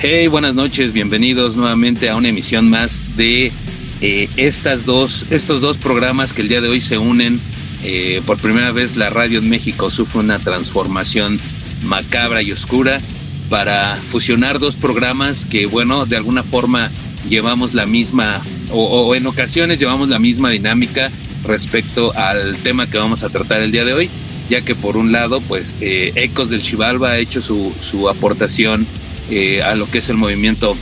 Hey, buenas noches, bienvenidos nuevamente a una emisión más de eh, estas dos, estos dos programas que el día de hoy se unen. Eh, por primera vez la radio en México sufre una transformación macabra y oscura para fusionar dos programas que, bueno, de alguna forma llevamos la misma, o, en ocasiones llevamos la misma dinámica respecto al tema que vamos a tratar el día de hoy, ya que por un lado, pues eh, Ecos del Chivalba ha hecho su, su aportación eh, a lo que es el movimiento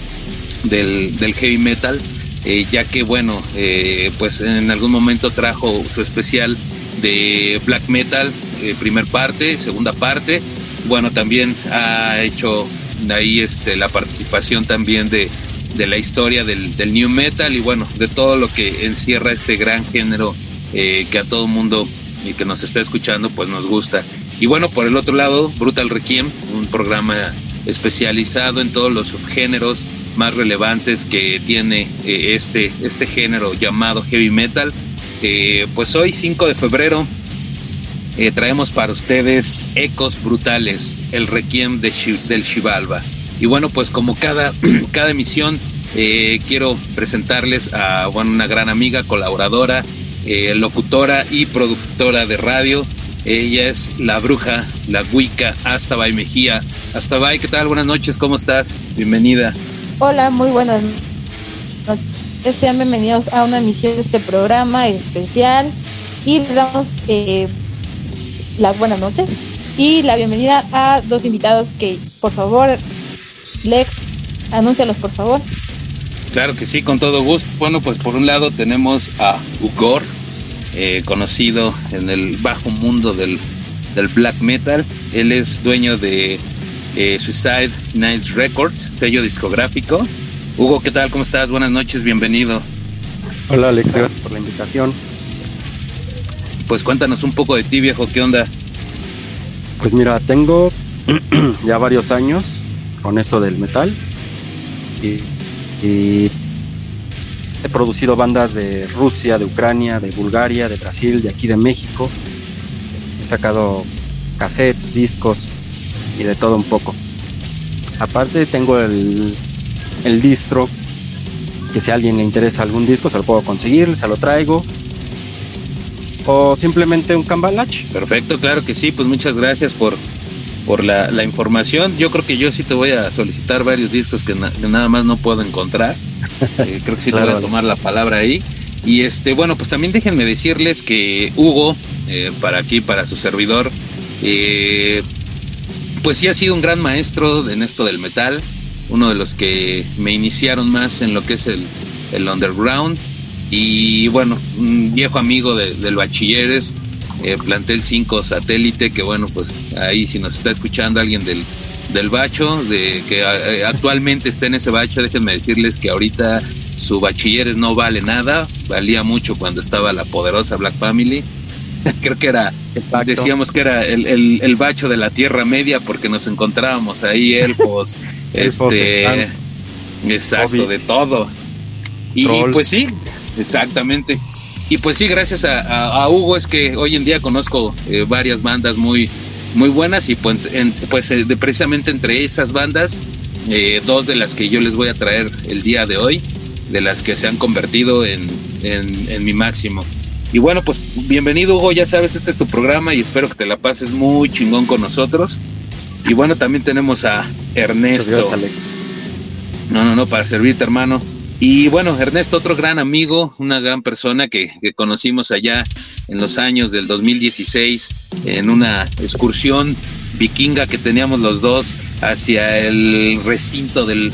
del, del heavy metal, eh, ya que bueno, eh, pues en algún momento trajo su especial de black metal, primer parte, segunda parte, bueno, también ha hecho ahí este, la participación también de, de la historia del, del, new metal y bueno, de todo lo que encierra este gran género que a todo mundo y que nos está escuchando pues nos gusta. Y bueno, por el otro lado, Brutal Requiem, un programa especializado en todos los subgéneros más relevantes que tiene eh, este, este género llamado heavy metal. Eh, pues hoy 5 de febrero eh, traemos para ustedes Ecos Brutales, el requiem de del Shivalba. Y bueno, pues como cada, cada emisión quiero presentarles a una gran amiga, colaboradora, locutora y productora de radio, ella es la bruja, la Wicca, Astabay Mejía. Astabay, ¿qué tal? Buenas noches, ¿cómo estás? Bienvenida. Hola, muy buenas noches. Sean bienvenidos a una emisión de este programa especial y les damos eh, las buenas noches y la bienvenida a dos invitados que, por favor, Lex, anúncialos, por favor. Claro que sí, con todo gusto. Bueno, pues por un lado tenemos a Ugor, eh, conocido en el bajo mundo del, black metal. Él es dueño de eh, Suicide Nights Records, sello discográfico. Hugo, ¿qué tal? ¿Cómo estás? Buenas noches, bienvenido. Hola Alex, gracias por la invitación. Pues cuéntanos un poco de ti, viejo, ¿qué onda? Pues mira, tengo ya varios años con esto del metal y He producido bandas de Rusia, de Ucrania, de Bulgaria, de Brasil, de aquí de México. He sacado cassettes, discos y de todo un poco. Aparte tengo el, el distro, que si a alguien le interesa algún disco se lo puedo conseguir, se lo traigo. O simplemente un cambalache. Perfecto, claro que sí, pues muchas gracias por, por la, la, información. Yo creo que yo sí te voy a solicitar varios discos que, que nada más no puedo encontrar. Eh, creo que sí te voy a tomar la palabra ahí. Y este, bueno, pues también déjenme decirles que Hugo, eh, para aquí, para su servidor, eh, pues sí ha sido un gran maestro en esto del metal, uno de los que me iniciaron más en lo que es el, el underground. Y bueno, un viejo amigo del bachilleres, plantel 5 satélite, que bueno, pues ahí si nos está escuchando alguien del, del bacho, de que eh, actualmente está en ese bacho, déjenme decirles que ahorita su bachilleres no vale nada, valía mucho cuando estaba la poderosa Black Family. Creo que era, decíamos que era el, el, bacho de la Tierra Media porque nos encontrábamos ahí elfos, este, exacto, de todo. Y, pues sí, exactamente. Y pues sí, gracias a, Hugo es que hoy en día conozco eh, varias bandas muy, muy buenas y pues, pues eh, precisamente entre esas bandas, eh, dos de las que yo les voy a traer el día de hoy, de las que se han convertido en, en, mi máximo. Y bueno, pues bienvenido Hugo, ya sabes, este es tu programa y espero que te la pases muy chingón con nosotros. Y bueno, también tenemos a Ernesto. No, no, no, para servirte hermano. Y bueno, Ernesto, otro gran amigo, una gran persona que, conocimos allá en los años del 2016 en una excursión vikinga que teníamos los dos hacia el recinto del,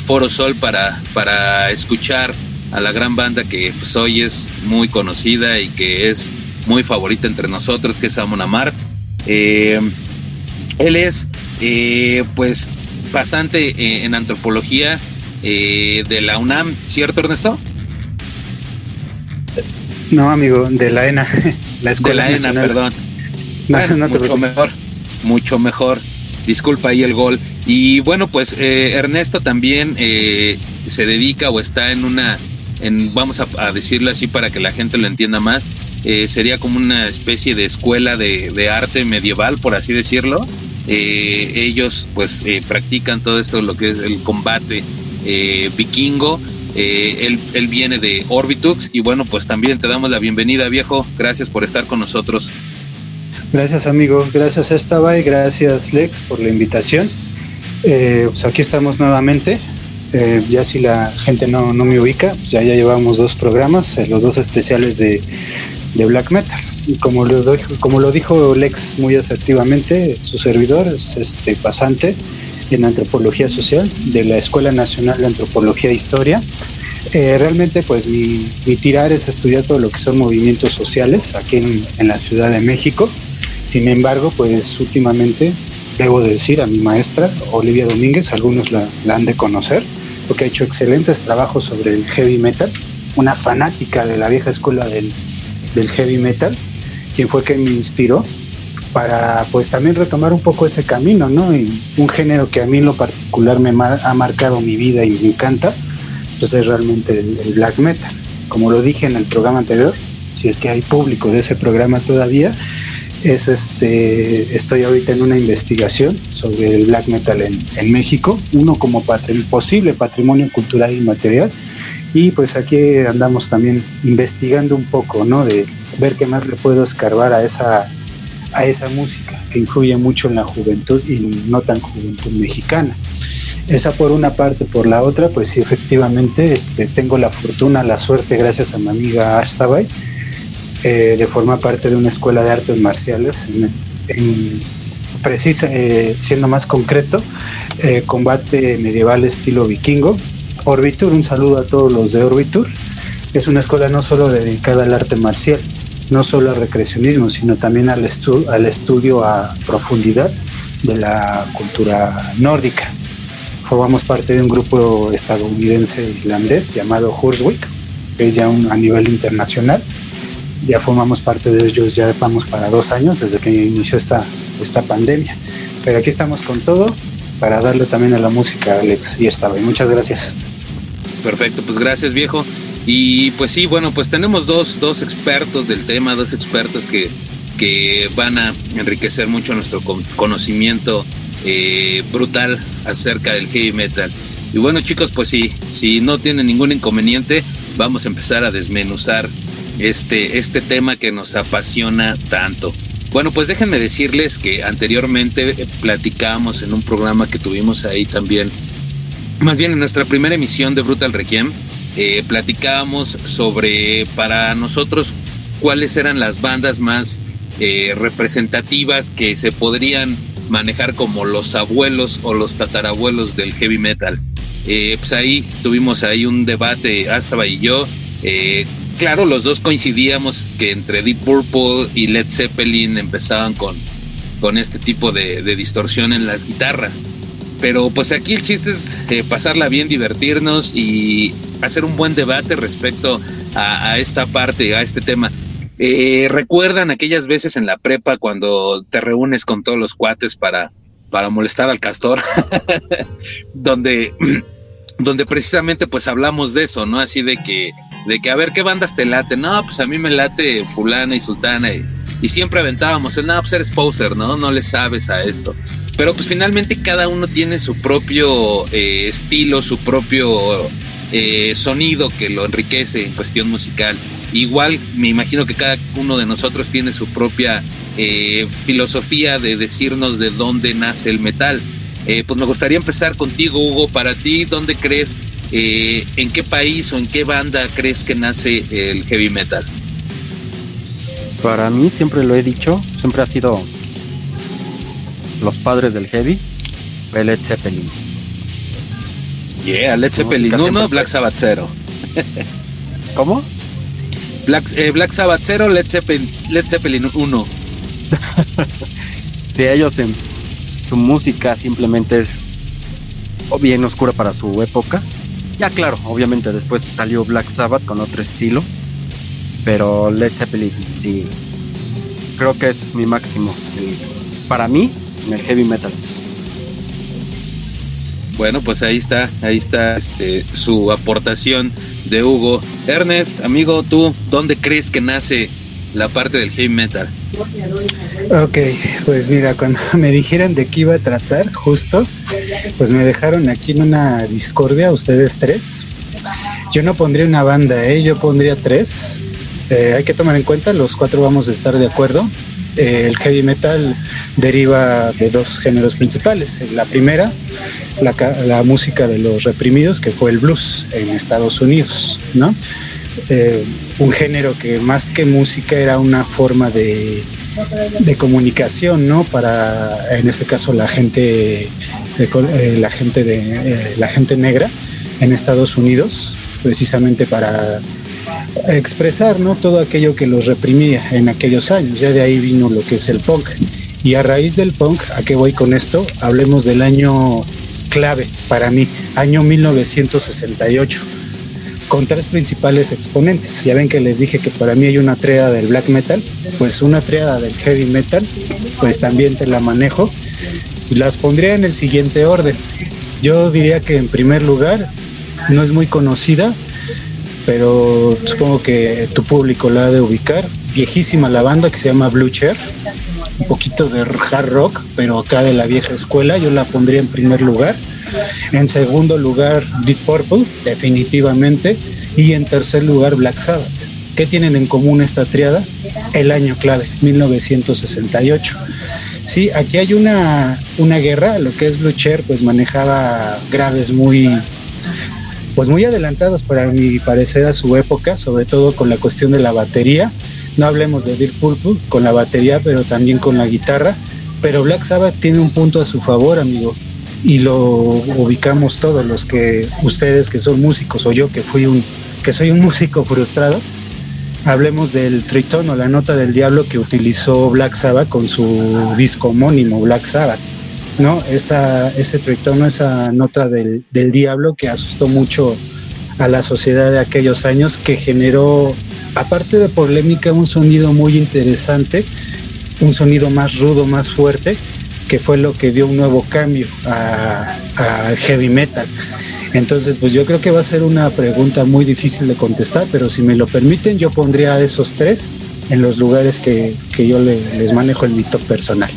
Foro Sol para, para escuchar a la gran banda que pues, hoy es muy conocida y que es muy favorita entre nosotros, que es Amon Amart. Eh, él es, eh, pues, pasante eh, en antropología eh, de la UNAM, ¿cierto Ernesto? No, amigo, de la ENA, la Escuela de la ENA, perdón. mucho mejor, mucho mejor. Disculpa ahí el gol. Y bueno, pues eh, Ernesto también eh, se dedica o está en una, en, vamos a, decirlo así para que la gente lo entienda más, sería como una especie de escuela de, de arte medieval, por así decirlo, Eh, ellos pues eh, practican todo esto, lo que es el combate eh. Él, él, viene de Orbitux y bueno, pues también te damos la bienvenida, viejo. Gracias por estar con nosotros. Gracias, amigo. Gracias, Estaba y gracias, Lex, por la invitación. pues aquí estamos nuevamente. ya si la gente no, no me ubica, pues ya, ya llevamos dos programas, los dos especiales de, de black metal como lo, como lo dijo Lex muy asertivamente, su servidor es este pasante en antropología social de la Escuela Nacional de Antropología e Historia. Eh, realmente pues mi, tirar es estudiar todo lo que son movimientos sociales aquí en, la Ciudad de México. Sin embargo, pues últimamente debo decir a mi maestra, Olivia Domínguez, algunos la, han de conocer, porque ha hecho excelentes trabajos sobre el heavy metal, una fanática de la vieja escuela del, del heavy metal quien fue que me inspiró para pues también retomar un poco ese camino, ¿no? Y un género que a mí en lo particular me ha marcado mi vida y me encanta, pues es realmente el, black metal. Como lo dije en el programa anterior, si es que hay público de ese programa todavía, es este, estoy ahorita en una investigación sobre el black metal en, en México, uno como posible patrimonio cultural y material, y pues aquí andamos también investigando un poco, ¿no? De ver qué más le puedo escarbar a esa, a esa música que influye mucho en la juventud y no tan juventud mexicana. Esa por una parte, por la otra, pues sí, efectivamente, este, tengo la fortuna, la suerte, gracias a mi amiga Ashtabay, eh, de formar parte de una escuela de artes marciales, en, precisa, eh, siendo más concreto, eh, combate medieval estilo vikingo, Orbitur, un saludo a todos los de Orbitur. Es una escuela no solo dedicada al arte marcial, no solo al recreacionismo, sino también al, al estudio a profundidad de la cultura nórdica. Formamos parte de un grupo estadounidense islandés llamado Horswick, que es ya un, a nivel internacional. Ya formamos parte de ellos, ya vamos para dos años desde que inició esta, esta pandemia. Pero aquí estamos con todo para darle también a la música, Alex, y estaba. Muchas gracias. Perfecto, pues gracias, viejo. Y pues sí, bueno, pues tenemos dos, dos expertos del tema, dos expertos que, que van a enriquecer mucho nuestro conocimiento eh, brutal acerca del heavy metal. Y bueno chicos, pues sí, si no tienen ningún inconveniente, vamos a empezar a desmenuzar este, este tema que nos apasiona tanto. Bueno, pues déjenme decirles que anteriormente platicábamos en un programa que tuvimos ahí también, más bien en nuestra primera emisión de Brutal Requiem, eh, platicábamos sobre para nosotros cuáles eran las bandas más eh, representativas que se podrían manejar como los abuelos o los tatarabuelos del heavy metal. Eh, pues ahí tuvimos ahí un debate, Astaba y yo, claro, los dos coincidíamos que entre Deep Purple y Led Zeppelin empezaban con, con este tipo de, distorsión en las guitarras. Pero pues aquí el chiste es eh, pasarla bien, divertirnos y hacer un buen debate respecto a, esta parte, a este tema. Eh, ¿Recuerdan aquellas veces en la prepa cuando te reúnes con todos los cuates para, para molestar al castor? donde donde precisamente pues hablamos de eso, ¿no? Así de que, de que a ver qué bandas te late, no, pues a mí me late fulana y sultana y, siempre aventábamos, no, pues eres poser, ¿no? No le sabes a esto. Pero pues finalmente cada uno tiene su propio eh, estilo, su propio eh, sonido que lo enriquece en cuestión musical. Igual me imagino que cada uno de nosotros tiene su propia eh, filosofía de decirnos de dónde nace el metal. Eh, pues me gustaría empezar contigo, Hugo. Para ti, ¿dónde crees, en qué país o en qué banda crees que nace el heavy metal? Para mí, siempre lo he dicho, siempre ha sido los padres del heavy, Led Zeppelin. Yeah, Led Zeppelin 1, Black Sabbath 0. ¿Cómo? Black, eh, Black Sabbath 0, Led Zeppelin, Led Zeppelin 1. sí, ellos en su música simplemente es o bien oscura para su época. Ya claro, obviamente después salió Black Sabbath con otro estilo, pero Led Zeppelin sí creo que es mi máximo para mí en el heavy metal. Bueno, pues ahí está, ahí está este, su aportación de Hugo. Ernest, amigo, ¿tú dónde crees que nace la parte del heavy metal. Ok, pues mira, cuando me dijeron de qué iba a tratar, justo, pues me dejaron aquí en una discordia, ustedes tres. Yo no pondría una banda, ¿eh? yo pondría tres. Eh, hay que tomar en cuenta, los cuatro vamos a estar de acuerdo. El heavy metal deriva de dos géneros principales. La primera, la, la, música de los reprimidos, que fue el blues en Estados Unidos, ¿no? Eh, un género que más que música era una forma de, de comunicación, ¿no? Para, en este caso, la gente, de, eh, la gente de eh, la gente negra en Estados Unidos, precisamente para expresar, ¿no? Todo aquello que los reprimía en aquellos años. Ya de ahí vino lo que es el punk. Y a raíz del punk, ¿a qué voy con esto? Hablemos del año clave para mí, año 1968 con tres principales exponentes. Ya ven que les dije que para mí hay una tríada del black metal, pues una tríada del heavy metal, pues también te la manejo. Las pondría en el siguiente orden. Yo diría que en primer lugar no es muy conocida, pero supongo que tu público la ha de ubicar. Viejísima la banda que se llama Blue Chair, un poquito de hard rock, pero acá de la vieja escuela, yo la pondría en primer lugar. En segundo lugar, Deep Purple, definitivamente. Y en tercer lugar, Black Sabbath. ¿Qué tienen en común esta triada? El año clave, 1968. Sí, aquí hay una, una guerra, lo que es Blue Chair, pues manejaba graves muy, pues muy adelantados para mi parecer a su época, sobre todo con la cuestión de la batería. No hablemos de Deep Purple con la batería, pero también con la guitarra. Pero Black Sabbath tiene un punto a su favor, amigo y lo ubicamos todos los que ustedes que son músicos o yo que fui un que soy un músico frustrado hablemos del tritono la nota del diablo que utilizó Black Sabbath con su disco homónimo Black Sabbath no esa ese tritono esa nota del, del diablo que asustó mucho a la sociedad de aquellos años que generó aparte de polémica un sonido muy interesante un sonido más rudo más fuerte que fue lo que dio un nuevo cambio a, heavy metal. Entonces, pues yo creo que va a ser una pregunta muy difícil de contestar, pero si me lo permiten, yo pondría a esos tres en los lugares que, yo les manejo en mi top personal.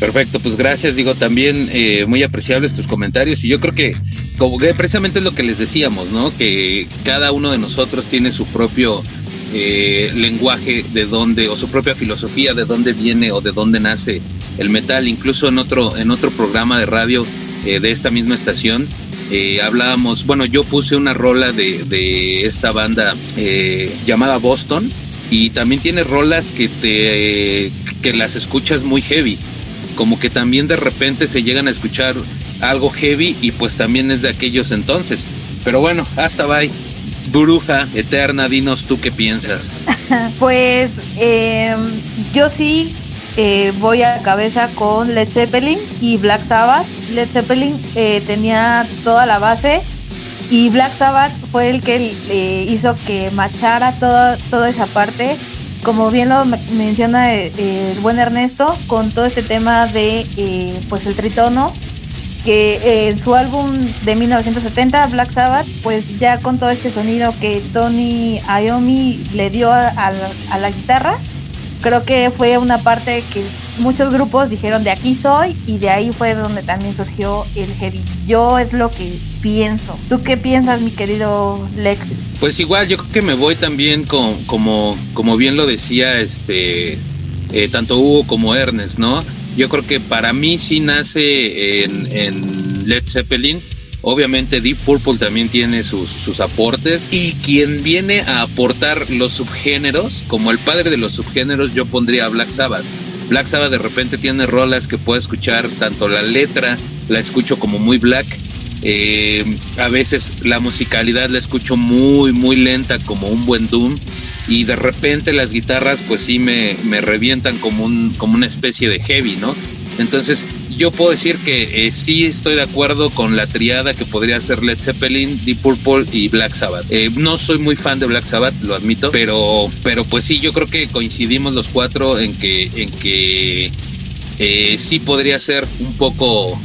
Perfecto, pues gracias, digo, también eh, muy apreciables tus comentarios y yo creo que como que precisamente es lo que les decíamos, ¿no? Que cada uno de nosotros tiene su propio eh, lenguaje de dónde o su propia filosofía de dónde viene o de dónde nace el metal. Incluso en otro, en otro programa de radio eh, de esta misma estación eh, hablábamos, bueno, yo puse una rola de, de esta banda llamada Boston y también tiene rolas que te que las escuchas muy heavy como que también de repente se llegan a escuchar algo heavy y pues también es de aquellos entonces pero bueno hasta bye Bruja eterna, dinos tú qué piensas. pues em, yo sí eh, voy a cabeza con Led Zeppelin y Black Sabbath. Led Zeppelin eh, tenía toda la base y Black Sabbath fue el que eh, hizo que machara toda, toda esa parte. Como bien lo menciona el buen Ernesto, con todo este tema de pues el tritono, que en su álbum de 1970, Black Sabbath, pues ya con todo este sonido que Tony Iommi le dio a, la, guitarra, creo que fue una parte que muchos grupos dijeron de aquí soy y de ahí fue donde también surgió el heavy. Yo es lo que pienso. ¿Tú qué piensas, mi querido Lex? Pues igual, yo creo que me voy también con, como, como bien lo decía este eh, tanto Hugo como Ernest, ¿no? Yo creo que para mí sí nace en, Led Zeppelin. Obviamente Deep Purple también tiene sus, sus, aportes y quien viene a aportar los subgéneros, como el padre de los subgéneros, yo pondría a Black Sabbath. Black Sabbath de repente tiene rolas que puedo escuchar, tanto la letra la escucho como muy black, eh, a veces la musicalidad la escucho muy, muy lenta como un buen Doom y de repente las guitarras pues sí me, me revientan como, un, como una especie de heavy, ¿no? Entonces yo puedo decir que eh, sí estoy de acuerdo con la triada que podría ser Led Zeppelin, Deep Purple y Black Sabbath. Eh, no soy muy fan de Black Sabbath, lo admito, pero, pero pues sí, yo creo que coincidimos los cuatro en que, en que eh, sí podría ser un poco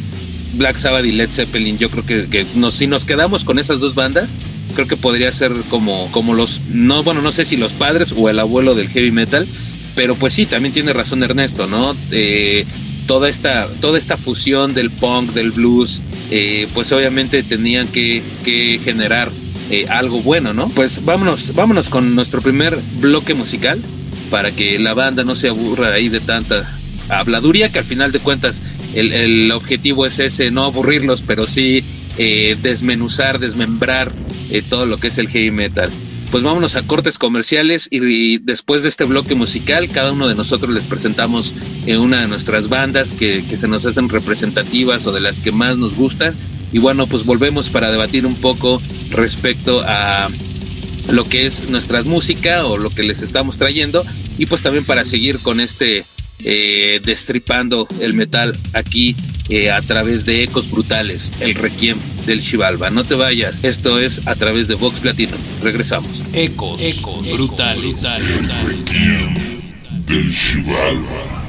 Black Sabbath y Led Zeppelin. Yo creo que, que nos, si nos quedamos con esas dos bandas, creo que podría ser como, como los, no, bueno, no sé si los padres o el abuelo del heavy metal, pero pues sí, también tiene razón Ernesto, ¿no? Eh, toda esta, toda esta fusión del punk, del blues, eh, pues obviamente tenían que, que generar eh, algo bueno, ¿no? Pues vámonos, vámonos con nuestro primer bloque musical para que la banda no se aburra ahí de tanta habladuría, que al final de cuentas el, el objetivo es ese, no aburrirlos, pero sí eh, desmenuzar, desmembrar eh, todo lo que es el heavy metal. Pues vámonos a cortes comerciales y, después de este bloque musical, cada uno de nosotros les presentamos eh, una de nuestras bandas que, que se nos hacen representativas o de las que más nos gustan. Y bueno, pues volvemos para debatir un poco respecto a lo que es nuestra música o lo que les estamos trayendo y pues también para seguir con este eh, destripando el metal aquí eh, a través de Ecos Brutales, el Requiem del Chivalba. No te vayas, esto es a través de Vox Platino. Regresamos. Ecos, Ecos Brutales. del Chivalba.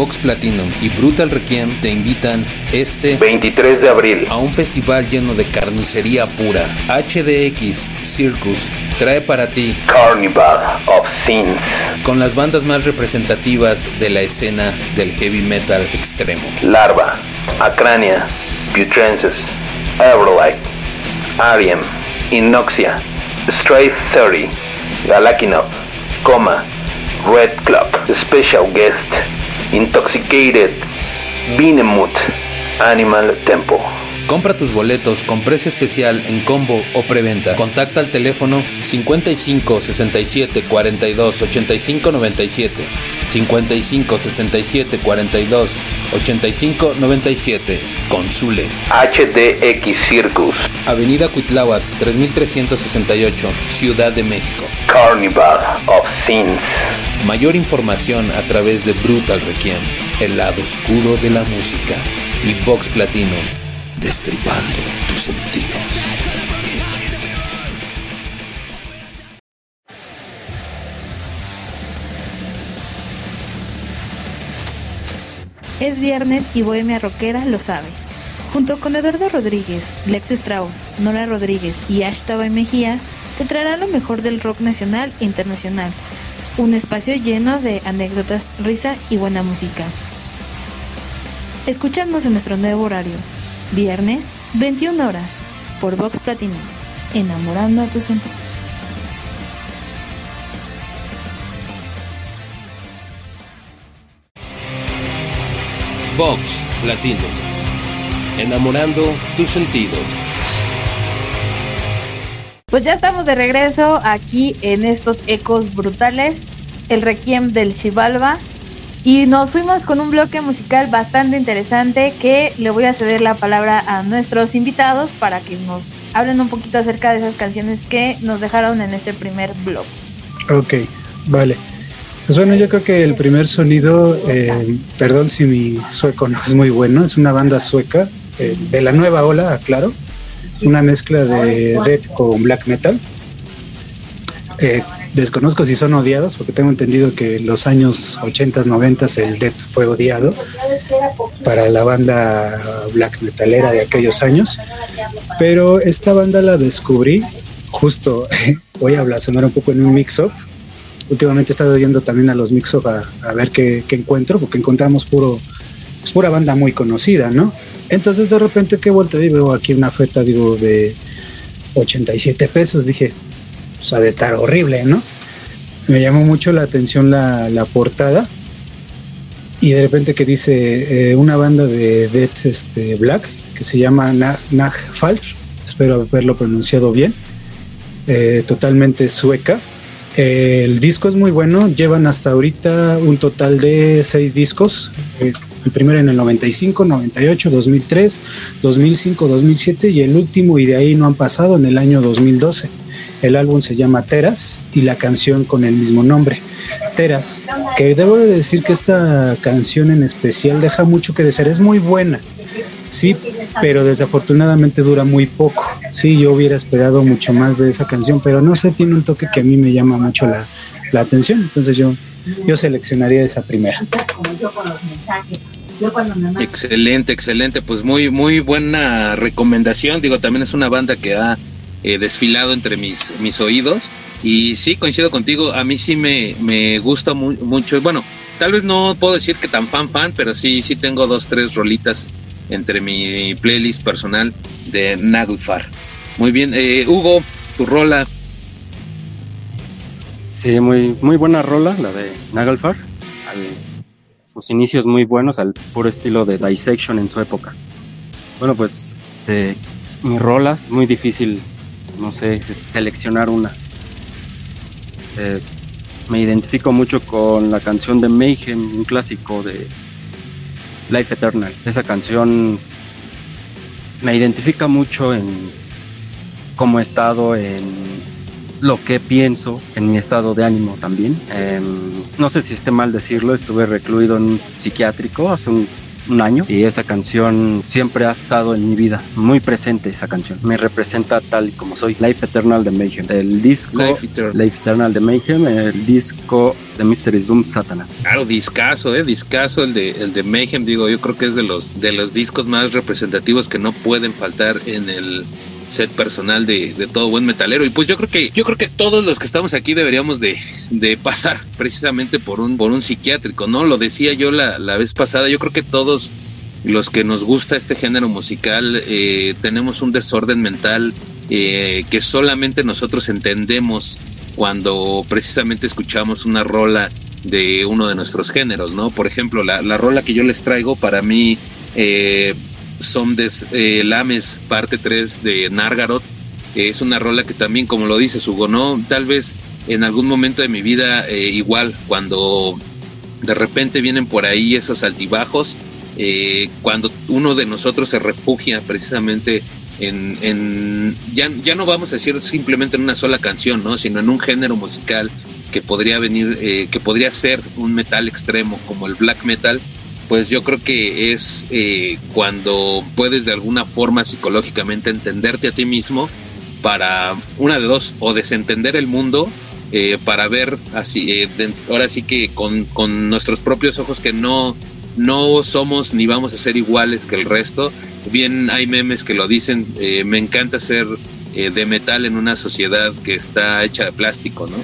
Vox Platinum y Brutal Requiem te invitan este 23 de abril a un festival lleno de carnicería pura. HDX Circus trae para ti Carnival of Sins con las bandas más representativas de la escena del heavy metal extremo. Larva, Acrania, Putrensis, Everlight, Arium, Inoxia, Stray 30, Galakinov, Coma, Red Club, Special Guest, Intoxicated, Benemoth, Animal Tempo. Compra tus boletos con precio especial en combo o preventa. Contacta al teléfono 55 67 42 85 97, 55 67 42 85 97. Consule. HDX Circus, Avenida Cuitláhuac 3368, Ciudad de México. Carnival of Sins. Mayor información a través de Brutal Requiem, el lado oscuro de la música, y Vox Platino, destripando tus sentidos. Es viernes y Bohemia Rockera lo sabe. Junto con Eduardo Rodríguez, Lex Strauss, Nora Rodríguez y Ash Mejía, te traerá lo mejor del rock nacional e internacional. Un espacio lleno de anécdotas, risa y buena música. Escuchadnos en nuestro nuevo horario. Viernes, 21 horas, por Vox Platinum. Enamorando a tus sentidos. Vox Platino, enamorando tus sentidos. Pues ya estamos de regreso aquí en estos ecos brutales, el requiem del Chivalba. Y nos fuimos con un bloque musical bastante interesante que le voy a ceder la palabra a nuestros invitados para que nos hablen un poquito acerca de esas canciones que nos dejaron en este primer blog. Ok, vale. Pues bueno, yo creo que el primer sonido, eh, perdón si mi sueco no es muy bueno, es una banda sueca eh, de la nueva ola, aclaro, una mezcla de death con black metal. Eh, desconozco si son odiados, porque tengo entendido que en los años 80s, 90s el death fue odiado para la banda black metalera de aquellos años. Pero esta banda la descubrí justo, voy a sonar un poco en un mix-up. Últimamente he estado yendo también a los mix-up a, ver qué, qué, encuentro, porque encontramos puro, pues pura banda muy conocida, ¿no? Entonces de repente que vuelta y veo aquí una oferta, digo, de 87 pesos. Dije, pues ha de estar horrible, ¿no? Me llamó mucho la atención la, portada. Y de repente que dice eh, una banda de Death este, Black que se llama Nag Falch, espero haberlo pronunciado bien, eh, totalmente sueca. Eh, el disco es muy bueno, llevan hasta ahorita un total de seis discos. El primero en el 95, 98, 2003, 2005, 2007 y el último y de ahí no han pasado en el año 2012. El álbum se llama Teras y la canción con el mismo nombre. Teras, que debo de decir que esta canción en especial deja mucho que desear, es muy buena, sí, pero desafortunadamente dura muy poco. Sí, yo hubiera esperado mucho más de esa canción, pero no sé, tiene un toque que a mí me llama mucho la, la atención, entonces yo, yo seleccionaría esa primera. Excelente, excelente, pues muy, muy buena recomendación. Digo, también es una banda que ha eh, desfilado entre mis, mis oídos. Y sí, coincido contigo, a mí sí me, me gusta muy, mucho. Bueno, tal vez no puedo decir que tan fan fan, pero sí, sí tengo dos, tres rolitas entre mi playlist personal de Naglfar. Muy bien, eh, Hugo, tu rola. Sí, muy, muy buena rola, la de Naglfar. sus inicios muy buenos, al puro estilo de Dissection en su época. Bueno, pues este, mis rolas, muy difícil, no sé, seleccionar una. Eh, me identifico mucho con la canción de Mayhem, un clásico de Life Eternal. Esa canción me identifica mucho en cómo he estado, en lo que pienso, en mi estado de ánimo también. Eh, no sé si esté mal decirlo, estuve recluido en un psiquiátrico hace un un año y esa canción siempre ha estado en mi vida, muy presente esa canción. Me representa tal y como soy. Life Eternal de Mayhem. El disco Life Eternal. Life Eternal de Mayhem, el disco de Mystery Doom Satanas. Claro, discaso, eh, discaso el de el de Mayhem, digo, yo creo que es de los de los discos más representativos que no pueden faltar en el set personal de, todo buen metalero. Y pues yo creo que, yo creo que todos los que estamos aquí deberíamos de, de pasar precisamente por un, por un psiquiátrico, ¿no? Lo decía yo la, la vez pasada, yo creo que todos los que nos gusta este género musical eh, tenemos un desorden mental eh, que solamente nosotros entendemos cuando precisamente escuchamos una rola de uno de nuestros géneros, ¿no? Por ejemplo, la, la rola que yo les traigo para mí eh, son des eh, Lames parte 3 de Nargaroth. es una rola que también, como lo dices Hugo, ¿no? Tal vez en algún momento de mi vida eh, igual, cuando de repente vienen por ahí esos altibajos, eh, cuando uno de nosotros se refugia precisamente en, en ya, ya, no vamos a decir simplemente en una sola canción, ¿no? sino en un género musical que podría venir, eh, que podría ser un metal extremo como el black metal, pues yo creo que es eh, cuando puedes de alguna forma psicológicamente entenderte a ti mismo para una de dos, o desentender el mundo eh, para ver así, eh, ahora sí que con, con, nuestros propios ojos que no, no somos ni vamos a ser iguales que el resto. Bien hay memes que lo dicen, me encanta ser de metal en una sociedad que está hecha de plástico, ¿no?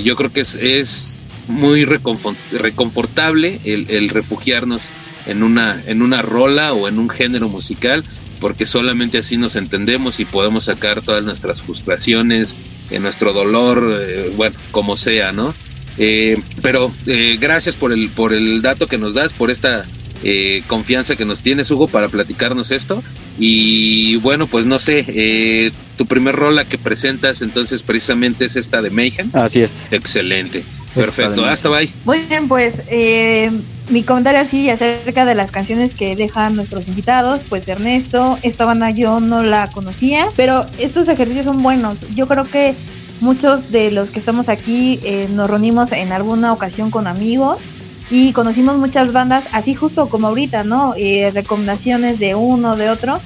Yo creo que es muy reconfortable el, el, refugiarnos en una, en una rola o en un género musical, porque solamente así nos entendemos y podemos sacar todas nuestras frustraciones, en nuestro dolor, eh, bueno, como sea, ¿no? Eh, pero eh, gracias por el, por el dato que nos das, por esta eh, confianza que nos tienes, Hugo, para platicarnos esto. Y bueno, pues no sé, eh, tu primer rola que presentas entonces precisamente es esta de Mayhem. Así es. Excelente. Perfecto, hasta bye. Muy bien, pues eh, mi comentario así acerca de las canciones que dejan nuestros invitados, pues Ernesto, esta banda yo no la conocía, pero estos ejercicios son buenos. Yo creo que muchos de los que estamos aquí eh, nos reunimos en alguna ocasión con amigos y conocimos muchas bandas así justo como ahorita, ¿no? Eh, recomendaciones de uno, de otro.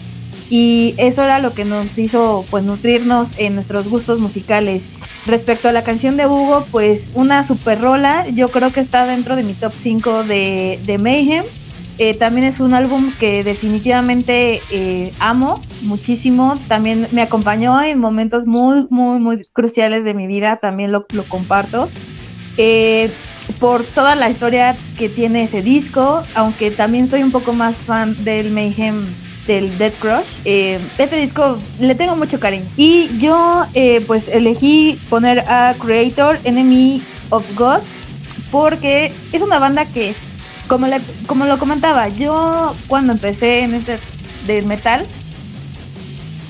Y eso era lo que nos hizo pues nutrirnos en nuestros gustos musicales. Respecto a la canción de Hugo, pues una super rola, yo creo que está dentro de mi top 5 de, de Mayhem. Eh, también es un álbum que definitivamente eh, amo muchísimo. También me acompañó en momentos muy, muy, muy cruciales de mi vida. También lo, lo comparto. Eh, por toda la historia que tiene ese disco, aunque también soy un poco más fan del Mayhem del Dead Crush. Eh, este disco le tengo mucho cariño. Y yo eh, pues elegí poner a Creator Enemy of God porque es una banda que, como, le, como lo comentaba, yo cuando empecé en este de metal,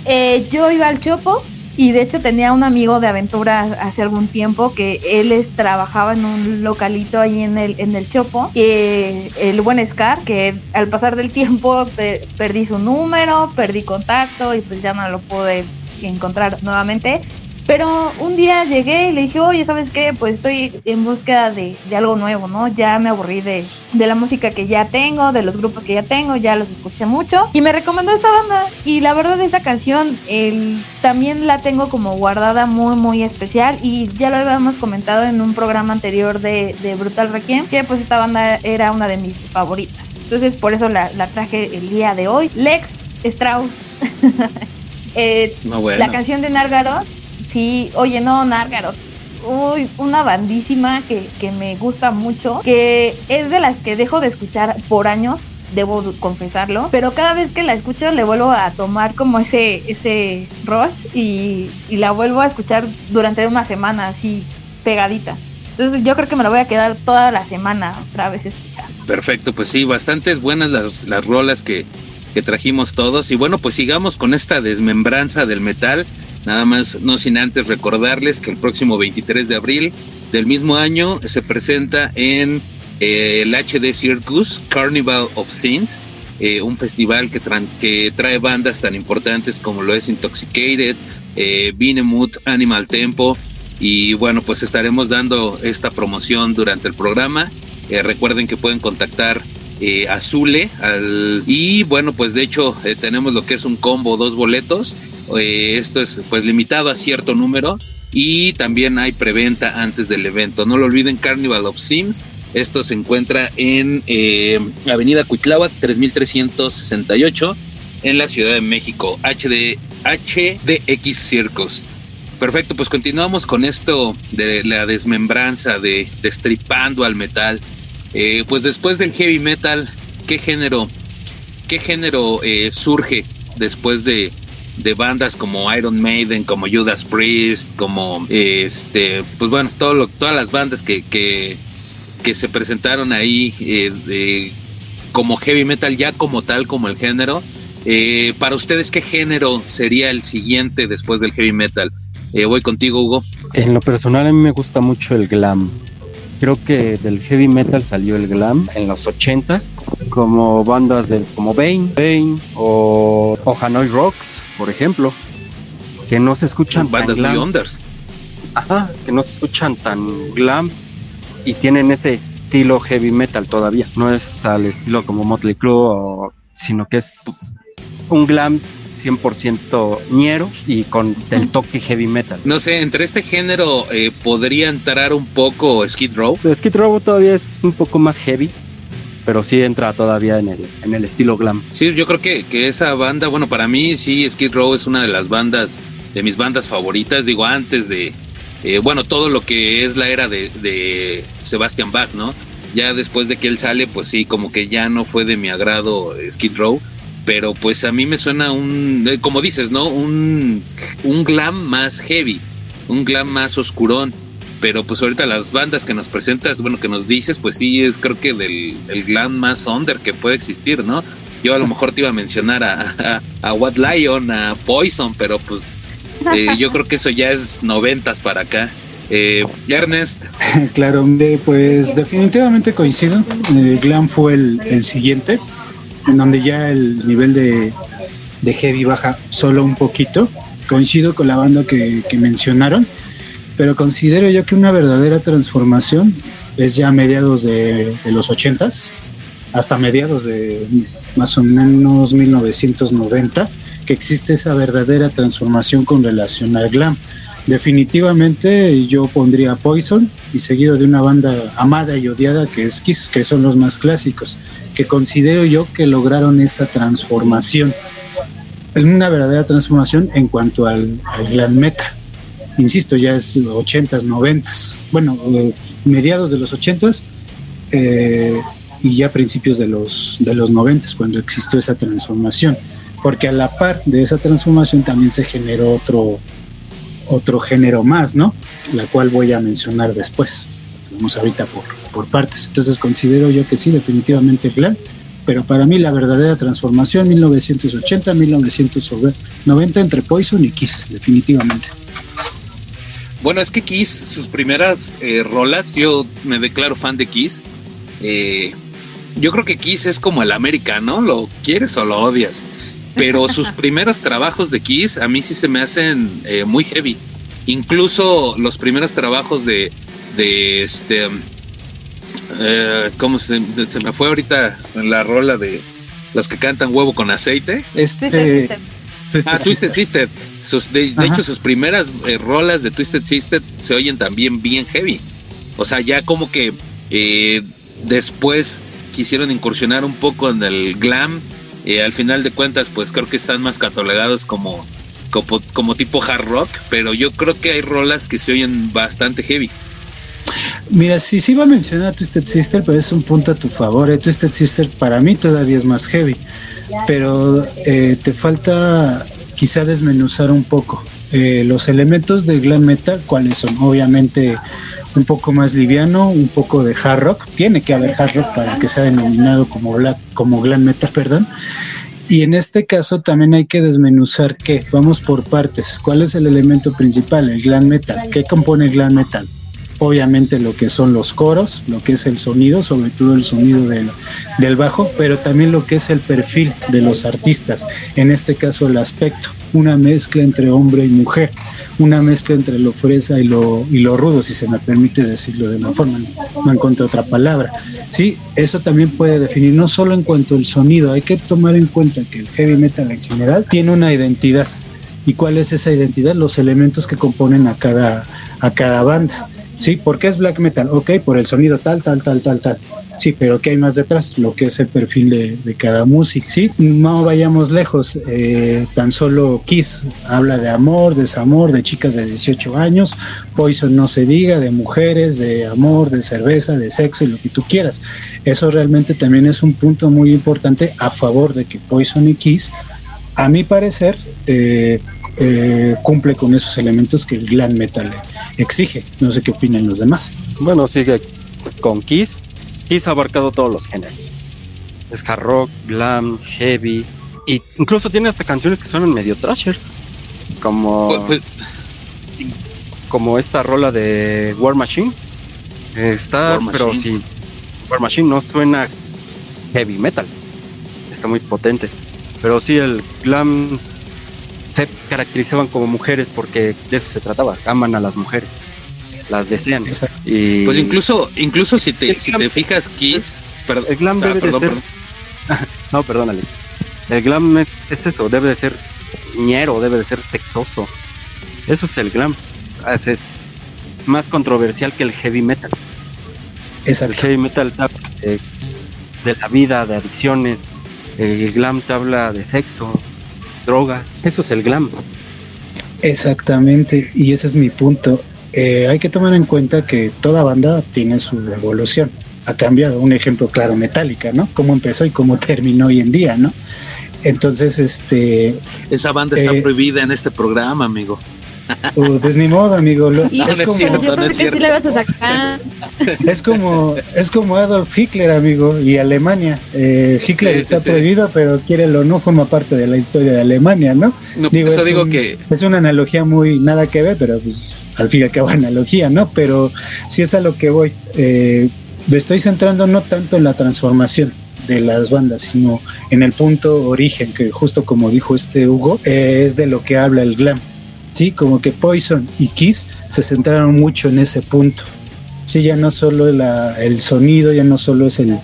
eh, yo iba al Chopo y de hecho tenía un amigo de aventura hace algún tiempo que él trabajaba en un localito ahí en el, en el Chopo, el buen Scar, que al pasar del tiempo per, perdí su número, perdí contacto y pues ya no lo pude encontrar nuevamente. Pero un día llegué y le dije, oye, ¿sabes qué? Pues estoy en búsqueda de, de algo nuevo, ¿no? Ya me aburrí de, de, la música que ya tengo, de los grupos que ya tengo, ya los escuché mucho. Y me recomendó esta banda. Y la verdad, esta canción el, también la tengo como guardada muy, muy especial. Y ya lo habíamos comentado en un programa anterior de, de Brutal Requiem, que pues esta banda era una de mis favoritas. Entonces, por eso la, la traje el día de hoy. Lex Strauss. eh, no, bueno. La canción de Nargaro Sí, oye, no, Nargaro. Uy, una bandísima que, que, me gusta mucho, que es de las que dejo de escuchar por años, debo confesarlo, pero cada vez que la escucho le vuelvo a tomar como ese, ese rush y, y la vuelvo a escuchar durante una semana así pegadita. Entonces yo creo que me la voy a quedar toda la semana otra vez escuchando. Perfecto, pues sí, bastantes buenas las, las rolas que, que trajimos todos. Y bueno, pues sigamos con esta desmembranza del metal. Nada más, no sin antes recordarles que el próximo 23 de abril del mismo año se presenta en eh, el HD Circus Carnival of Sins, eh, un festival que, tra que, trae bandas tan importantes como lo es Intoxicated, eh, Benemut, Animal Tempo. Y bueno, pues estaremos dando esta promoción durante el programa. recuerden que pueden contactar eh, Azule. y bueno, pues de hecho eh, tenemos lo que es un combo, dos boletos. Eh, esto es pues limitado a cierto número. Y también hay preventa antes del evento. No lo olviden, Carnival of Sims. Esto se encuentra en Avenida Cuitláhuac 3368 en la Ciudad de México. HD, HDX Circus. Perfecto, pues continuamos con esto de la desmembranza, de destripando al metal. Eh, pues después del heavy metal, ¿qué género, qué género eh, surge después de, bandas como Iron Maiden, como Judas Priest, como este, pues bueno, todo todas las bandas que, que, se presentaron ahí eh, como heavy metal, ya como tal, como el género. para ustedes, ¿qué género sería el siguiente después del heavy metal? voy contigo, Hugo. En lo personal, a mí me gusta mucho el glam creo que del heavy metal salió el glam en los 80s, como bandas de, como Bane, Bane o, Hanoi Rocks, por ejemplo, que no se escuchan bandas tan glam. Ajá, que no se escuchan tan glam y tienen ese estilo heavy metal todavía. No es al estilo como Motley Crue, sino que es un glam 100% ñero y con el toque heavy metal. No sé, entre este género eh, podría entrar un poco Skid Row. Skid Row todavía es un poco más heavy, pero sí entra todavía en el, en el estilo glam. Sí, yo creo que, que esa banda, bueno, para mí sí, Skid Row es una de las bandas, de mis bandas favoritas, digo, antes de, eh, bueno, todo lo que es la era de, de Sebastian Bach, ¿no? Ya después de que él sale, pues sí, como que ya no fue de mi agrado Skid Row pero pues a mí me suena un, eh, como dices, ¿no? Un, un glam más heavy, un glam más oscurón. Pero pues ahorita las bandas que nos presentas, bueno, que nos dices, pues sí, es creo que del el glam más under que puede existir, ¿no? Yo a lo mejor te iba a mencionar a, a, What Lion, a Poison, pero pues eh, yo creo que eso ya es noventas para acá. Eh, Ernest. Claro, pues definitivamente coincido. El glam fue el, el siguiente en donde ya el nivel de, heavy baja solo un poquito. Coincido con la banda que, mencionaron, pero considero yo que una verdadera transformación es ya a mediados de, los 80s, hasta mediados de más o menos 1990, que existe esa verdadera transformación con relación al glam. Definitivamente yo pondría Poison y seguido de una banda amada y odiada que es Kiss, que son los más clásicos que considero yo que lograron esa transformación, una verdadera transformación en cuanto al, glam metal. Insisto, ya es 80s, 90s, bueno, eh, mediados de los 80s eh, y ya principios de los, de los 90 cuando existió esa transformación, porque a la par de esa transformación también se generó otro, otro género más, ¿no? La cual voy a mencionar después. Vamos ahorita por, por partes. Entonces considero yo que sí, definitivamente glam, pero para mí la verdadera transformación 1980-1990 entre Poison y Kiss, definitivamente. Bueno, es que Kiss, sus primeras eh, rolas, yo me declaro fan de Kiss. Eh, yo creo que Kiss es como el americano, lo quieres o lo odias. Pero sus primeros trabajos de Kiss a mí sí se me hacen eh, muy heavy. Incluso los primeros trabajos de, de este eh, ¿Cómo se, me fue ahorita la rola de los que cantan huevo con aceite? Este. ah, Twisted Sister. de, hecho, sus primeras eh, rolas de Twisted Sister se oyen también bien heavy. O sea, ya como que eh, después quisieron incursionar un poco en el glam. Eh, al final de cuentas, pues creo que están más catalogados como, como, tipo hard rock. Pero yo creo que hay rolas que se oyen bastante heavy. Mira, sí, sí iba a mencionar a Twisted Sister, pero es un punto a tu favor. Eh. Twisted Sister para mí todavía es más heavy, pero eh, te falta quizá desmenuzar un poco. Eh, los elementos de glam metal, ¿cuáles son? Obviamente un poco más liviano, un poco de hard rock. Tiene que haber hard rock para que sea denominado como, como glam metal, perdón. Y en este caso también hay que desmenuzar qué. Vamos por partes. ¿Cuál es el elemento principal? El glam metal. ¿Qué compone el glam metal? Obviamente lo que son los coros, lo que es el sonido, sobre todo el sonido del, del bajo, pero también lo que es el perfil de los artistas, en este caso el aspecto, una mezcla entre hombre y mujer, una mezcla entre lo fresa y lo, y lo rudo, si se me permite decirlo de una forma, no encuentro otra palabra. Sí, eso también puede definir, no solo en cuanto al sonido, hay que tomar en cuenta que el heavy metal en general tiene una identidad. ¿Y cuál es esa identidad? Los elementos que componen a cada, a cada banda. ¿Sí? ¿Por qué es black metal? Ok, por el sonido tal, tal, tal, tal, tal. Sí, pero ¿qué hay más detrás? Lo que es el perfil de, de cada música. Sí, no vayamos lejos. Eh, tan solo Kiss habla de amor, desamor, de chicas de 18 años. Poison no se diga, de mujeres, de amor, de cerveza, de sexo y lo que tú quieras. Eso realmente también es un punto muy importante a favor de que Poison y Kiss, a mi parecer, eh, eh, cumple con esos elementos que el glam metal exige. No sé qué opinan los demás. Bueno, sigue con Kiss. Kiss ha abarcado todos los géneros. Es hard rock, glam, heavy. Y incluso tiene hasta canciones que suenan medio trashers. Como. Pues, pues, como esta rola de War Machine. Está, War pero Machine. sí. War Machine no suena heavy metal. Está muy potente. Pero sí, el glam se caracterizaban como mujeres porque de eso se trataba. Aman a las mujeres. Las desean. Y pues incluso, incluso si te, El si glam- te fijas, Kiss, perdón, el glam ah, debe perdón, de ser. perdón. no, perdón, Alex. El glam es, es eso, debe de ser ñero, debe de ser sexoso. Eso es el glam. Es, es más controversial que el heavy metal. El Exacto. heavy metal te habla de, de la vida, de adicciones. El glam te habla de sexo, drogas. Eso es el glam. Exactamente, y ese es mi punto. Eh, hay que tomar en cuenta que toda banda tiene su evolución. Ha cambiado. Un ejemplo claro, Metallica, ¿no? Cómo empezó y cómo terminó hoy en día, ¿no? Entonces, este, Esa banda está Eh, prohibida en este programa, amigo. Uh, pues ni modo, amigo. lo- no es, es como, cierto. yo no es pensé que cierto. sí la ibas a sacar. es como es como Adolf Hitler, amigo, y Alemania. Eh, Hitler Sí, está sí, sí. prohibido, pero quiere o no forma parte de la historia de Alemania, ¿no? No, Digo, por eso es digo un- que Es una analogía muy nada que ver, pero pues al fin y al cabo analogía, ¿no? Pero sí es a lo que voy. Eh, me estoy centrando no tanto en la transformación de las bandas, sino en el punto origen, que justo como dijo este Hugo, eh, es de lo que habla el glam. Sí, como que Poison y Kiss se centraron mucho en ese punto. Sí, ya no solo la- el sonido, ya no solo es el,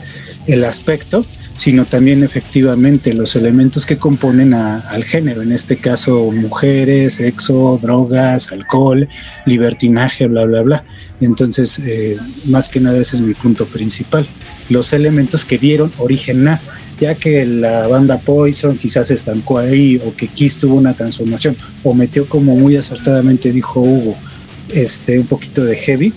el aspecto, sino también efectivamente los elementos que componen a- al género, en este caso mujeres, sexo, drogas, alcohol, libertinaje, bla, bla, bla. Entonces, eh, más que nada ese es mi punto principal, los elementos que dieron origen a, ya que la banda Poison quizás se estancó ahí o que Kiss tuvo una transformación o metió como muy acertadamente dijo Hugo, este un poquito de heavy,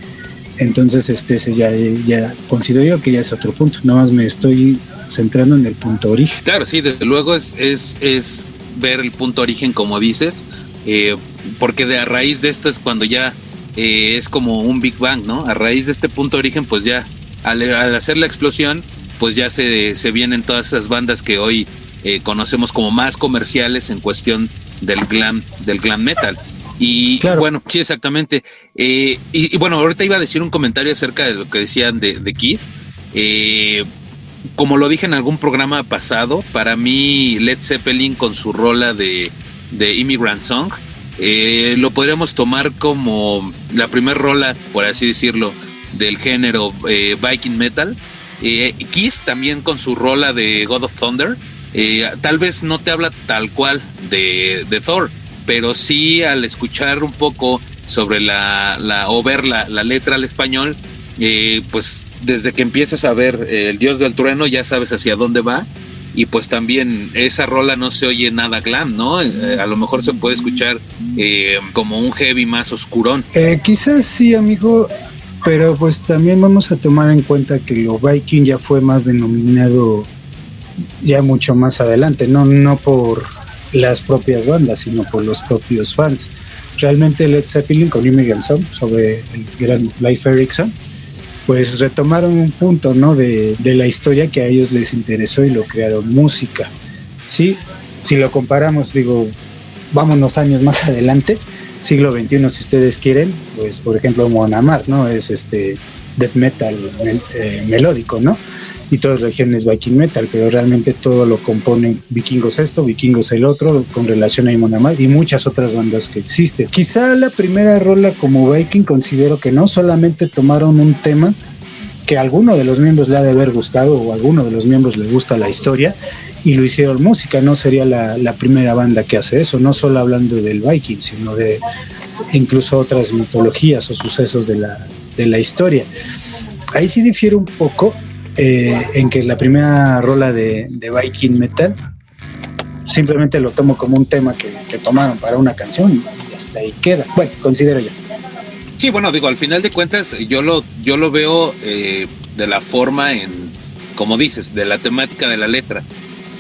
entonces este ese ya, ya considero yo que ya es otro punto, nada más me estoy centrando en el punto origen. Claro, sí, desde luego es, es, es ver el punto origen, como dices, eh, porque de a raíz de esto es cuando ya eh, es como un Big Bang, ¿no? A raíz de este punto origen, pues ya al hacer la explosión, pues ya se, se vienen todas esas bandas que hoy eh, conocemos como más comerciales en cuestión del glam, del glam metal. Y Claro. bueno, sí, exactamente. Eh, y, y bueno, ahorita iba a decir un comentario acerca de lo que decían de, de Kiss. Eh, como lo dije en algún programa pasado, para mí Led Zeppelin con su rola de, de Immigrant Song, eh, lo podríamos tomar como la primer rola, por así decirlo, del género eh, Viking Metal. Eh, Kiss también con su rola de God of Thunder, eh, tal vez no te habla tal cual de, Thor, pero sí al escuchar un poco sobre la, o ver la, letra al español, eh, pues desde que empiezas a ver eh, el dios del trueno ya sabes hacia dónde va y pues también esa rola no se oye nada glam, ¿no? A lo mejor se puede escuchar como un heavy más oscurón. Quizás sí, amigo, pero pues también vamos a tomar en cuenta que lo Viking ya fue más denominado ya mucho más adelante, no, no por las propias bandas, sino por los propios fans. Realmente Led Zeppelin con Immigrant Song sobre el gran Life Erickson, pues retomaron un punto, ¿no? De, de la historia que a ellos les interesó y lo crearon música. Sí, si lo comparamos, digo, vámonos años más adelante, siglo XXI, si ustedes quieren, pues por ejemplo Monamar, ¿no? Es este death metal eh, melódico, ¿no? Y todas regiones Viking metal, pero realmente todo lo componen Vikingos esto, Vikingos el otro, con relación a Monamar y muchas otras bandas que existen. Quizá la primera rola como Viking considero que no solamente tomaron un tema que a alguno de los miembros le ha de haber gustado o a alguno de los miembros le gusta la historia y lo hicieron música, no sería la, la, primera banda que hace eso, no solo hablando del Viking, sino de incluso otras mitologías o sucesos de la, de la historia. Ahí sí difiere un poco eh, en que la primera rola de, de, Viking Metal simplemente lo tomo como un tema que, que tomaron para una canción y hasta ahí queda. Bueno, considero yo. Sí, bueno, digo, al final de cuentas, yo lo, yo lo veo eh, de la forma en, como dices, de la temática de la letra.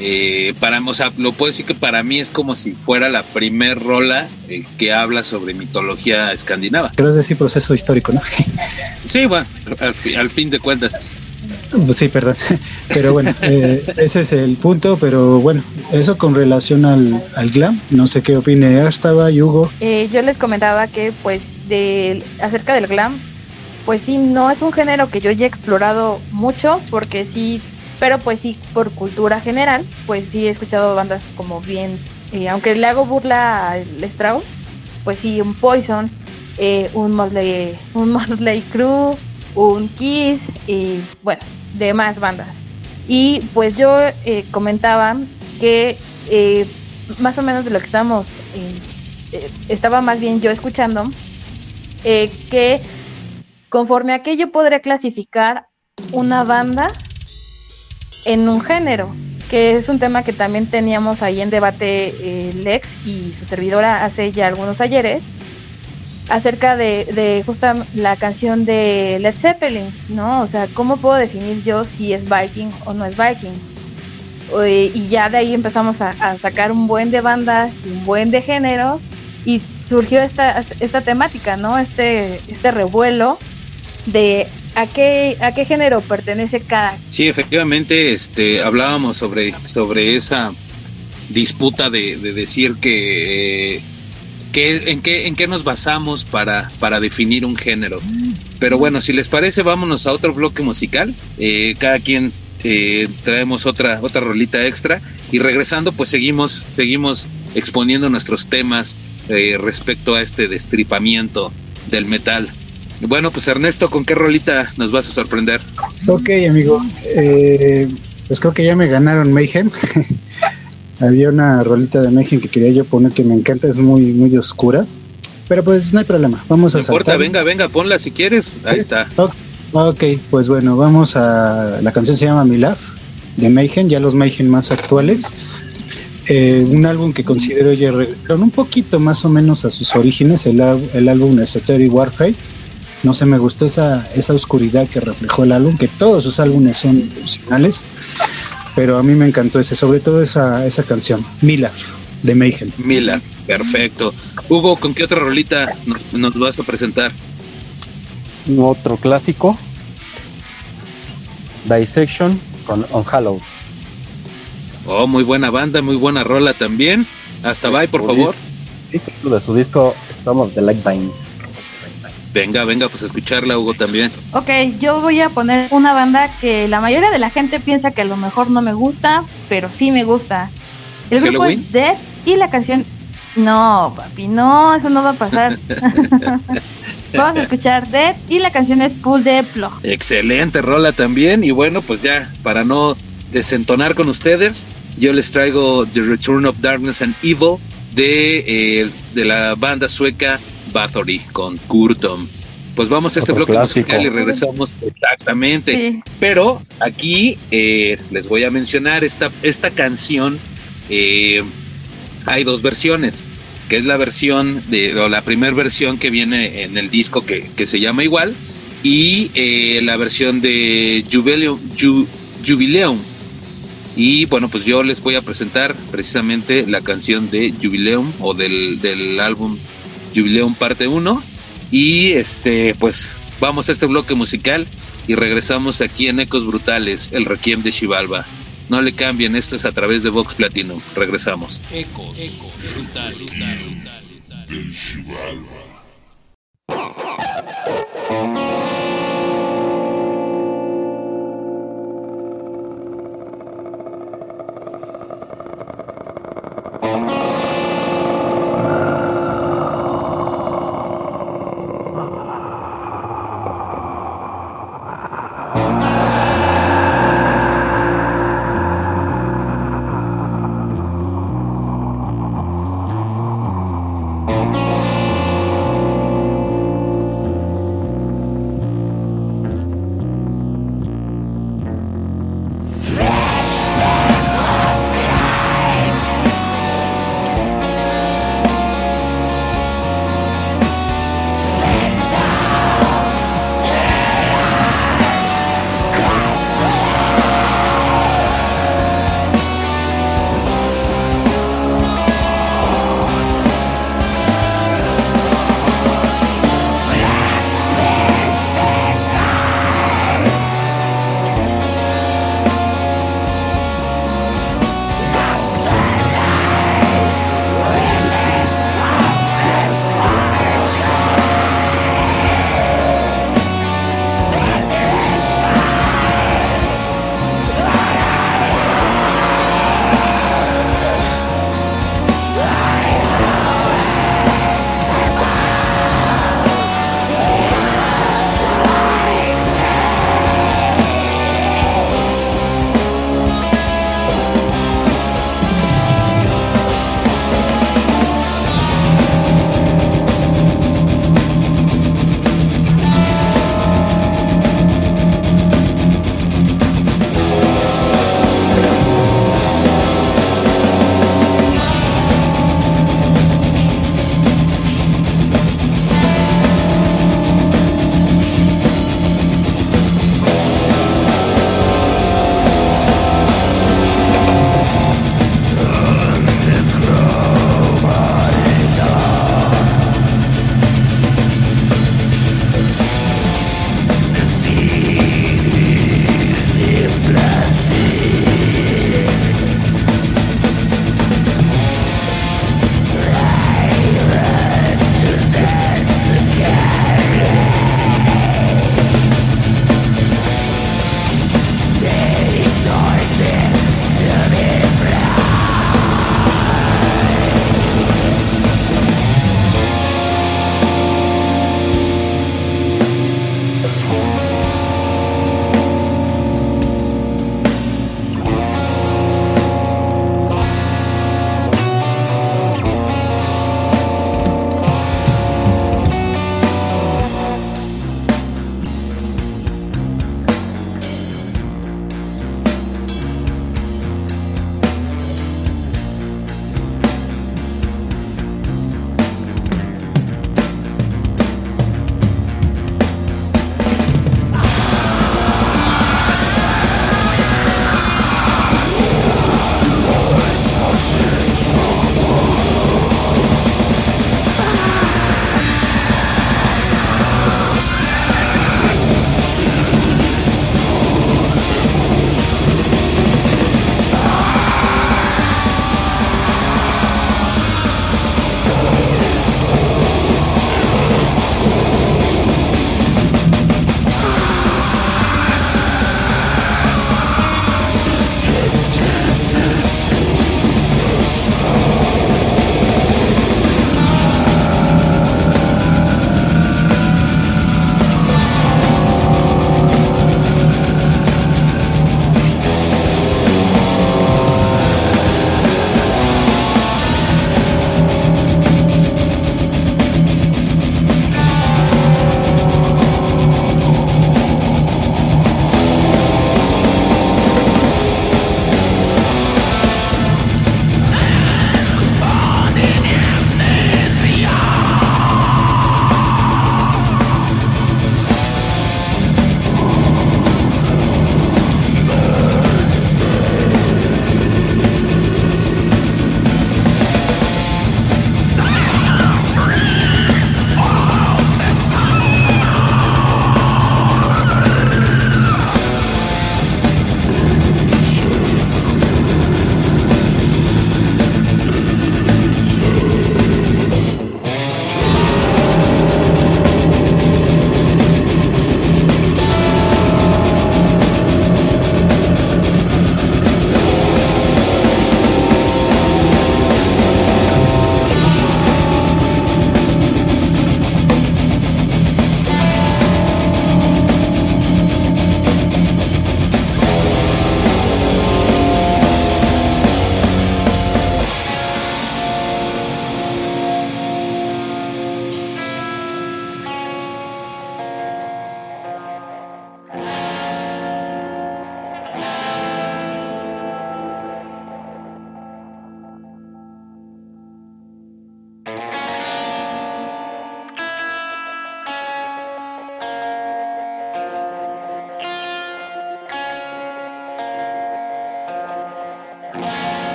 Eh, para, o sea, lo puedo decir que para mí es como si fuera la primer rola eh, que habla sobre mitología escandinava. Quiero decir proceso histórico, ¿no? sí, bueno, al, al fin de cuentas. Pues sí, perdón. Pero bueno, eh, ese es el punto. Pero bueno, eso con relación al, al glam. No sé qué opine estaba Hugo. Eh, yo les comentaba que, pues, de, acerca del glam, pues sí, no es un género que yo haya explorado mucho, porque sí, pero pues sí, por cultura general, pues sí he escuchado bandas como bien, eh, aunque le hago burla al Strauss, pues sí, un Poison, eh, un Motley, un Motley Crue, un Kiss y bueno, demás bandas. Y pues yo eh, comentaba que más o menos de lo que estamos, eh, estaba más bien yo escuchando, que conforme a que yo podría clasificar una banda en un género, que es un tema que también teníamos ahí en debate Lex y su servidora hace ya algunos ayeres acerca de, de justa la canción de Led Zeppelin, ¿no? O sea, ¿cómo puedo definir yo si es Viking o no es Viking? Y ya de ahí empezamos a, a sacar un buen de bandas, un buen de géneros, y surgió esta, esta temática, ¿no? Este, este revuelo de a qué, género pertenece cada. Sí, efectivamente, este, hablábamos sobre, sobre esa disputa de, de decir que eh, ¿Qué, en, qué, ¿En qué nos basamos para, para definir un género? Pero bueno, si les parece, vámonos a otro bloque musical. Eh, cada quien eh, traemos otra, otra rolita extra. Y regresando, pues seguimos, seguimos exponiendo nuestros temas eh, respecto a este destripamiento del metal. Bueno, pues Ernesto, ¿con qué rolita nos vas a sorprender? Ok, amigo. pues creo que ya me ganaron Mayhem. Había una rolita de México que quería yo poner que me encanta, es muy, muy oscura. Pero pues no hay problema, vamos a No importa, venga, venga, ponla si quieres. Ahí está. Ok, pues bueno, vamos a. La canción se llama Mi Love de Mayhem, ya los Mayhem más actuales. Eh, un álbum que considero ya regresaron un poquito más o menos a sus orígenes, el, el álbum Esoteric Warfare. No sé, me gustó esa, esa oscuridad que reflejó el álbum, que todos sus álbumes son emocionales pero a mí me encantó ese, sobre todo esa, esa canción, Mila, de Mayhem. Mila, perfecto. Hugo, ¿con qué otra rolita nos, nos vas a presentar? Otro clásico, Dissection con On Hollow. Oh, muy buena banda, muy buena rola también. Hasta bye, por favor. De su disco Storm of the Light Vines. Venga, venga, pues a escucharla, Hugo, también. Ok, yo voy a poner una banda que la mayoría de la gente piensa que a lo mejor no me gusta, pero sí me gusta. El grupo es Dead y la canción... No, papi, no, eso no va a pasar. Vamos a escuchar Dead y la canción es Pull the Plug. Excelente rola también. Y bueno, pues ya, para no desentonar con ustedes, yo les traigo The Return of Darkness and Evil de, eh, de la banda sueca Bathory con Kurtom. Pues vamos a este Otro bloque clásico. musical y regresamos exactamente. Sí. Pero aquí eh, les voy a mencionar esta, esta canción. Eh, hay dos versiones, que es la versión de, o la primera versión que viene en el disco que, que se llama igual, y eh, la versión de Jubileum, Ju, Jubileum. Y bueno, pues yo les voy a presentar precisamente la canción de Jubileum o del, del álbum Jubileum parte 1. Y este, pues vamos a este bloque musical y regresamos aquí en Ecos Brutales, el Requiem de Chivalba. No le cambien, esto es a través de Vox Platinum. Regresamos. Ecos, Ecos, brutal, brutal, brutal, brutal.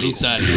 Del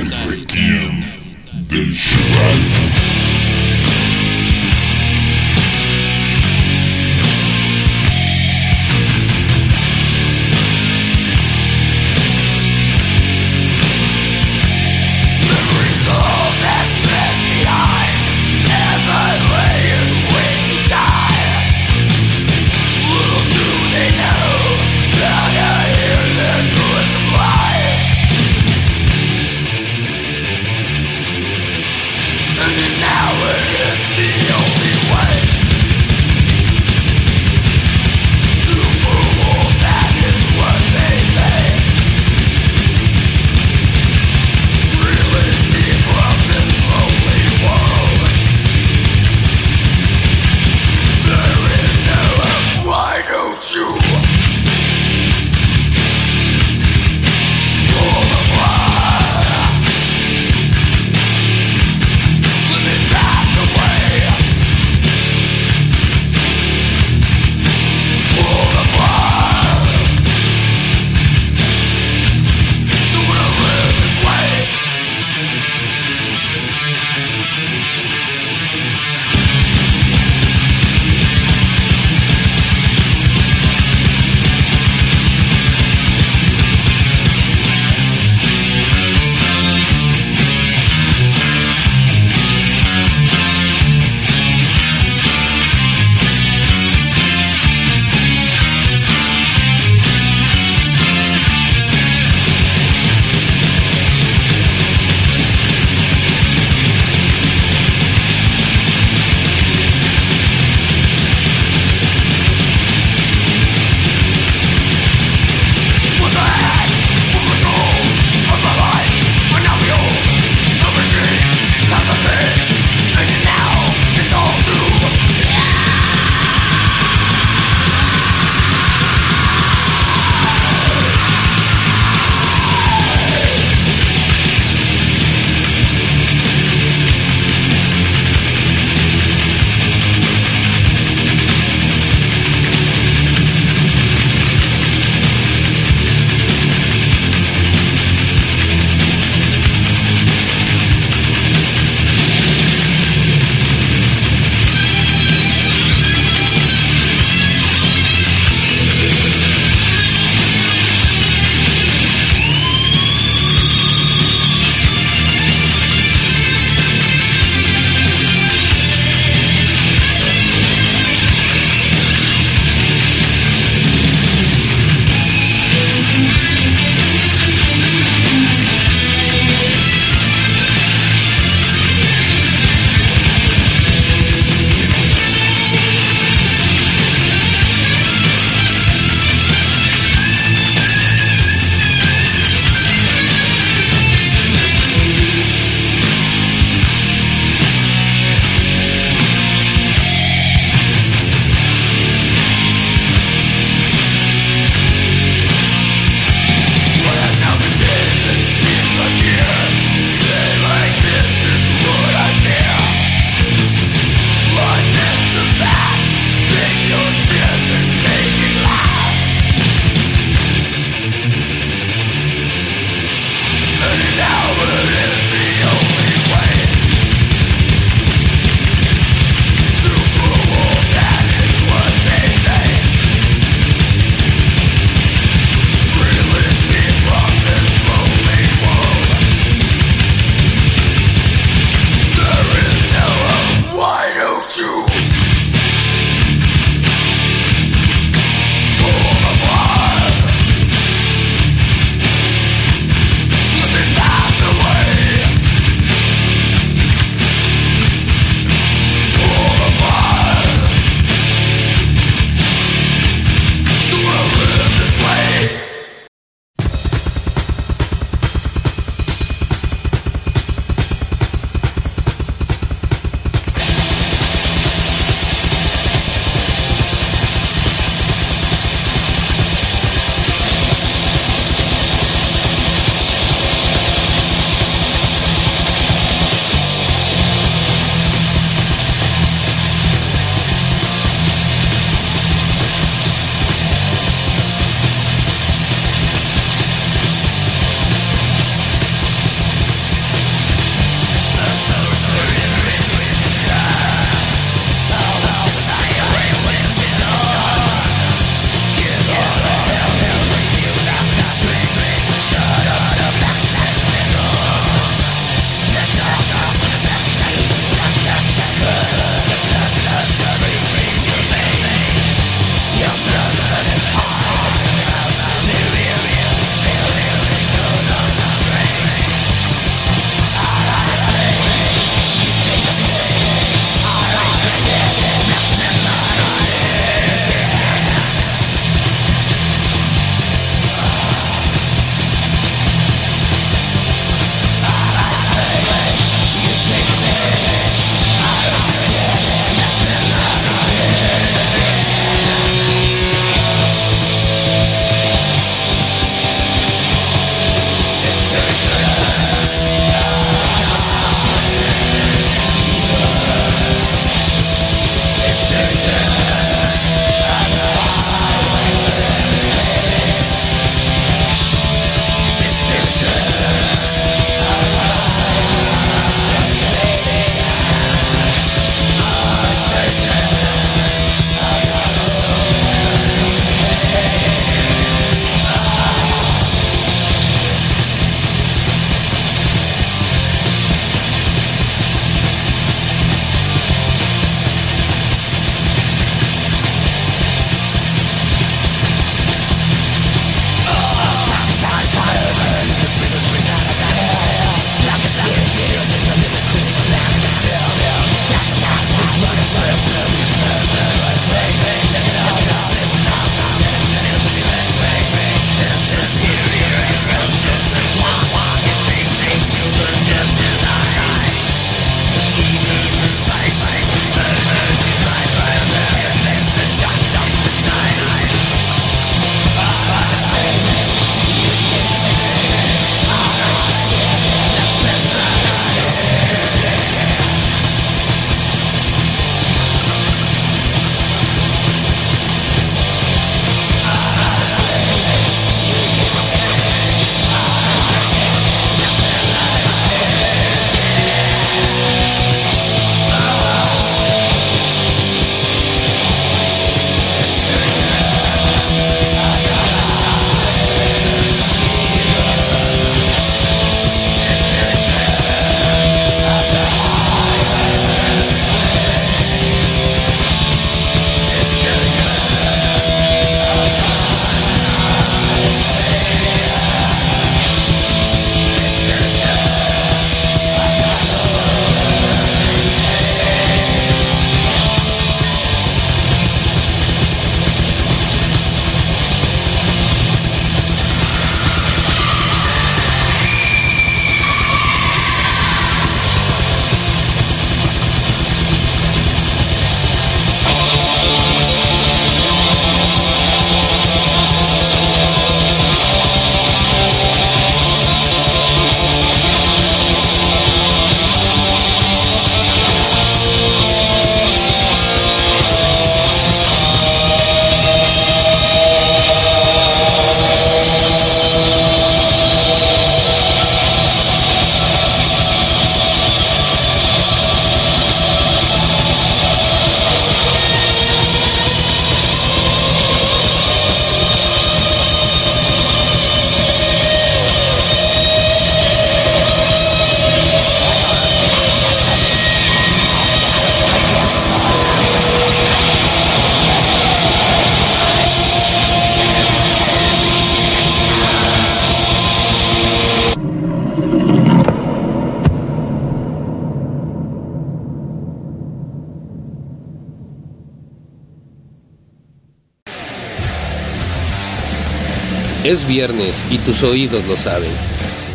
viernes y tus oídos lo saben.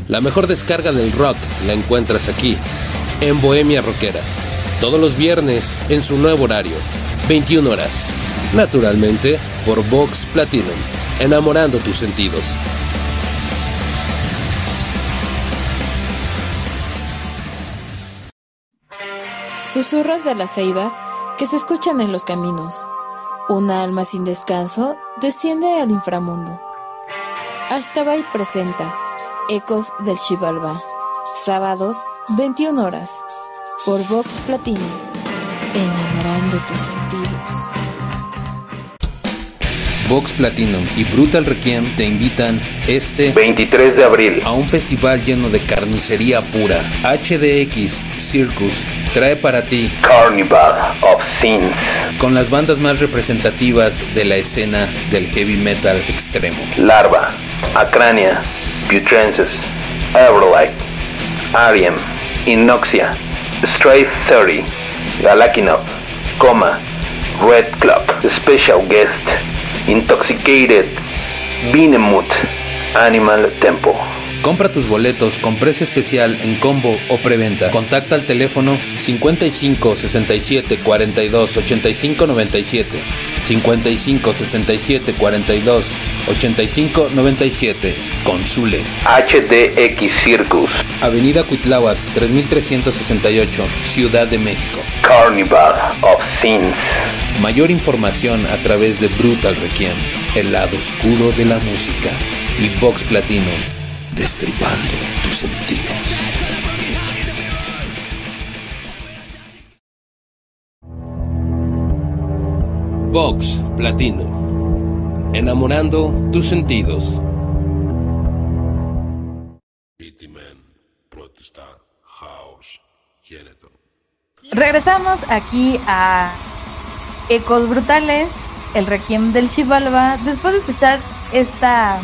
La mejor descarga del rock la encuentras aquí, en Bohemia Rockera. Todos los viernes en su nuevo horario, 21 horas. Naturalmente, por Vox Platinum, enamorando tus sentidos. Susurros de la ceiba que se escuchan en los caminos. Una alma sin descanso desciende al inframundo. Ashtabay presenta Ecos del Chivalba. Sábados, 21 horas. Por Vox Platino. Enamorando tus sentidos. Vox Platinum y Brutal Requiem te invitan este 23 de abril. a un festival lleno de carnicería pura. HDX Circus trae para ti Carnival of Sins. con las bandas más representativas de la escena del heavy metal extremo. Larva, Acrania, Putrensis, Everlight, Arium, Inoxia, Stray 30, Galakinov, Coma, Red Club, Special Guest, Intoxicated, Benemoth, Animal Tempo. Compra tus boletos con precio especial en combo o preventa. Contacta al teléfono 55 67 42 85 97. 55 67 42 85 97. Consule. HDX Circus, Avenida Cuitláhuac 3368, Ciudad de México. Carnival of Sins. Mayor información a través de Brutal Requiem, el lado oscuro de la música. Y Vox Platinum, destripando tus sentidos. Vox Platinum, enamorando tus sentidos. Regresamos aquí a Ecos Brutales, el Requiem del Chivalba, después de escuchar esta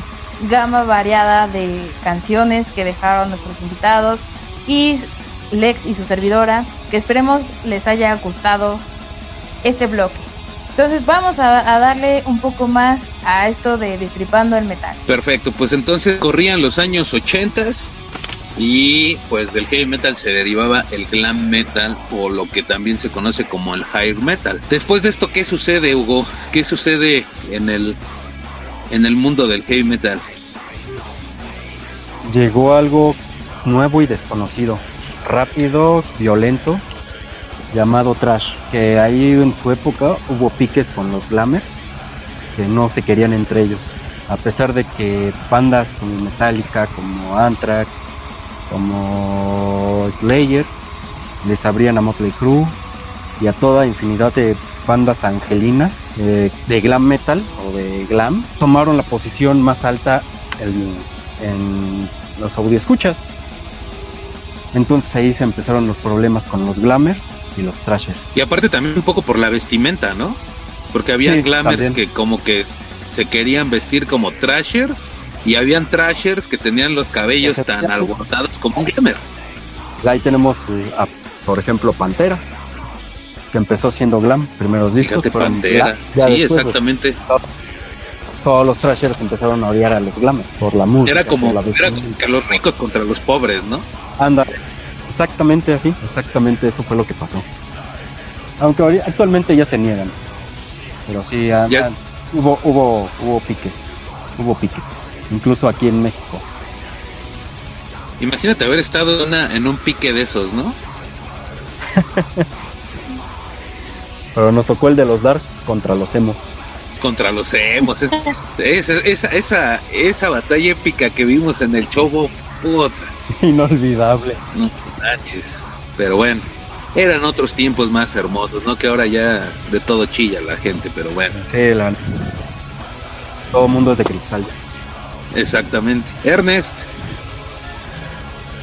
gama variada de canciones que dejaron nuestros invitados y Lex y su servidora, que esperemos les haya gustado este bloque. Entonces vamos a, a darle un poco más a esto de destripando el metal. Perfecto, pues entonces corrían los años 80 y pues del heavy metal se derivaba el glam metal o lo que también se conoce como el high metal. Después de esto, ¿qué sucede, Hugo? ¿Qué sucede en el en el mundo del heavy metal? Llegó algo nuevo y desconocido, rápido, violento, llamado trash, que ahí en su época hubo piques con los glamers que no se querían entre ellos, a pesar de que bandas como Metallica, como Anthrax, como Slayer les abrían a Motley Crue y a toda infinidad de bandas angelinas eh, de glam metal o de glam tomaron la posición más alta en, en los escuchas entonces ahí se empezaron los problemas con los glamers y los trashers. Y aparte también un poco por la vestimenta, ¿no? Porque había Sí, glamers también. que como que se querían vestir como trashers y habían trashers que tenían los cabellos tan alborotados como un glamer. Ahí tenemos, eh, a, por ejemplo, Pantera, que empezó siendo glam, primeros discos. Fíjate, Pantera. Ya sí, después, exactamente. Todos los trashers empezaron a odiar a los glamers por la música. Era como, era que los ricos contra los pobres, ¿no? Anda, exactamente así, exactamente eso fue lo que pasó. Aunque actualmente ya se niegan. Pero sí, Ya. hubo, hubo, hubo piques, hubo piques, incluso aquí en México. Imagínate haber estado en, una- en un pique de esos, ¿no? Pero nos tocó el de los Darks contra los Emos. Contra los emos. Es- esa, esa, esa, esa batalla épica que vimos en el show, puta, Inolvidable. no manches. Pero bueno, eran otros tiempos más hermosos, ¿no? Que ahora ya de todo chilla la gente, pero bueno, Sí, la... Todo mundo es de cristal. exactamente. Ernest,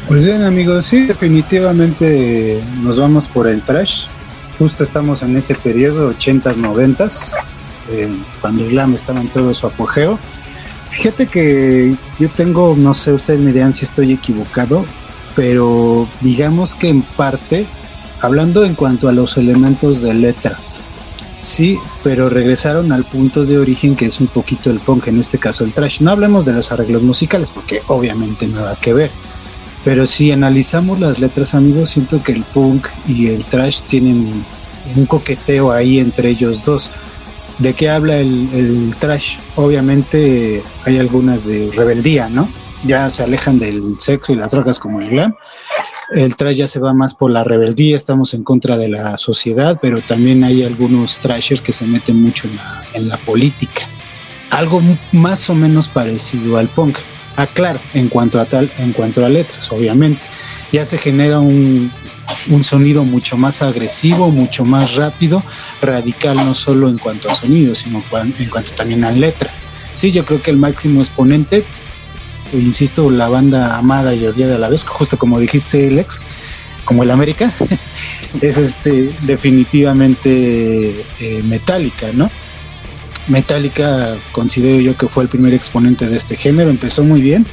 Pues bien amigos, sí, definitivamente nos vamos por el trash. Justo estamos en ese periodo, 80s, 90s, eh, cuando el glam estaba en todo su apogeo. Fíjate que yo tengo, no sé, ustedes me dirán si estoy equivocado, pero digamos que en parte, hablando en cuanto a los elementos de letra, Sí, pero regresaron al punto de origen que es un poquito el punk, en este caso el trash. No hablemos de los arreglos musicales porque obviamente nada que ver. Pero si analizamos las letras, amigos, siento que el punk y el trash tienen un coqueteo ahí entre ellos dos. ¿De qué habla el, trash? Obviamente hay algunas de rebeldía, ¿no? Ya se alejan del sexo y las drogas como el glam el trash ya se va más por la rebeldía, estamos en contra de la sociedad, pero también hay algunos trashers que se meten mucho en la, en la política. Algo más o menos parecido al punk. Aclaro, ah, en cuanto a tal, en cuanto a letras, obviamente. Ya se genera un, un sonido mucho más agresivo, mucho más rápido, radical no solo en cuanto a sonido, sino en cuanto también a letra. Sí, yo creo que el máximo exponente insisto, la banda amada y odiada a la vez, justo como dijiste, Lex, como el América, es este definitivamente eh, Metallica, ¿no? Metallica considero yo que fue el primer exponente de este género, empezó muy bien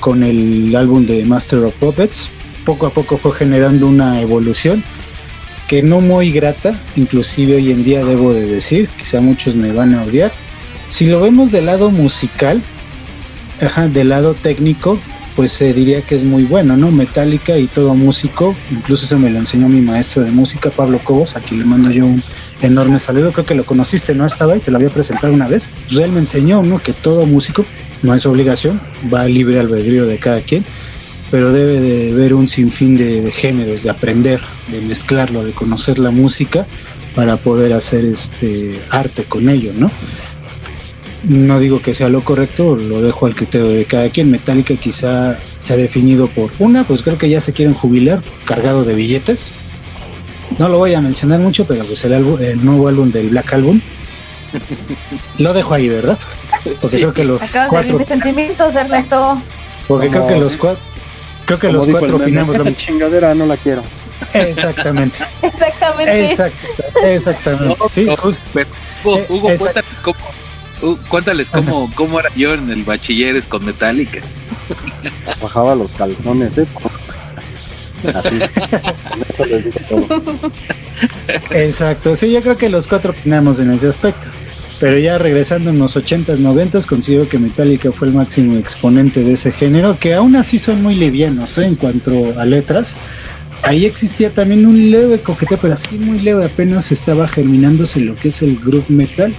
con el álbum de Master of Puppets, poco a poco fue generando una evolución que no muy grata, inclusive hoy en día debo de decir, quizá muchos me van a odiar. Si lo vemos del lado musical, Ajá, del lado técnico, pues se diría que es muy bueno, ¿no? Metálica y todo músico, incluso se me lo enseñó mi maestro de música, Pablo Cobos, aquí le mando yo un enorme saludo, creo que lo conociste, ¿no? Estaba ahí, te lo había presentado una vez. Pues él me enseñó, ¿no? Que todo músico, no es obligación, va libre albedrío de cada quien, pero debe de ver un sinfín de, de géneros, de aprender, de mezclarlo, de conocer la música para poder hacer este arte con ello, ¿no? No digo que sea lo correcto, lo dejo al criterio de cada quien. Metallica quizá se ha definido por una, pues creo que ya se quieren jubilar, cargado de billetes. No lo voy a mencionar mucho, pero pues el, álbum, el nuevo álbum del Black Album lo dejo ahí, ¿verdad? Porque creo que los Acabas cuatro... de sentimientos, Ernesto. Porque creo que los cuatro, creo que los cuatro opinamos. Esa chingadera no la quiero. Exactamente. exactamente. exactamente. sí, Hugo, Hugo cuéntanos cómo, Uh, cuéntales cómo, cómo era yo en el bachilleres con Metallica. Bajaba los calzones, ¿eh? Así. Exacto, sí, yo creo que los cuatro opinamos en ese aspecto. Pero ya regresando en los 80s, 90s, considero que Metallica fue el máximo exponente de ese género, que aún así son muy livianos ¿eh? en cuanto a letras. Ahí existía también un leve coqueteo, pero así muy leve, apenas estaba germinándose lo que es el group metal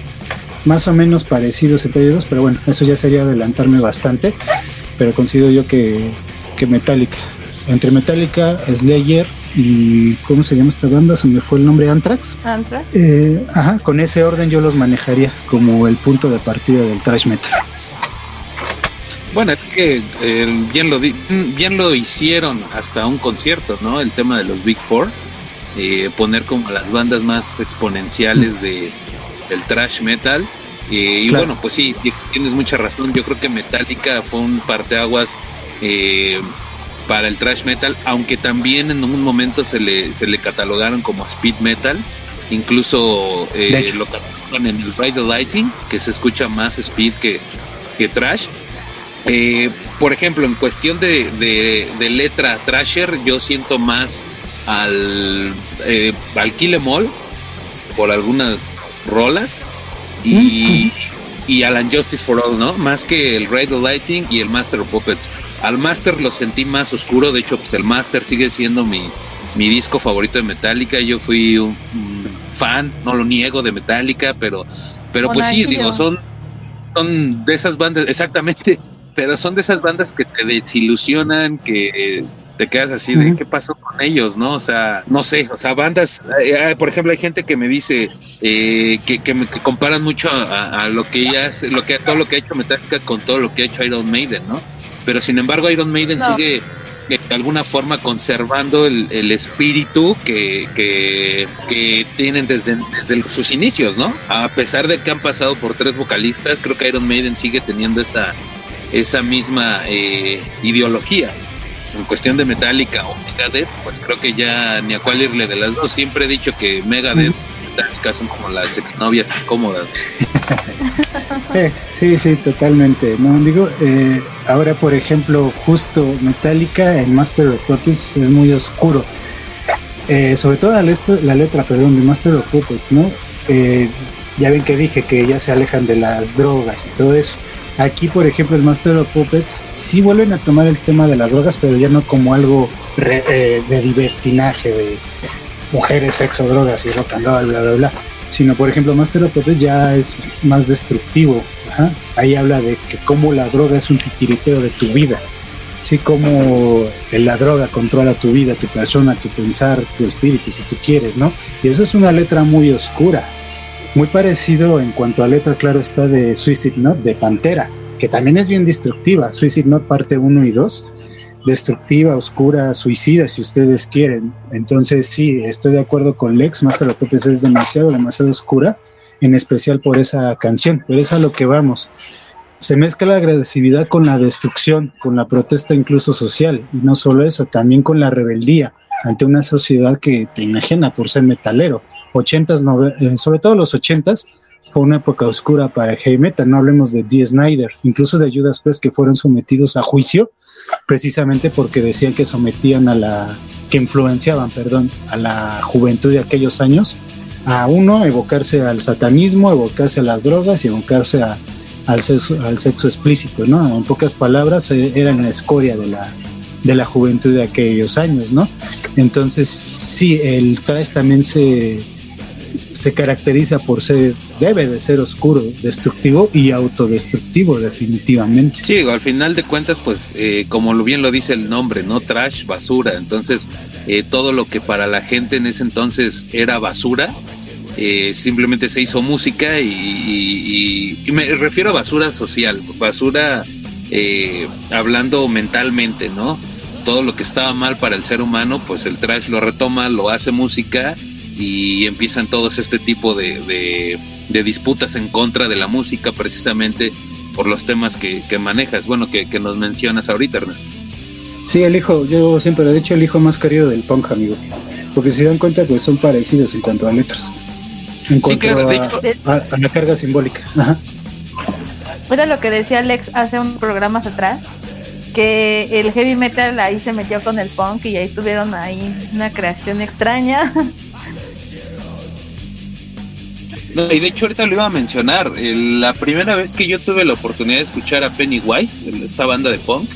más o menos parecidos entre ellos, pero bueno, eso ya sería adelantarme bastante, pero considero yo que, que Metallica, entre Metallica, Slayer y ¿cómo se llama esta banda? Se me fue el nombre Anthrax. Anthrax. Eh, ajá, con ese orden yo los manejaría como el punto de partida del thrash metal. Bueno, es que eh, bien, lo bien lo hicieron hasta un concierto, ¿no? El tema de los Big Four, eh, poner como las bandas más exponenciales de, el trash metal. y bueno, pues sí, tienes mucha razón. Yo creo que Metallica fue un parteaguas eh, para el trash metal, aunque también en un momento se le, se le catalogaron como speed metal. Incluso eh, lo catalogan en el Ride the Lighting, que se escucha más speed que, que trash. Eh, por ejemplo, en cuestión de, de, letra trasher, yo siento más al, eh, al Kill Em All por algunas rolas y, y Alan Justice for All, ¿no? Más que el Raid of Lighting y el Master of Puppets. Al Master lo sentí más oscuro, de hecho, pues el Master sigue siendo mi, mi disco favorito de Metallica. Yo fui un, fan, no lo niego, de Metallica, pero, pero pues sí, digo, son, son de esas bandas, exactamente, pero son de esas bandas que te desilusionan, que te quedas así de qué pasó con ellos, ¿no? O sea, no sé, o sea, bandas, eh, eh, por ejemplo, hay gente que me dice eh, que, que, me, comparan mucho a, lo que ya es, lo que todo lo que ha hecho Metallica con todo lo que ha hecho Iron Maiden, ¿no? Pero sin embargo, Iron Maiden sigue de alguna forma conservando el, el espíritu que, que, que, tienen desde, desde sus inicios, ¿no? A pesar de que han pasado por tres vocalistas, creo que Iron Maiden sigue teniendo esa, esa misma ideología en cuestión de Metallica o Megadeth, pues creo que ya ni a cuál irle de las dos. Siempre he dicho que Megadeth y Metallica son como las exnovias incómodas. sí, sí, sí, totalmente. No digo, eh, ahora por ejemplo, justo Metallica en Master of Puppets es muy oscuro. Eh, sobre todo la letra, la letra, perdón, de Master of Puppets, ¿no? eh, ya ven que dije que ya se alejan de las drogas y todo eso. Aquí, por ejemplo, el Master of Puppets sí vuelven a tomar el tema de las drogas, pero ya no como algo eh, de divertinaje, de mujeres, sexo, drogas y rock and roll, bla, bla, bla. Sino, por ejemplo, Master of Puppets ya es más destructivo. Ahí habla de que cómo la droga es un titiriteo de tu vida. Así como la droga controla tu vida, tu persona, tu pensar, tu espíritu, si tú quieres, ¿no? Y eso es una letra muy oscura muy parecido en cuanto a letra, claro, está de Suicide Note de Pantera, que también es bien destructiva. Suicide Note parte 1 y 2, destructiva, oscura, suicida, si ustedes quieren. Entonces, sí, estoy de acuerdo con Lex. Master of Puppets es demasiado, demasiado oscura, en especial por esa canción, pero es a lo que vamos. Se mezcla la agresividad con la destrucción, con la protesta incluso social, y no solo eso, también con la rebeldía ante una sociedad que te imagina por ser metalero 80s, eh, sobre todo los 80s, fue una época oscura para heavy metal. No hablemos de Dee Snyder, incluso de Judas Priest que fueron sometidos a juicio precisamente porque decían que sometían a la, que influenciaban, perdón, a la juventud de aquellos años a uno evocarse al satanismo, evocarse a las drogas y evocarse al, sexo, al sexo explícito, ¿no? En pocas palabras, eh, eran la escoria de la, de la juventud de aquellos años, ¿no? Entonces, sí, el trash también se, se caracteriza por ser, debe de ser oscuro, destructivo y autodestructivo definitivamente. Sí, al final de cuentas, pues eh, como bien lo dice el nombre, ¿no? Trash, basura. Entonces, eh, todo lo que para la gente en ese entonces era basura, eh, simplemente se hizo música y, y, me refiero a basura social, basura hablando mentalmente, ¿no? Todo lo que estaba mal para el ser humano, pues el trash lo retoma, lo hace música y empiezan todos este tipo de, de, disputas en contra de la música precisamente por los temas que, manejas, bueno, que, nos mencionas ahorita, Ernesto. Sí, el hijo, yo siempre lo he dicho, el hijo más querido del punk, amigo. Porque si dan cuenta, pues son parecidos en cuanto a letras. En cuanto a, la carga simbólica. Ajá. Era lo que decía Alex hace un programas atrás, que el heavy metal ahí se metió con el punk y ahí tuvieron ahí una creación extraña. y de hecho ahorita lo iba a mencionar. la primera vez que yo tuve la oportunidad de escuchar a Pennywise, esta banda de punk,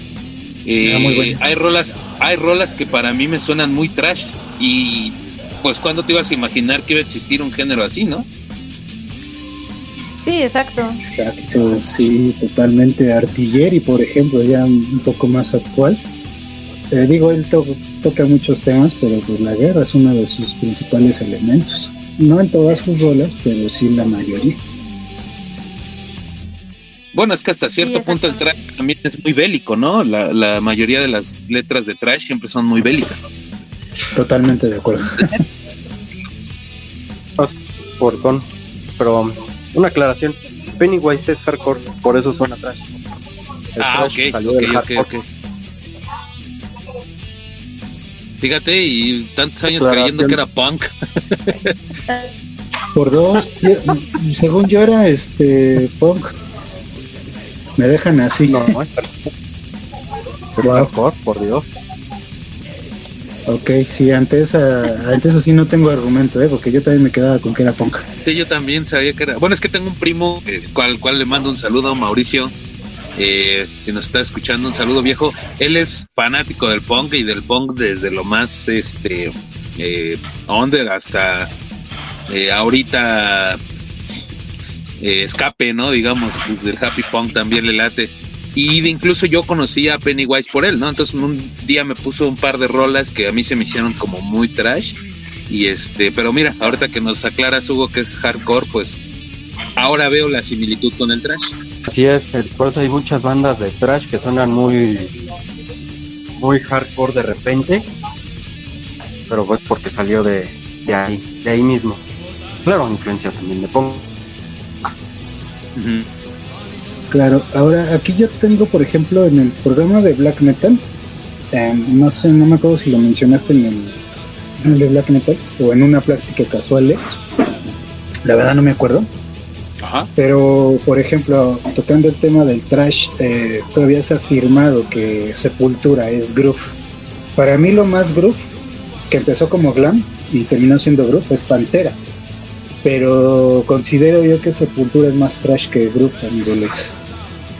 eh, ah, hay rolas, hay rolas que para mí me suenan muy trash. Y pues cuando te ibas a imaginar que iba a existir un género así, ¿no? Sí, exacto. Exacto, sí, totalmente. Artillery, por ejemplo, ya un poco más actual. Eh, digo, él toca muchos temas, pero pues la guerra es uno de sus principales elementos. No en todas sus rolas, pero sí en la mayoría. Bueno, es que hasta cierto punto el trash también es muy bélico, ¿no? La, mayoría de las letras de trash siempre son muy bélicas. Totalmente de acuerdo. Portón. Pero una aclaración. Pennywise es hardcore, por eso suena trash. ah, ok, ok, ok, Fíjate, y tantos años creyendo que era punk. Por dos, según yo era este punk. Me dejan así. No, no por Dios. Ok, sí, antes, antes eso sí no tengo argumento, ¿eh? porque yo también me quedaba con que era punk. Sí, yo también sabía que era. Bueno, es que tengo un primo, eh, al cual le mando un saludo, a Mauricio, eh, si nos está escuchando, un saludo viejo. Él es fanático del punk y del punk desde lo más este eh, under hasta eh, ahorita eh, escape, ¿no? Digamos, desde el happy punk también le late. Y incluso yo conocí a Pennywise por él, ¿no? Entonces un día me puso un par de rolas que a mí se me hicieron como muy trash. Y este, pero mira, ahorita que nos aclaras, Hugo, que es hardcore, pues ahora veo la similitud con el trash. Así es, por eso hay muchas bandas de trash que suenan muy, muy hardcore de repente, pero pues porque salió de, ahí, de ahí mismo. Claro, influencia también de punk. Claro, ahora aquí yo tengo, por ejemplo, en el programa de Black Metal, em, no sé, no me acuerdo si lo mencionaste en el, en el de Black Metal o en una plática casual, La verdad no me acuerdo pero, por ejemplo, tocando el tema del trash, eh, todavía se ha afirmado que Sepultura es groove. Para mí lo más groove, que empezó como glam y terminó siendo groove, es Pantera. pero considero yo que Sepultura es más trash que groove, amigo Lex.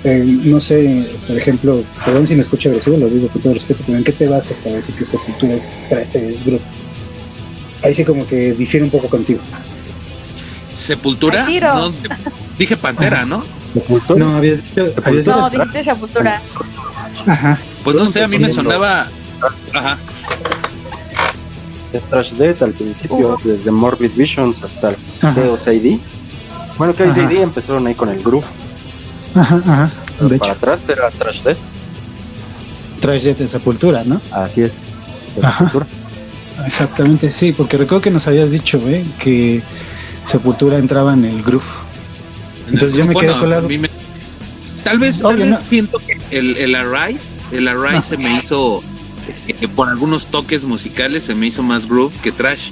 Eh, no sé, por ejemplo, perdón si me escucho agresivo, lo digo con todo respeto, pero ¿en qué te basas para decir que Sepultura es, es groove? Ahí sí como que difiere un poco contigo. Sepultura. Al tiro. No, dije Pantera, ¿no? Sepultura. No, habías dicho, habías No, dijiste Sepultura. Ajá. Pues no sé, a mí me sonaba. Ajá. Es Trash Death al principio, desde Morbid Visions hasta el. Chaos AD. Bueno, Chaos. AD empezaron ahí con el groove. Ajá, ajá. pero De para hecho, atrás era Trash Death. Trash Death de Sepultura, ¿no? Así es. de Ajá. Sepultura. Exactamente, sí, porque recuerdo que nos habías dicho, ¿eh? Que Sepultura entraba en el groove. Entonces yo me quedé colado. me- Tal vez, tal vez no. siento que el, el Arise, el Arise se me hizo, eh, por algunos toques musicales, se me hizo más groove que trash.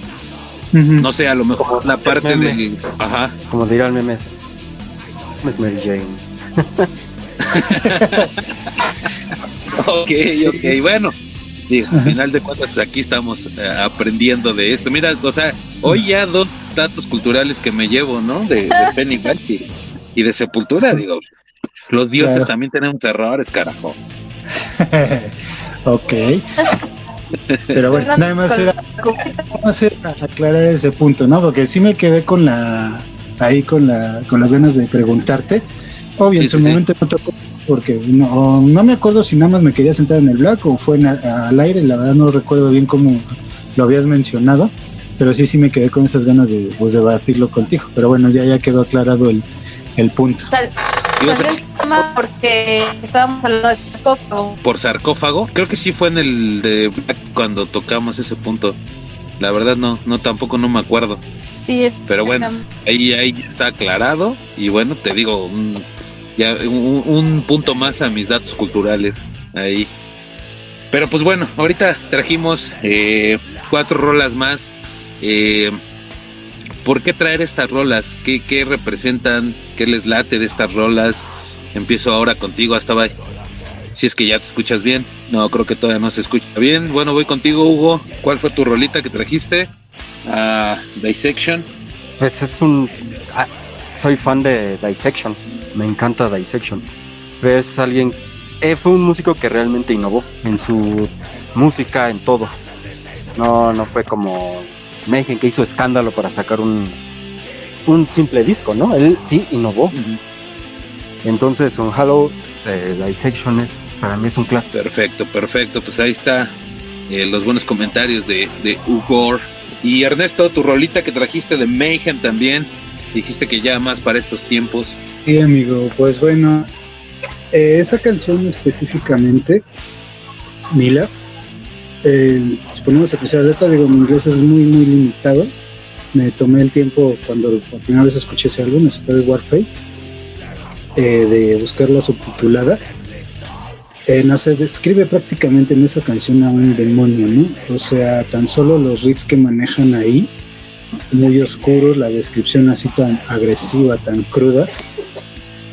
No sé, a lo mejor Como la parte del. Ajá. Como dirá el meme. Es Mary Jane. Ok, Sí. ok, bueno. Digo, al final de cuentas, aquí estamos eh, aprendiendo de esto. Mira, o sea, hoy ya dos datos culturales que me llevo, ¿no? De, de Pennywise y, y de Sepultura, digo. Los dioses Claro. también tenemos errores, carajo. ok. Pero bueno, nada más era, nada más era aclarar ese punto, ¿no? Porque sí me quedé con la ahí con la con las ganas de preguntarte. Obvio, Sí, en su sí, sí. momento no tocó porque no, no me acuerdo si nada más me quería sentar en el black o fue en a- al aire, la verdad no recuerdo bien cómo lo habías mencionado, pero sí sí me quedé con esas ganas de pues, debatirlo contigo. Pero bueno, ya ya quedó aclarado el, el punto. El tema porque estábamos hablando de sarcófago. por sarcófago. Creo que sí fue en el de Black cuando tocamos ese punto. La verdad no, no tampoco no me acuerdo. Sí, es- Pero bueno, ahí, ahí está aclarado. Y bueno, te digo, un, ya un, un punto más a mis datos culturales ahí. Pero pues bueno, ahorita trajimos eh, cuatro rolas más. Eh, ¿Por qué traer estas rolas? ¿Qué, ¿Qué representan? ¿Qué les late de estas rolas? Empiezo ahora contigo, hasta bye. Si es que ya te escuchas bien. No, creo que todavía no se escucha bien. Bueno, voy contigo, Hugo. ¿Cuál fue tu rolita que trajiste? Ah, Dissection. Pues es un. ah, soy fan de Dissection. Me encanta Dissection. Es alguien. eh, fue un músico que realmente innovó en su música, en todo. No, no fue como Mayhem que hizo escándalo para sacar un, un simple disco, ¿no? Él sí innovó. Entonces, un Halo de Dissection es, para mí es un clásico. Perfecto, perfecto. Pues ahí está eh, los buenos comentarios de, de Ugor. Y Ernesto, tu rolita que trajiste de Mayhem también. Dijiste que ya más para estos tiempos. Sí, amigo, pues bueno, eh, esa canción específicamente, Mila, eh, si ponemos atención a la letra, digo, mi inglés es muy, muy limitado. Me tomé el tiempo cuando por primera vez escuché ese álbum, ese de Warfare, eh, de buscarla subtitulada. Eh, no sé, describe prácticamente en esa canción a un demonio, ¿no? O sea, tan solo los riffs que manejan ahí, muy oscuros, la descripción así tan agresiva, tan cruda.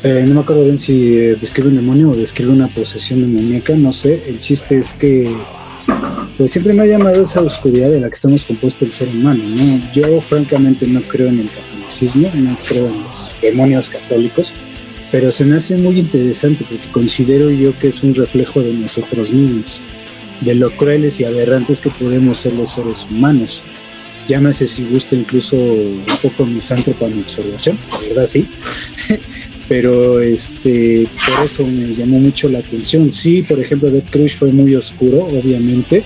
Eh, no me acuerdo bien si eh, describe un demonio o describe una posesión demoníaca, no sé. El chiste es que pues siempre me ha llamado esa oscuridad de la que estamos compuesto el ser humano, ¿no? Yo francamente no creo en el catolicismo, no creo en los demonios católicos, pero se me hace muy interesante porque considero yo que es un reflejo de nosotros mismos, de lo crueles y aberrantes que podemos ser los seres humanos. Llámese si gusta incluso un poco misántropa mi observación, la verdad sí. pero este por eso me llamó mucho la atención. Sí, por ejemplo, Death Crush fue muy oscuro, obviamente,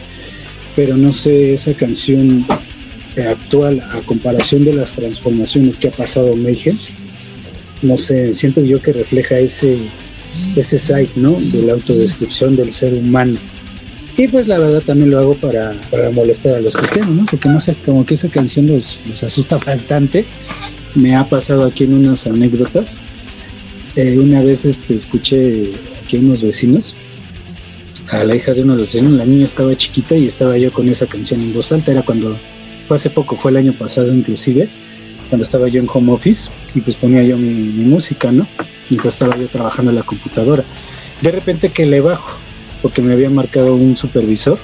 pero no sé, esa canción eh, actual a comparación de las transformaciones que ha pasado Mayhem, no sé, siento yo que refleja ese ese side, ¿no? De la autodescripción del ser humano. Y pues la verdad también lo hago para, para molestar a los cristianos, ¿no? Porque no sé, como que esa canción los, los asusta bastante. Me ha pasado aquí en unas anécdotas. Eh, una vez este, escuché aquí unos vecinos, a la hija de uno de los vecinos, la niña estaba chiquita y estaba yo con esa canción en voz alta, era cuando, fue hace poco, fue el año pasado inclusive, cuando estaba yo en home office y pues ponía yo mi, música, ¿no? Mientras estaba yo trabajando en la computadora. De repente que le bajo, porque me había marcado un supervisor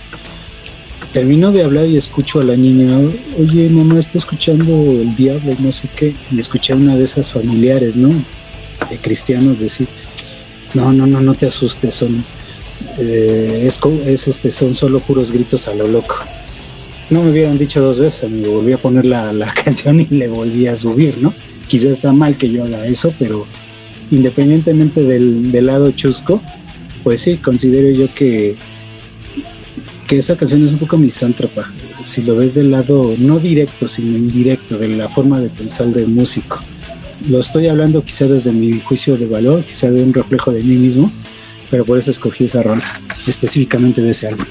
termino de hablar y escucho a la niña, oye mamá, está escuchando el diablo, no sé qué, y escuché a una de esas familiares, ¿no? De cristianos decir, no, no, no, no te asustes, son, eh, es, es, este, son solo puros gritos a lo loco. No me hubieran dicho dos veces, amigo, volví a poner la, la canción y le volví a subir, ¿no? Quizás está mal que yo haga eso, pero independientemente del, del lado chusco, pues sí, considero yo que que esa canción es un poco misántropa, si lo ves del lado no directo, sino indirecto, de la forma de pensar del músico. Lo estoy hablando quizá desde mi juicio de valor, quizá de un reflejo de mí mismo, pero por eso escogí esa rola, específicamente de ese álbum.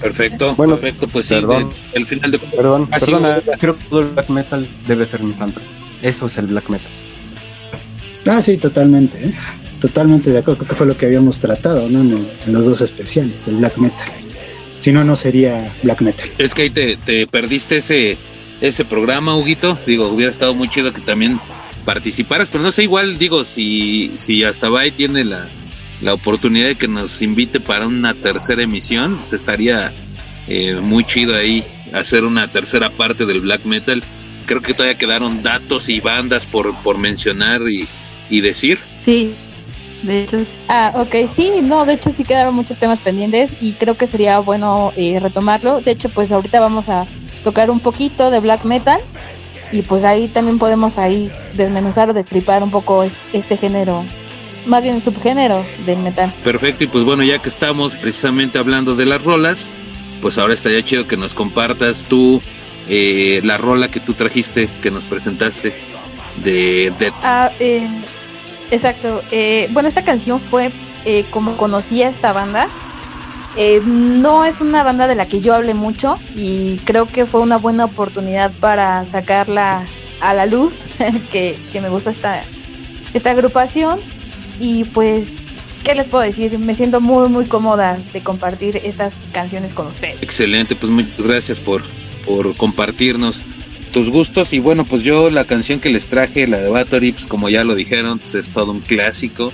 Perfecto, bueno, perfecto, pues perdón, sí, el final de... Perdón, ah, perdona, creo que todo el black metal debe ser misántropo. Eso es el black metal. Ah, sí, totalmente. ¿eh? totalmente de acuerdo, que fue lo que habíamos tratado ¿no? en, los dos especiales del black metal. Si no, no sería black metal. Es que ahí te, te perdiste ese, ese programa, Huguito. Digo, hubiera estado muy chido que también participaras, pero no sé, igual, digo, si, si hasta ahí tiene la, la oportunidad de que nos invite para una tercera emisión, pues estaría eh, muy chido ahí hacer una tercera parte del black metal. Creo que todavía quedaron datos y bandas por, por mencionar y, y decir. Sí, de hecho, ah, ok, sí, no, de hecho sí quedaron muchos temas pendientes y creo que sería bueno eh, retomarlo. De hecho, pues ahorita vamos a tocar un poquito de black metal y pues ahí también podemos ahí desmenuzar o destripar un poco este género, más bien subgénero del metal. Perfecto, y pues bueno, ya que estamos precisamente hablando de las rolas, pues ahora estaría chido que nos compartas tú eh, la rola que tú trajiste, que nos presentaste de Death. Ah, eh, Exacto. Eh, bueno, esta canción fue eh, como conocí a esta banda. Eh, no es una banda de la que yo hable mucho y creo que fue una buena oportunidad para sacarla a la luz, que, que, me gusta esta, esta agrupación. Y pues, ¿qué les puedo decir? Me siento muy, muy cómoda de compartir estas canciones con ustedes. Excelente, pues muchas gracias por, por compartirnos tus gustos. Y bueno, pues yo la canción que les traje, la de Battery, pues como ya lo dijeron, pues es todo un clásico.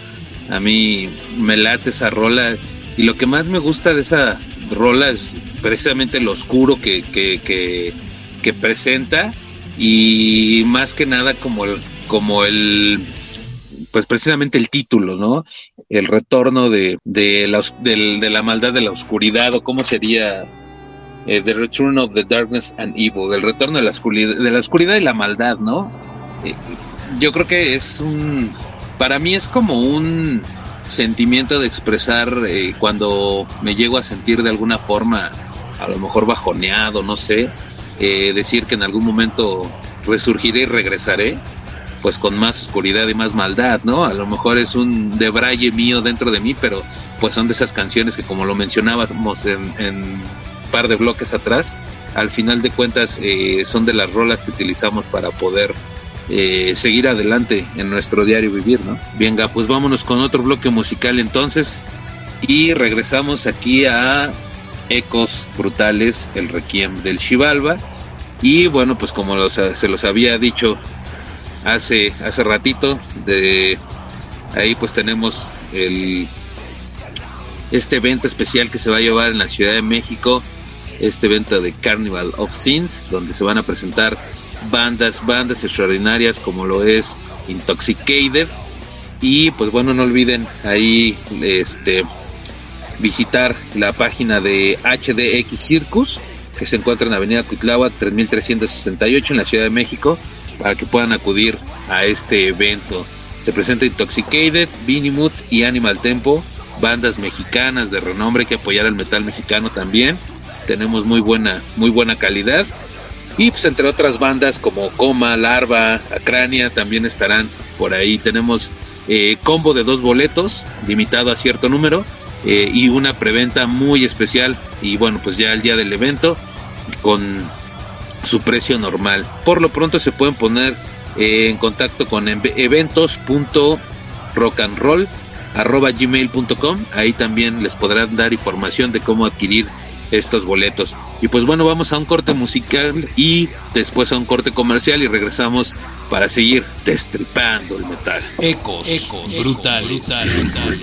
A mí me late esa rola. Y lo que más me gusta de esa rola es precisamente lo oscuro que, que, presenta. Y más que nada como el, como el pues precisamente el título, ¿no? El retorno de, de, la, de la maldad de la oscuridad, o cómo sería eh, the Return of the Darkness and Evil, el retorno de la oscuridad, de la oscuridad y la maldad, ¿no? Eh, yo creo que es un, para mí es como un sentimiento de expresar eh, cuando me llego a sentir de alguna forma, a lo mejor bajoneado, no sé, decir que en algún momento resurgiré y regresaré, pues con más oscuridad y más maldad, ¿no? A lo mejor es un debraye mío dentro de mí, pero pues son de esas canciones que como lo mencionábamos en, en par de bloques atrás, al final de cuentas eh, son de las rolas que utilizamos para poder eh, seguir adelante en nuestro diario vivir, ¿no? Venga, pues vámonos con otro bloque musical entonces y regresamos aquí a Ecos Brutales, el Requiem del Chivalba y bueno, pues como se los había dicho hace, hace ratito, de ahí pues tenemos el este evento especial que se va a llevar en la Ciudad de México este evento de Carnival of Sins, donde se van a presentar bandas, bandas extraordinarias como lo es Intoxicated. Y pues bueno, no olviden ahí este visitar la página de HDX Circus, que se encuentra en Avenida Cuitláhuac 3368 en la Ciudad de México, para que puedan acudir a este evento. Se presenta Intoxicated, Binimut y Animal Tempo, bandas mexicanas de renombre que apoyar al metal mexicano también tenemos muy buena, muy buena calidad. Y pues entre otras bandas como Coma, Larva, Acrania también estarán por ahí. Tenemos eh, combo de dos boletos, limitado a cierto número, eh, y una preventa muy especial. Y bueno, pues ya el día del evento con su precio normal. Por lo pronto se pueden poner eh, en contacto con eventos.rockandroll.gmail.com. Ahí también les podrán dar información de cómo adquirir estos boletos. Y pues bueno, vamos a un corte musical y después a un corte comercial y regresamos para seguir destripando el metal. Ecos, ecos, brutal, brutal, brutal,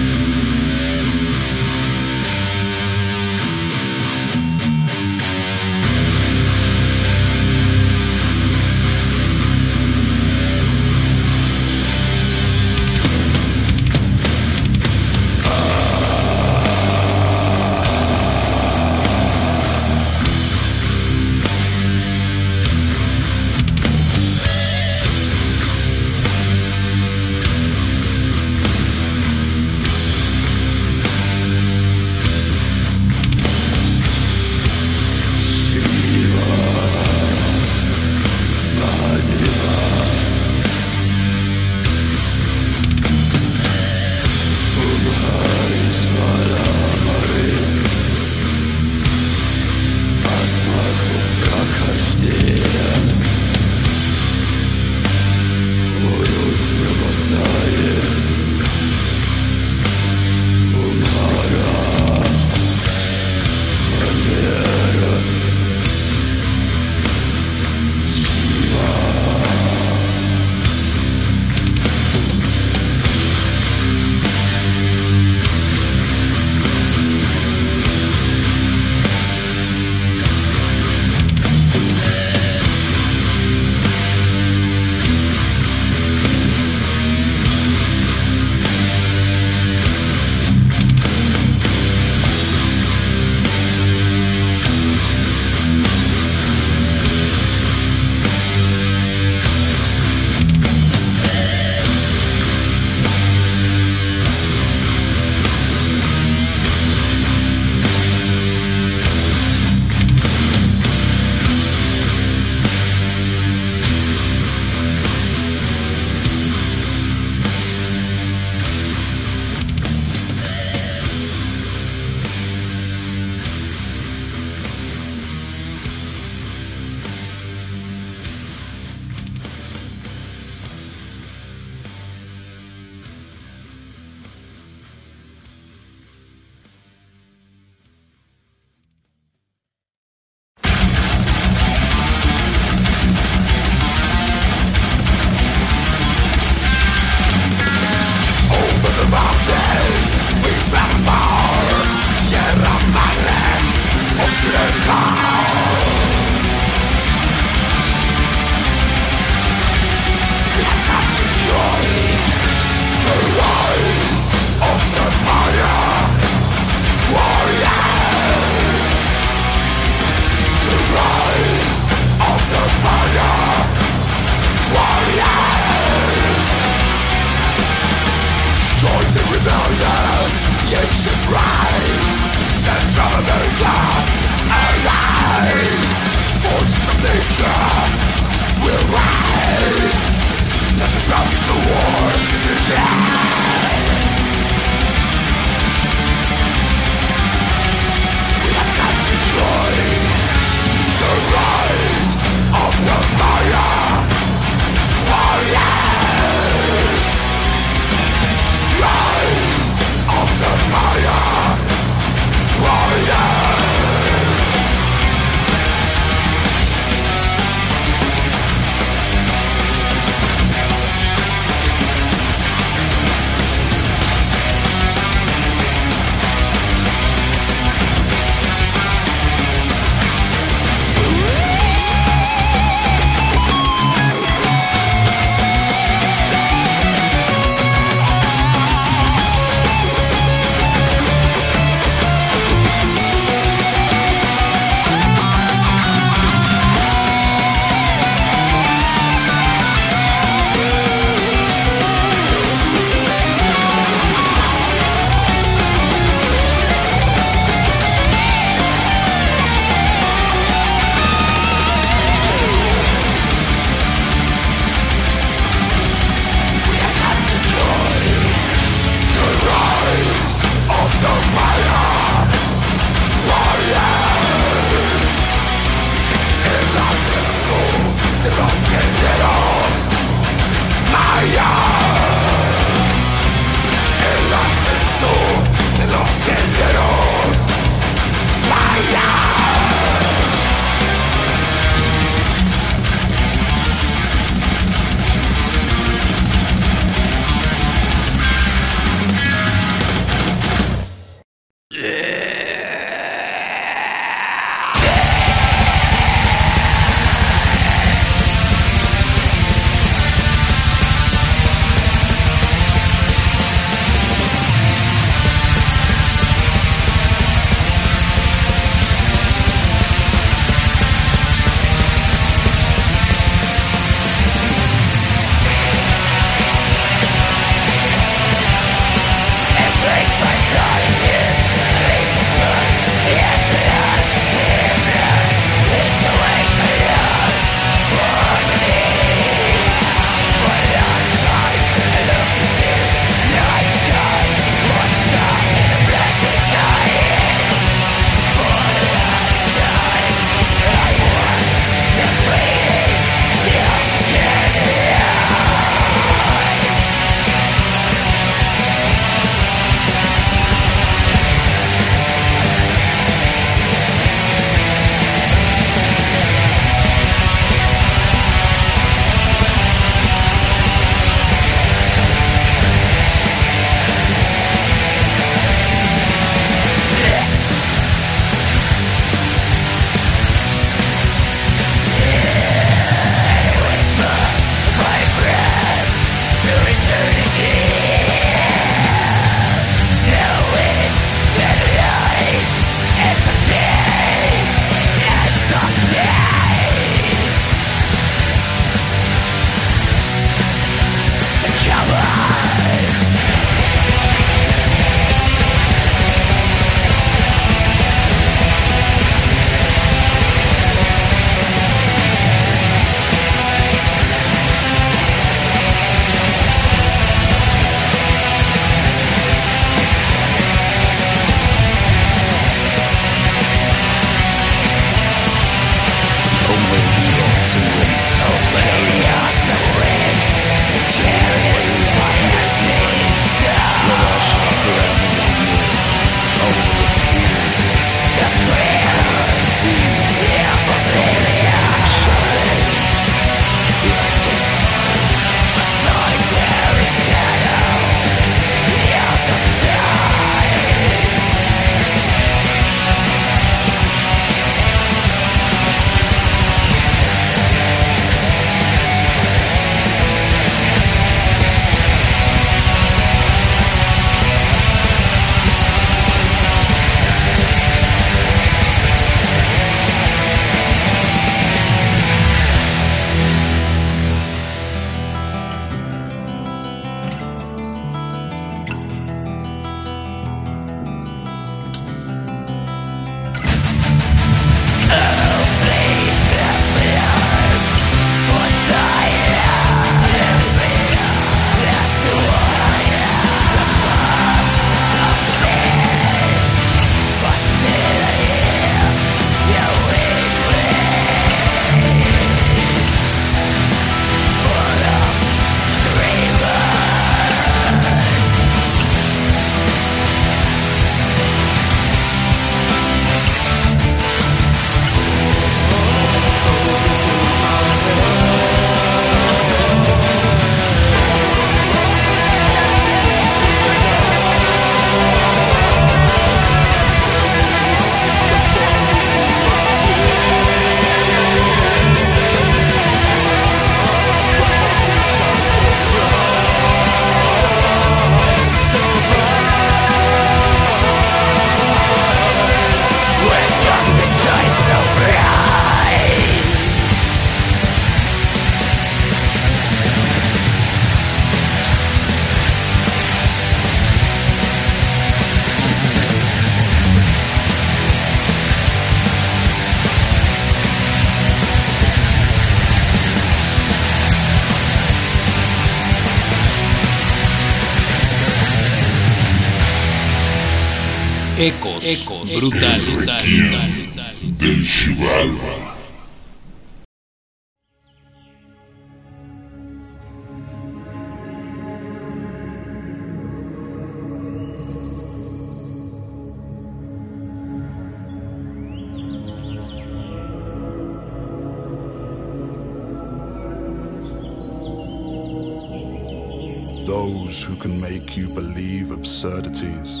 those who can make you believe absurdities,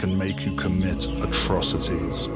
can make you commit atrocities.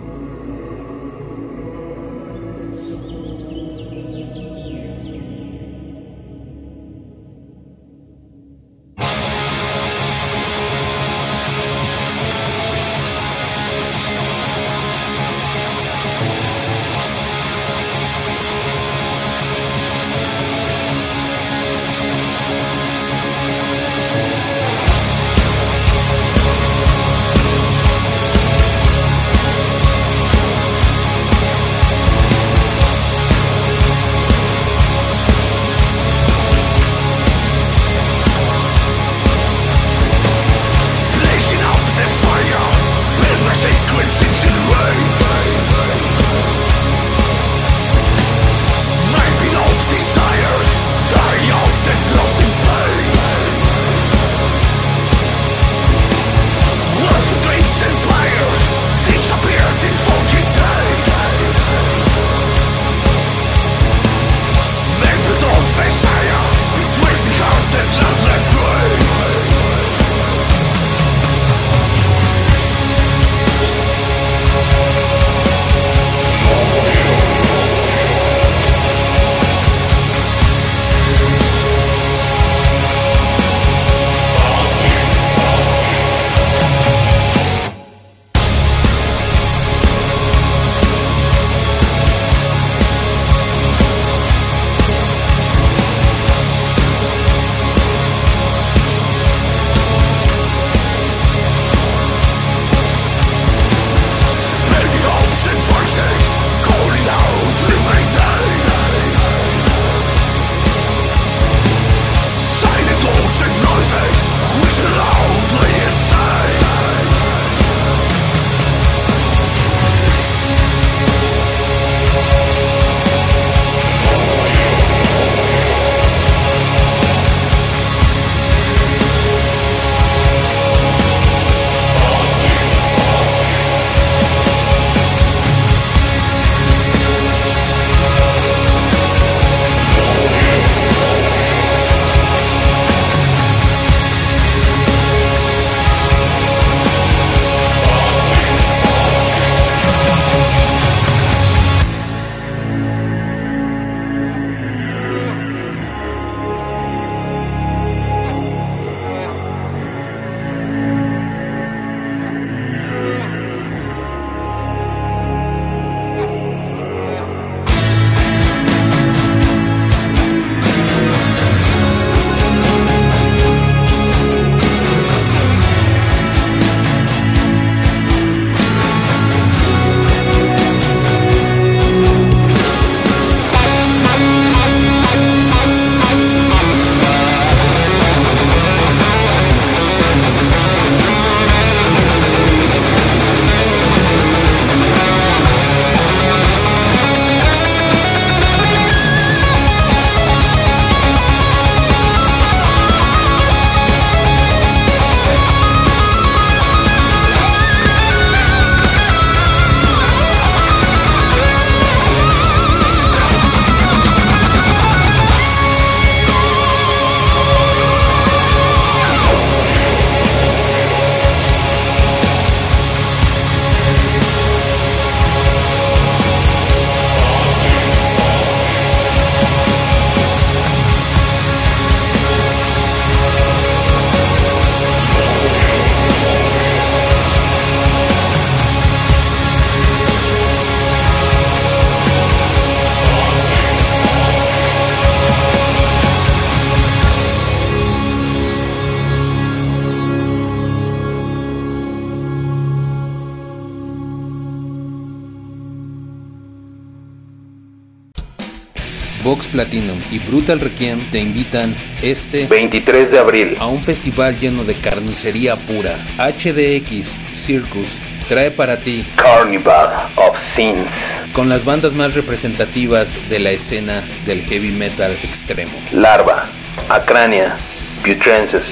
Y Brutal Requiem te invitan este 23 de abril a un festival lleno de carnicería pura. HDX Circus trae para ti Carnival of Sins. con las bandas más representativas de la escena del heavy metal extremo. Larva, Acrania, Putrensis,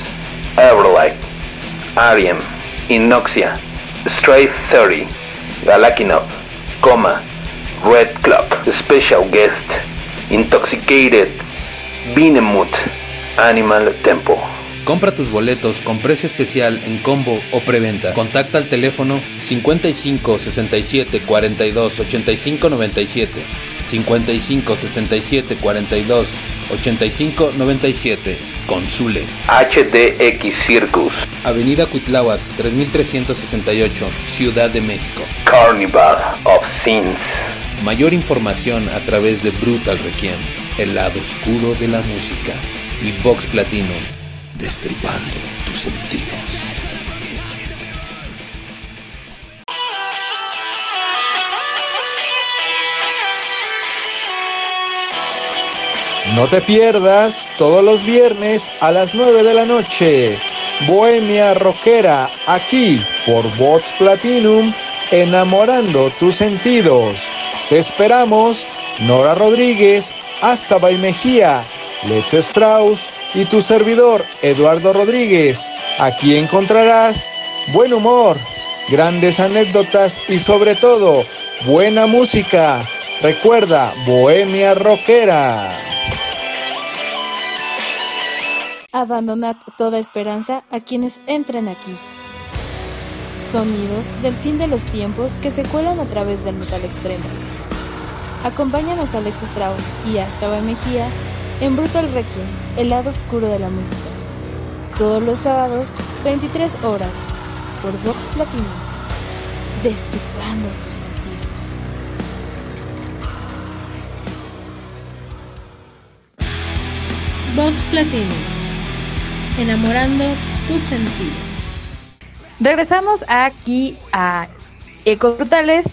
Everlight, Arium, Inoxia, Stray 30, Galakinov, Coma, Red Club, Special Guest, Intoxicated, Benemoth, Animal Tempo. Compra tus boletos con precio especial en combo o preventa. Contacta al teléfono 55 67 42 85 97, 55 67 42 85 97. Consule. HDX Circus, Avenida Cuitláhuac 3368, Ciudad de México. Carnival of Sins. Mayor información a través de Brutal Requiem, el lado oscuro de la música, y Vox Platinum, destripando tus sentidos. No te pierdas todos los viernes a las 9 de la noche. Bohemia Rockera, aquí por Vox Platinum, enamorando tus sentidos. Te esperamos, Nora Rodríguez, hasta Mejía, Lex Strauss y tu servidor, Eduardo Rodríguez. Aquí encontrarás buen humor, grandes anécdotas y sobre todo, buena música. Recuerda, Bohemia Rockera. Abandonad toda esperanza a quienes entren aquí. Sonidos del fin de los tiempos que se cuelan a través del metal extremo. Acompáñanos a Alex Strauss y a Astaba Mejía en Brutal Requiem, el lado oscuro de la música. Todos los sábados, 23 horas, por Vox Platinum. Destripando tus sentidos. Vox Platinum. Enamorando tus sentidos. Regresamos aquí a Ecos Brutales,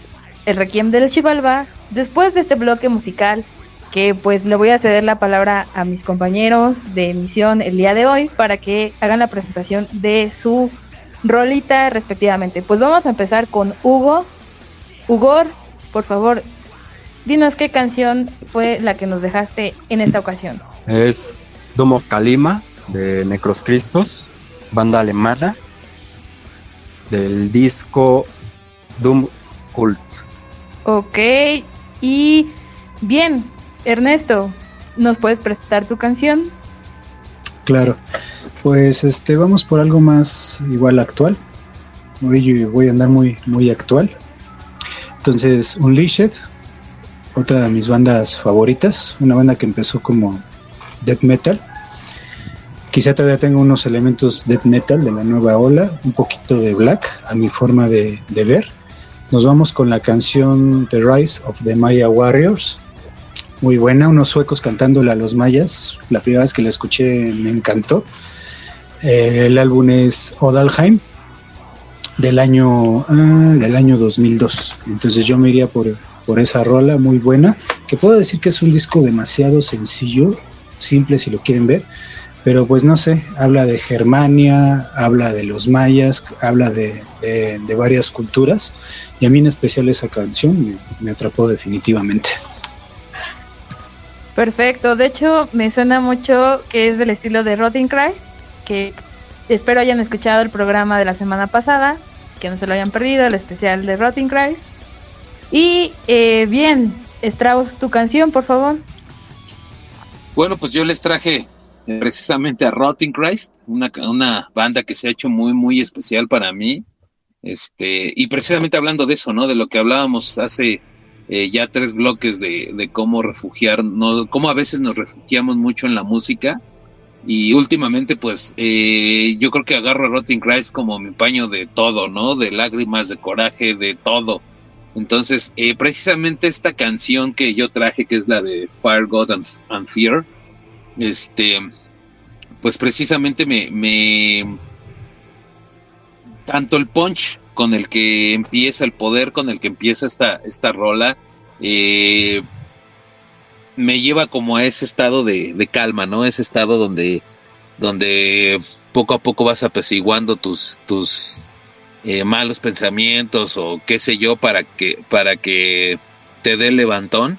el Requiem del Chivalba, después de este bloque musical que pues le voy a ceder la palabra a mis compañeros de emisión el día de hoy para que hagan la presentación de su rolita respectivamente. Pues vamos a empezar con Hugo. Hugor, por favor, dinos qué canción fue la que nos dejaste en esta ocasión. Es Doom of Kalima de Necros Cristos, banda alemana, del disco Doom Cult. Ok, y bien, Ernesto, ¿nos puedes prestar tu canción? Claro, pues este vamos por algo más igual actual. Hoy voy a andar muy muy actual. Entonces, Unleashed, otra de mis bandas favoritas, una banda que empezó como death metal. Quizá todavía tengo unos elementos death metal de la nueva ola, un poquito de black a mi forma de ver. Nos vamos con la canción The Rise of the Maya Warriors. Muy buena, unos suecos cantándole a los mayas. La primera vez que la escuché me encantó. Eh, el álbum es Odalheim del año ah, del año 2002. Entonces yo me iría por, por esa rola muy buena, que puedo decir que es un disco demasiado sencillo, simple si lo quieren ver, pero pues no sé, habla de Germania, habla de los mayas, habla de, de- de varias culturas, y a mí en especial esa canción me, me atrapó definitivamente. Perfecto, de hecho me suena mucho que es del estilo de Rotting Christ, que espero hayan escuchado el programa de la semana pasada, que no se lo hayan perdido, el especial de Rotting Christ. Y eh, bien, Strauss, tu canción, por favor. Bueno, pues yo les traje precisamente a Rotting Christ, una, una banda que se ha hecho muy, muy especial para mí. Este, y precisamente hablando de eso, ¿no? De lo que hablábamos hace eh, ya tres bloques de, de cómo refugiar, no, cómo a veces nos refugiamos mucho en la música. Y últimamente, pues, eh, yo creo que agarro a Rotting Christ como mi paño de todo, ¿no? De lágrimas, de coraje, de todo. Entonces, eh, precisamente esta canción que yo traje, que es la de Fire, God and Fear, este, pues precisamente me, me, tanto el punch con el que empieza, el poder con el que empieza esta, esta rola, eh, me lleva como a ese estado de, de calma, ¿no? Ese estado donde, donde poco a poco vas apaciguando tus, tus eh, malos pensamientos o qué sé yo para que, para que te dé levantón.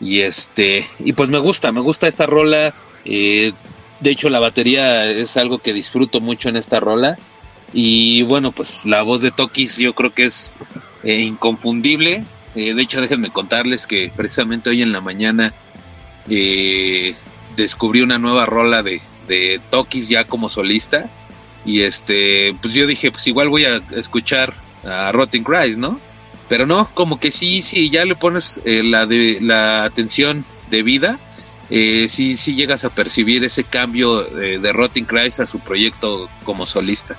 Y este, y pues me gusta, me gusta esta rola. Eh, de hecho, la batería es algo que disfruto mucho en esta rola. Y bueno, pues la voz de Tokis yo creo que es eh, inconfundible. de hecho, déjenme contarles que precisamente hoy en la mañana descubrí una nueva rola de, de Tokis ya como solista. Y este, pues yo dije, pues igual voy a escuchar a Rotten Christ, ¿no? Pero no, como que sí, sí, ya le pones eh, la, de, la atención debida, eh, sí, sí llegas a percibir ese cambio de, de Rotting Christ a su proyecto como solista.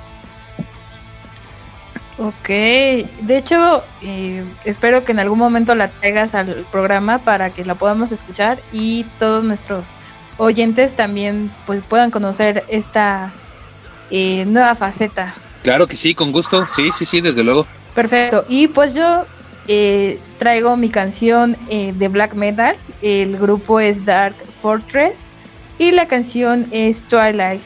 Ok, de hecho, eh, espero que en algún momento la traigas al programa para que la podamos escuchar y todos nuestros oyentes también pues puedan conocer esta eh, nueva faceta. Claro que sí, con gusto, sí, sí, sí, desde luego. Perfecto, y pues yo eh, traigo mi canción eh, de black metal, el grupo es Dark Fortress y la canción es Twilight.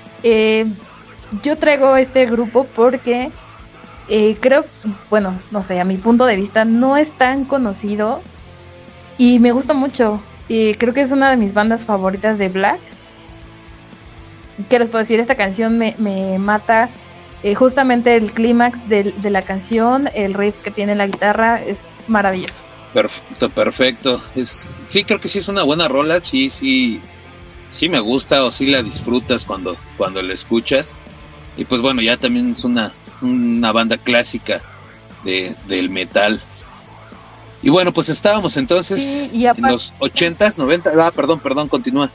yo traigo este grupo porque creo, bueno, no sé, a mi punto de vista no es tan conocido y me gusta mucho. Creo que es una de mis bandas favoritas de Black. ¿Qué les puedo decir? Esta canción me, mata. Eh, justamente el clímax de, la canción, el riff que tiene la guitarra, es maravilloso. Perfecto, perfecto. Es, sí, creo que sí es una buena rola. Sí, sí, sí me gusta o sí la disfrutas cuando, cuando la escuchas. Y pues bueno, ya también es una, una banda clásica de, del metal. Y bueno, pues estábamos entonces en los 80s, 90 Ah, perdón, perdón, continúa.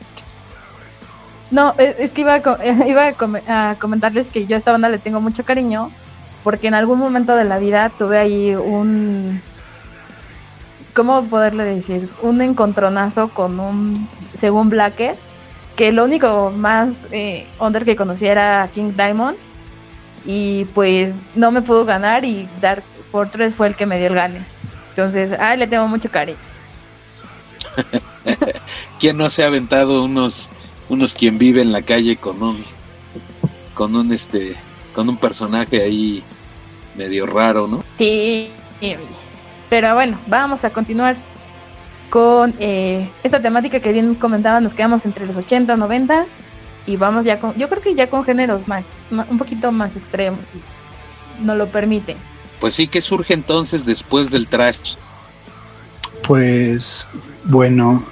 No, es que iba a, iba a comentarles que yo a esta banda le tengo mucho cariño porque en algún momento de la vida tuve ahí un... ¿Cómo poderle decir? Un encontronazo con un, según Blacker, que lo único más eh, under que conocía era King Diamond y pues no me pudo ganar y Dark Fortress fue el que me dio el gane. Entonces, ah, le tengo mucho cariño. ¿Quién no se ha aventado unos, unos quien vive en la calle con un, con un este, con un personaje ahí medio raro, ¿no? Sí, pero bueno, vamos a continuar con eh, esta temática que bien comentaba, nos quedamos entre los 80, 90 y vamos ya con, yo creo que ya con géneros más, un poquito más extremos, si nos lo permite. Pues sí, ¿qué surge entonces después del trash? Pues bueno,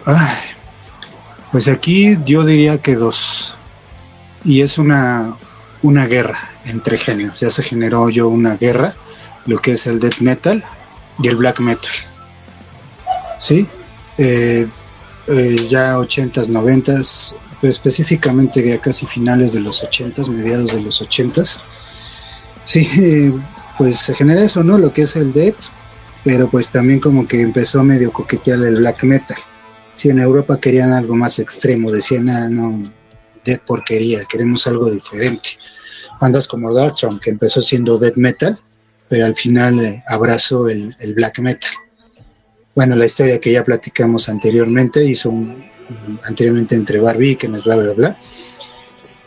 pues aquí yo diría que dos. Y es una, una guerra entre géneros. Ya se generó yo una guerra, lo que es el death metal y el black metal. ¿Sí? Eh, eh, ya 80s, 90s, pues específicamente ya casi finales de los 80s, mediados de los 80s. Sí, eh, pues se genera eso, ¿no? Lo que es el death, pero pues también como que empezó a medio coquetear el black metal. Si en Europa querían algo más extremo, decían, ah, no, death porquería, queremos algo diferente. Bandas como Darktron, que empezó siendo death metal, pero al final eh, abrazó el, black metal. Bueno, la historia que ya platicamos anteriormente, hizo un, anteriormente entre Barbie, que nos bla, bla, bla,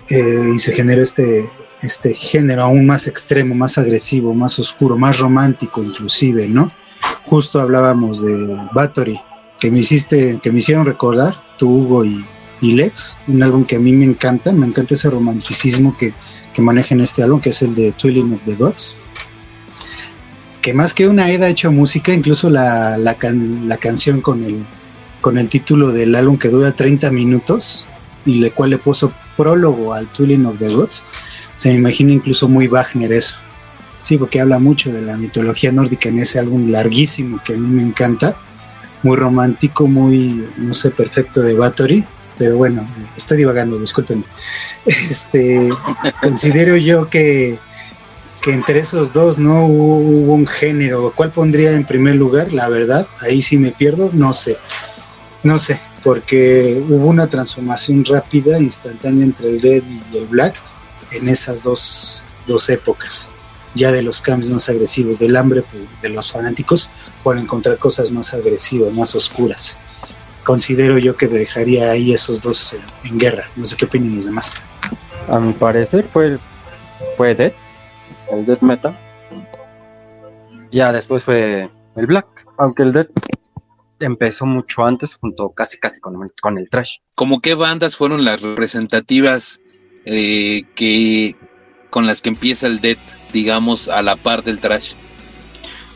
eh, y se generó este, este género aún más extremo, más agresivo, más oscuro, más romántico inclusive, ¿no? Justo hablábamos de Battery, que me hiciste, que me hicieron recordar, tú Hugo y, Lex, un álbum que a mí me encanta, me encanta ese romanticismo que, que maneja en este álbum, que es el de Twilling of the Gods. Que más que una Eda hecho música, incluso la, la, la canción con el, con el título del álbum que dura 30 minutos y le cual le puso prólogo al Twilling of the Gods, se me imagina incluso muy Wagner eso. Sí, porque habla mucho de la mitología nórdica en ese álbum larguísimo que a mí me encanta, muy romántico, muy, no sé, perfecto de Bathory, pero bueno, estoy divagando, discúlpenme. Este, considero yo que, que entre esos dos no hubo un género. ¿Cuál pondría en primer lugar? La verdad, ahí sí me pierdo, no sé. No sé, porque hubo una transformación rápida, instantánea entre el Dead y el Black en esas dos, dos épocas, ya de los cambios más agresivos, del hambre de los fanáticos por encontrar cosas más agresivas, más oscuras. considero yo que dejaría ahí esos dos en, en guerra. No sé qué opinan los demás. A mi parecer fue el, fue Death, el Death Metal. Ya después fue el Black, aunque el Death empezó mucho antes, junto casi casi con el, con el Trash. ¿Cómo qué bandas fueron las representativas eh, que con las que empieza el Death, digamos, a la par del Trash?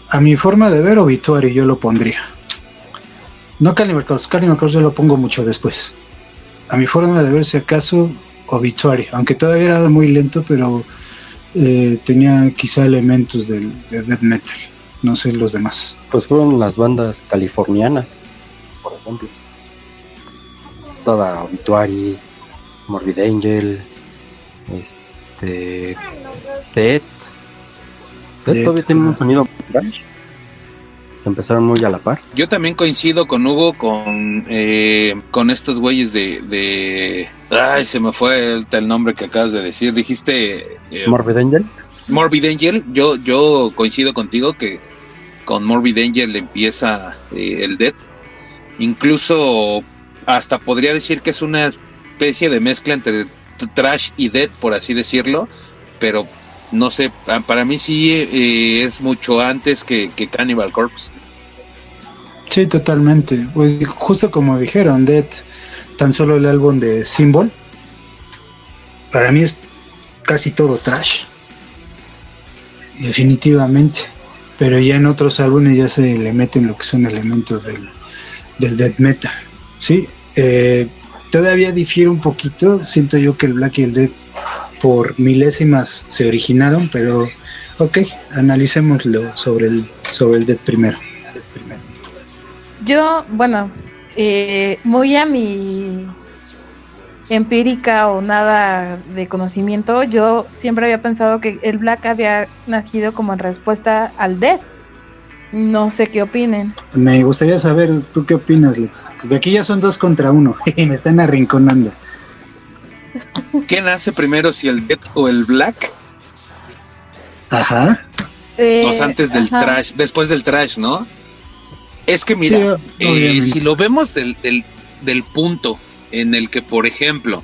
A mi forma de ver, Obituary yo lo pondría. No Cannibal Corpse, Cannibal Corpse yo lo pongo mucho después. A mi forma de ver, si acaso, Obituary, aunque todavía era muy lento, pero eh, tenía quizá elementos del, de death metal. No sé los demás. Pues fueron las bandas californianas, por ejemplo. Toda Obituary, Morbid Angel, este. Death. Death Death, todavía tiene un sonido. Empezaron muy a la par. Yo también coincido con Hugo con, eh, con estos güeyes de, de... Ay, se me fue el, el nombre que acabas de decir. Dijiste... eh, Morbid Angel. Morbid Angel, yo, yo coincido contigo que con Morbid Angel empieza eh, el Death. Incluso hasta podría decir que es una especie de mezcla entre Trash y Death, por así decirlo. Pero no sé, pa- para mí sí eh, es mucho antes que, que Cannibal Corpse. Sí, totalmente. Pues justo como dijeron, Dead, tan solo el álbum de Symbol, para mí es casi todo trash. Definitivamente. Pero ya en otros álbumes ya se le meten lo que son elementos del, del death metal. Sí, eh, todavía difiere un poquito. Siento yo que el Black y el Death por milésimas se originaron, pero ok, analicémoslo sobre el, sobre el Death primero. Yo, bueno, eh, muy a mi empírica o nada de conocimiento, yo siempre había pensado que el Black había nacido como en respuesta al Death. No sé qué opinen. Me gustaría saber, ¿tú qué opinas, Lex? Porque aquí ya son dos contra uno, me están arrinconando. ¿Qué nace primero, si el Death o el Black? Ajá. Eh, antes del ajá. trash, después del trash, ¿no? Es que mira, Sí, eh, si lo vemos del, del, del punto en el que, por ejemplo,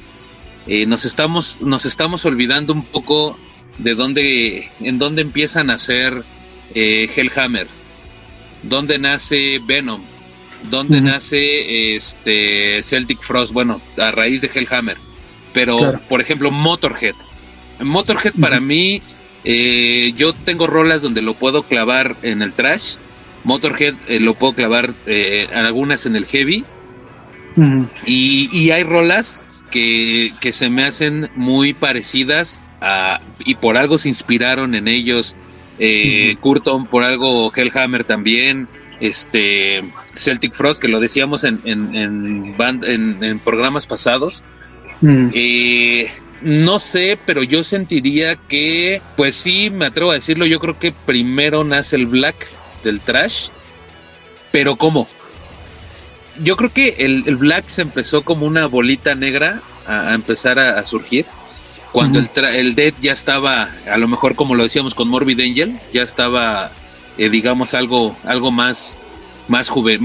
eh, nos estamos nos estamos olvidando un poco de dónde en dónde empiezan a hacer eh, Hellhammer, dónde nace Venom, dónde nace este Celtic Frost, bueno, a raíz de Hellhammer. Pero, Claro. por ejemplo, Motorhead. Motorhead para mí, eh, yo tengo rolas donde lo puedo clavar en el trash. Motorhead eh, lo puedo clavar eh, algunas en el heavy. Y hay rolas que, que se me hacen muy parecidas a, y por algo se inspiraron en ellos. Eh, Curton, por algo Hellhammer también. Este Celtic Frost, que lo decíamos en, en, en, band- en- en programas pasados. Ujú. Eh, no sé, pero yo sentiría que, pues sí, me atrevo a decirlo, yo creo que primero nace el black del trash, pero ¿cómo? Yo creo que el, el black se empezó como una bolita negra a, a empezar a, a surgir. Cuando Ujú. el, tra- el Dead ya estaba, a lo mejor como lo decíamos con Morbid Angel, ya estaba, eh, digamos, algo, algo más, más, juve-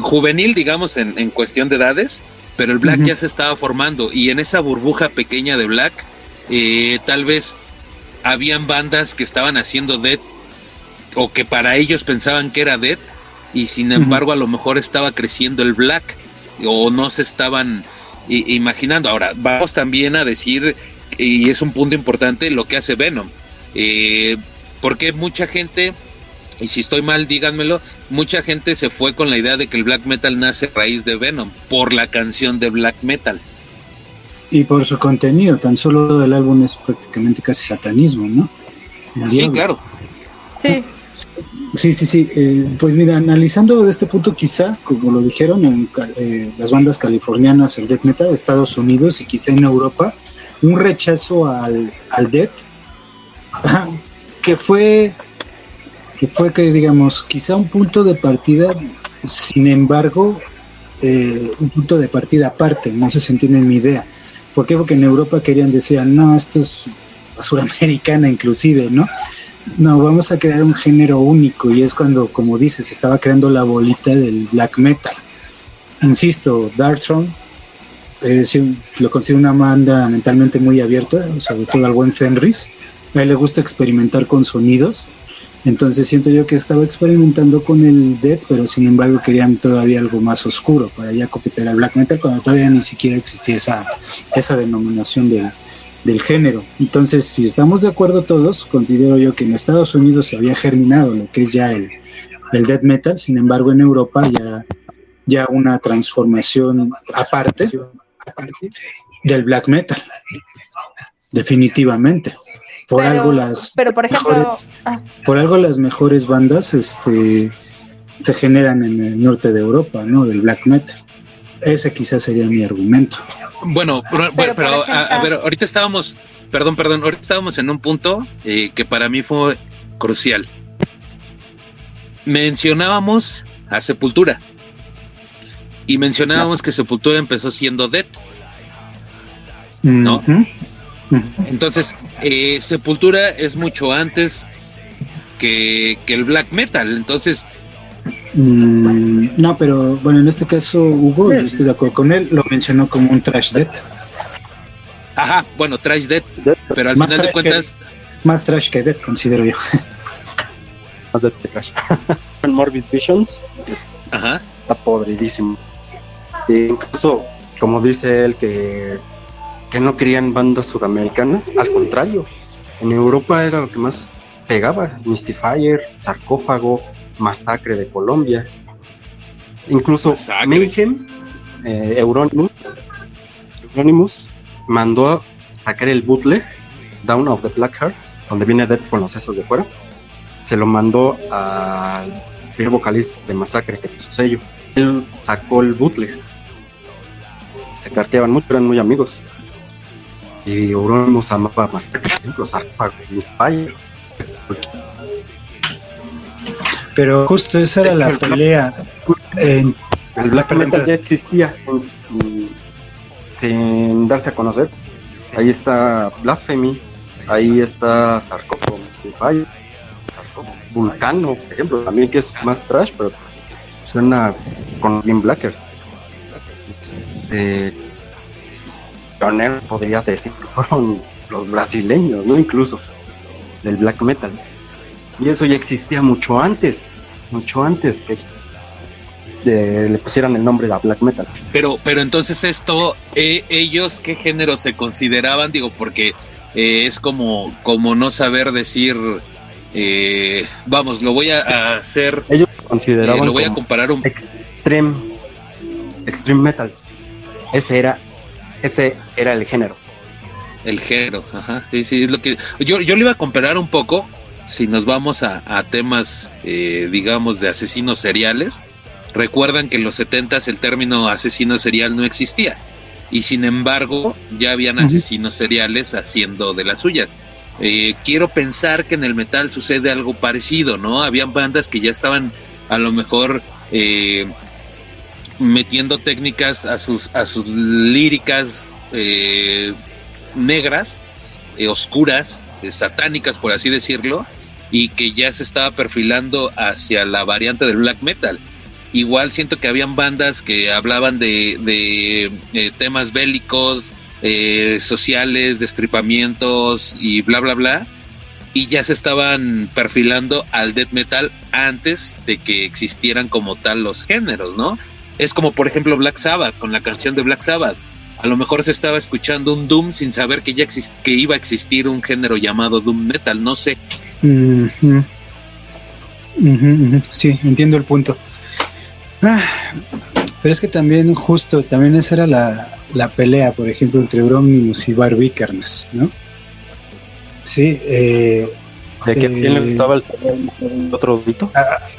juvenil, digamos, en, en cuestión de edades, pero el Black ya se estaba formando y en esa burbuja pequeña de Black, eh, tal vez habían bandas que estaban haciendo Dead o que para ellos pensaban que era Dead y sin embargo a lo mejor estaba creciendo el Black o no se estaban imaginando. Ahora, vamos también a decir, y es un punto importante, lo que hace Venom. Eh, porque mucha gente, y si estoy mal, díganmelo, mucha gente se fue con la idea de que el black metal nace a raíz de Venom, por la canción de black metal. Y por su contenido, tan solo el álbum es prácticamente casi satanismo, ¿no? El Sí, diablo. claro. Sí, Sí, sí, sí. eh, pues mira, analizando de este punto, quizá, como lo dijeron, en eh, las bandas californianas, el death metal de Estados Unidos y quizá en Europa, un rechazo al, al death, que fue, que fue que digamos, quizá un punto de partida, sin embargo, eh, un punto de partida aparte, no sé si entienden mi idea. ¿Por qué? Porque en Europa querían decir, no, esto es basura americana inclusive, ¿no? No, vamos a crear un género único y es cuando, como dices, estaba creando la bolita del black metal. insisto, Darkthrone eh, sí, lo considero una banda mentalmente muy abierta, sobre todo al buen Fenris. A él le gusta experimentar con sonidos. Entonces siento yo que estaba experimentando con el death, pero sin embargo querían todavía algo más oscuro para ya coquetear al black metal cuando todavía ni siquiera existía esa, esa denominación del, del género. Entonces, si estamos de acuerdo todos, considero yo que en Estados Unidos se había germinado lo que es ya el, el death metal, sin embargo en Europa ya, ya una transformación aparte del black metal, definitivamente. Por Pero- algo las Pero por ejemplo, mejores- ah, por algo las mejores bandas este se generan en el norte de Europa, ¿no? Del black metal. Ese quizás sería mi argumento. Bueno, pero, Pero, a, ver, ahorita estábamos, perdón, perdón, ahorita estábamos en un punto eh, que para mí fue crucial. Mencionábamos a Sepultura y mencionábamos que Sepultura empezó siendo Death. ¿No? Entonces, eh, Sepultura es mucho antes que, que el black metal. Entonces, Mm, no, pero bueno, en este caso Hugo, yo estoy de acuerdo con él, lo mencionó como un trash death. ajá, bueno, Trash Death, pero al Más final de trash que- cuentas, Más trash que death, considero yo. Más de Crash. El Morbid Visions es- ajá, está podridísimo. E incluso, como dice él, que, que no querían bandas sudamericanas, al contrario, en Europa era lo que más pegaba: Mystifier, Sarcófago, Masacre de Colombia, incluso Masacre. Mayhem, eh, Euronymous, Euronymous mandó a sacar el bootleg Down of the Black Hearts, donde viene Dead con los sesos de fuera. Se lo mandó al primer vocalista de Masacre, que es su sello. Él sacó el bootleg. Se carteaban mucho, eran muy amigos. Y Euronymous amaba Sarcófago, Fire. Pero justo esa era la pelea. en- El black metal ya existía sin, sin darse a conocer. Ahí está Blasphemy, ahí está Sarcófago, Sarcófago, Vulcano, por ejemplo, también que es más trash, pero suena con bien blackers. Este, podría decir que fueron los brasileños, ¿no? Incluso del black metal. Y eso ya existía mucho antes, mucho antes que de- le pusieran el nombre de black metal. Pero, pero entonces esto, eh, ellos qué género se consideraban, digo, porque eh, es como, como no saber decir, eh, vamos, lo voy a, a hacer, Ellos consideraban lo voy a comparar un extreme, extreme metal. Ese era, ese era el género. el género, ajá, sí, sí, es lo que yo, yo lo iba a comparar un poco, si nos vamos a, a temas, eh, digamos, de asesinos seriales, recuerdan que en los 70 el término asesino serial no existía. Y sin embargo, ya habían asesinos seriales haciendo de las suyas. Eh, quiero pensar que en el metal sucede algo parecido, ¿no? Habían bandas que ya estaban a lo mejor eh, metiendo técnicas a sus, a sus líricas eh, negras, eh, oscuras, eh, satánicas, por así decirlo, y que ya se estaba perfilando hacia la variante del black metal. Igual siento que habían bandas que hablaban de, de, eh, temas bélicos, sociales, destripamientos y bla, bla, bla. Y ya se estaban perfilando al death metal antes de que existieran como tal los géneros, ¿no? Es como por ejemplo Black Sabbath, con la canción de Black Sabbath. A lo mejor se estaba escuchando un Doom sin saber que ya que iba a existir un género llamado Doom Metal, no sé. Sí, entiendo el punto. Ah, pero es que también, justo, también esa era la, la pelea, por ejemplo, entre Euronymous y Barbie Carnes, ¿no? Sí, eh, ¿De a Eh, quién le gustaba el, el otro grito?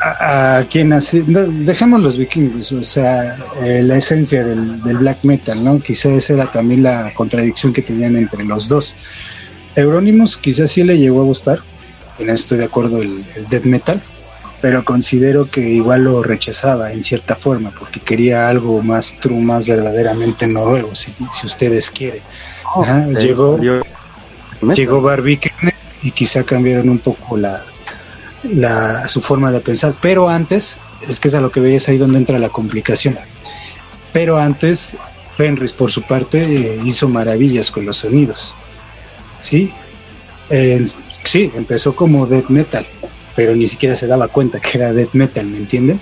a, a quien así, dejemos los vikingos, o sea, eh, la esencia del, del black metal, ¿no? Quizá esa era también la contradicción que tenían entre los dos. Euronymous quizás sí le llegó a gustar, en eso estoy de acuerdo, el, el death metal, pero considero que igual lo rechazaba en cierta forma, porque quería algo más true, más verdaderamente noruego, si, si ustedes quieren. Ajá, Eh, llegó, llegó Barbie Kenneth y quizá cambiaron un poco la, su forma de pensar, pero antes es que es a lo que veis ahí donde entra la complicación. Pero antes, Fenris, por su parte, eh, hizo maravillas con los sonidos. Sí, sí, empezó como death metal, pero ni siquiera se daba cuenta que era death metal, ¿me entienden?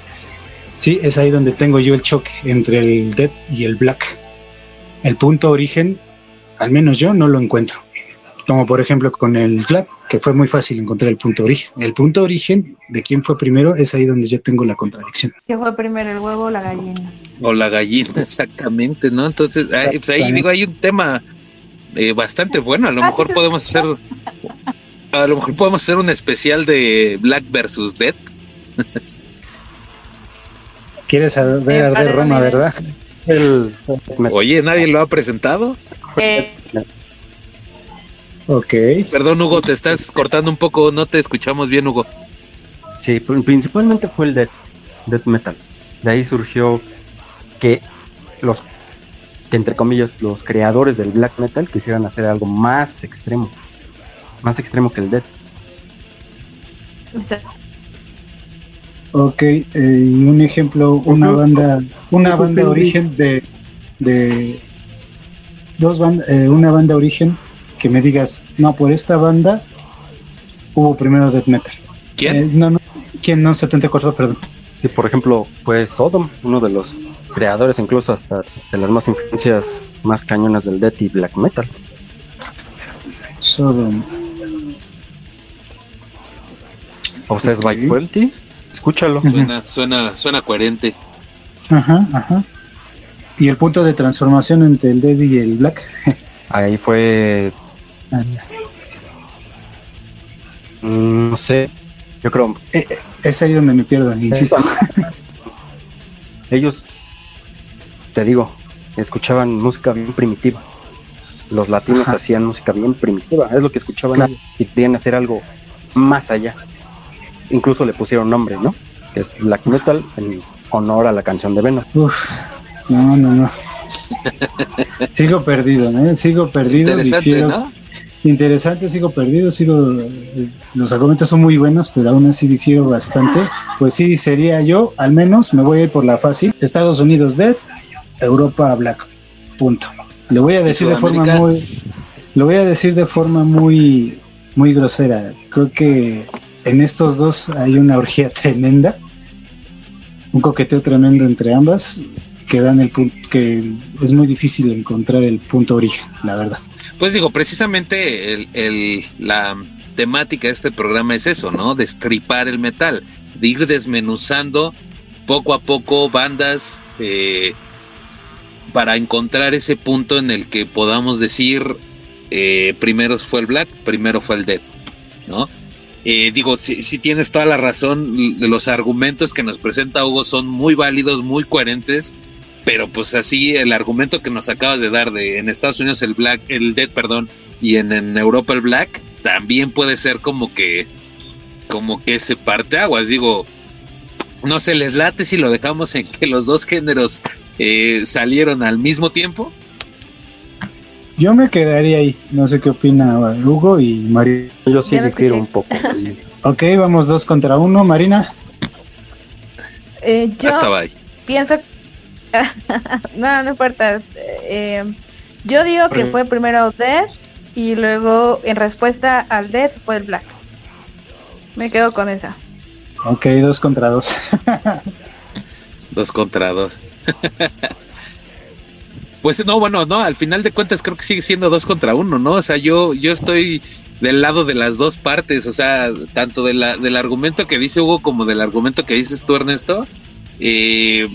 Sí, es ahí donde tengo yo el choque entre el death y el black. El punto origen, al menos yo no lo encuentro. Como por ejemplo con el black, que fue muy fácil encontrar el punto origen. El punto origen de quién fue primero es ahí donde yo tengo la contradicción. ¿Qué fue primero, el huevo o la gallina? O la gallina, exactamente, ¿no? Entonces, ahí, pues ahí digo, hay un tema eh, bastante bueno. A lo Ah, mejor podemos hacer, a lo mejor podemos hacer un especial de Black versus Dead. ¿Quieres saber arder Roma, verdad? El, Oye, nadie lo ha presentado. Eh, Ok. Perdón, Hugo, te estás cortando un poco, no te escuchamos bien, Hugo. Sí, pr- principalmente fue el death, death metal. De ahí surgió que los, que entre comillas, los creadores del black metal quisieran hacer algo más extremo. Más extremo que el death. Ok, eh, y un ejemplo, una banda, una banda origen de, de dos bandas, una banda origen que me digas, no, por esta banda hubo primero death metal. ¿Quién? Eh, no, no, ¿quién no? 74, perdón. Y por ejemplo, fue Sodom, uno de los creadores incluso hasta de las más influencias más cañonas del death y black metal. Sodom. Obsessed by Ok. Cruelty, escúchalo. Suena, suena, suena coherente. Ajá, ajá. Y el punto de transformación entre el dead y el black. Ahí fue, Mm, no sé, yo creo, eh, eh, es ahí donde me pierdo, insisto. ellos, te digo, escuchaban música bien primitiva. Los latinos Ajá. hacían música bien primitiva, es lo que escuchaban Claro. ellos, y querían hacer algo más allá. Incluso le pusieron nombre, ¿no? Que es black metal en honor a la canción de Venom. Uf, no, no, no. Sigo perdido, ¿eh? Sigo perdido. Interesante, difiero- ¿no? Interesante, sigo perdido, sigo... eh, Los argumentos son muy buenos, pero aún así difiero bastante. Pues sí, sería yo, al menos, me voy a ir por la fácil. Estados Unidos Dead, Europa Black. Punto. Le voy a decir de forma muy... Lo voy a decir de forma muy, muy grosera. Creo que en estos dos hay una orgía tremenda, un coqueteo tremendo entre ambas, que dan el que es muy difícil encontrar el punto origen, la verdad. Pues digo, precisamente el, el- la temática de este programa es eso, ¿no? Destripar el metal, de ir desmenuzando poco a poco bandas eh, para encontrar ese punto en el que podamos decir eh, primero fue el black, primero fue el dead, ¿no? Eh, digo, si, si tienes toda la razón, los argumentos que nos presenta Hugo son muy válidos, muy coherentes, pero pues así el argumento que nos acabas de dar de en Estados Unidos el black, el dead, perdón, y en, en Europa el black, también puede ser como que, como que ese parte aguas, digo, no se les late si lo dejamos en que los dos géneros eh, salieron al mismo tiempo. Yo me quedaría ahí, no sé qué opina Hugo y Marina. Yo sí difiero un poco. sí. Ok, vamos dos contra uno, Marina. eh, yo Hasta bye. pienso. no, no importa. Eh, yo digo que fue primero Dead y luego en respuesta al Dead fue el Black. Me quedo con esa. Ok, dos contra dos. Dos contra dos. pues no, bueno, no, al final de cuentas creo que sigue siendo dos contra uno, ¿no? O sea, yo, yo estoy del lado de las dos partes, o sea, tanto de la, del argumento que dice Hugo como del argumento que dices tú, Ernesto. Eh,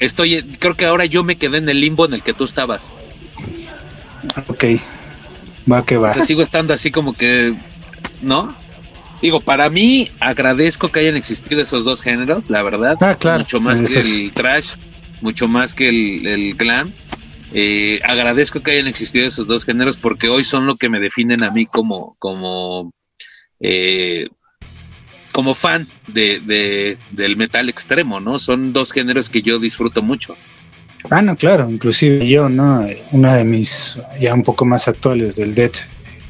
estoy, creo que ahora yo me quedé en el limbo en el que tú estabas. ok, va que va. O sea, sigo estando así como que, ¿no? Digo, para mí agradezco que hayan existido esos dos géneros, la verdad. Ah, claro, Mucho más eso que es. el trash, mucho más que el, el glam. Eh, agradezco que hayan existido esos dos géneros porque hoy son lo que me definen a mí como, como, eh, como fan de, de- del metal extremo, ¿no? Son dos géneros que yo disfruto mucho. Ah, no, claro, inclusive yo, ¿no? Una de mis ya un poco más actuales del Death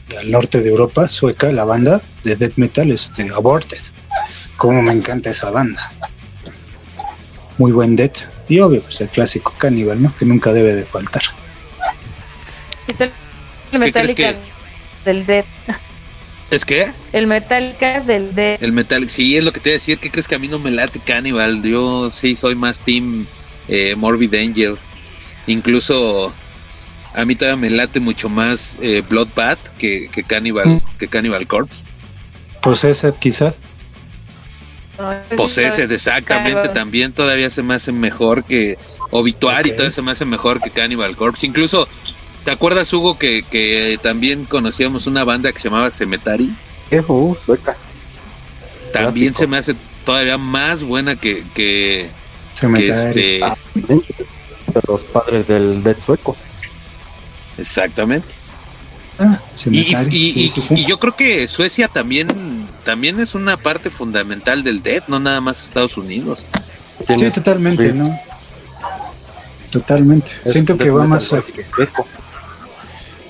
del norte de Europa, sueca, la banda de Death Metal, este, Aborted. Cómo me encanta esa banda. Muy buen Death. Y obvio, pues el clásico Cannibal, ¿no? Que nunca debe de faltar. El Metallica del Dead. ¿Es que? El Metallica del Dead. El Metallica, sí, es lo que te iba a decir. ¿Qué crees que a mí no me late Cannibal? Yo sí soy más Team eh, Morbid Angel. Incluso a mí todavía me late mucho más eh, Bloodbath que, que Cannibal, Mm. que Cannibal Corpse. Possessed quizá. Possessed, exactamente, Cannibal. también todavía se me hace mejor que Obituary, Ok. todavía se me hace mejor que Cannibal Corpse. Incluso, ¿te acuerdas, Hugo, que, que también conocíamos una banda que se llamaba Cemetery? Uh, sueca. También Clásico. se me hace todavía más buena que, que, que este. Ah, de los padres del Dead sueco. Exactamente. Ah, Y, y- sí, y- sí, sí. y yo creo que Suecia también, también es una parte fundamental del Dead, no nada más Estados Unidos. Sí, totalmente. ¿no? Totalmente. es Siento que va más. sueco.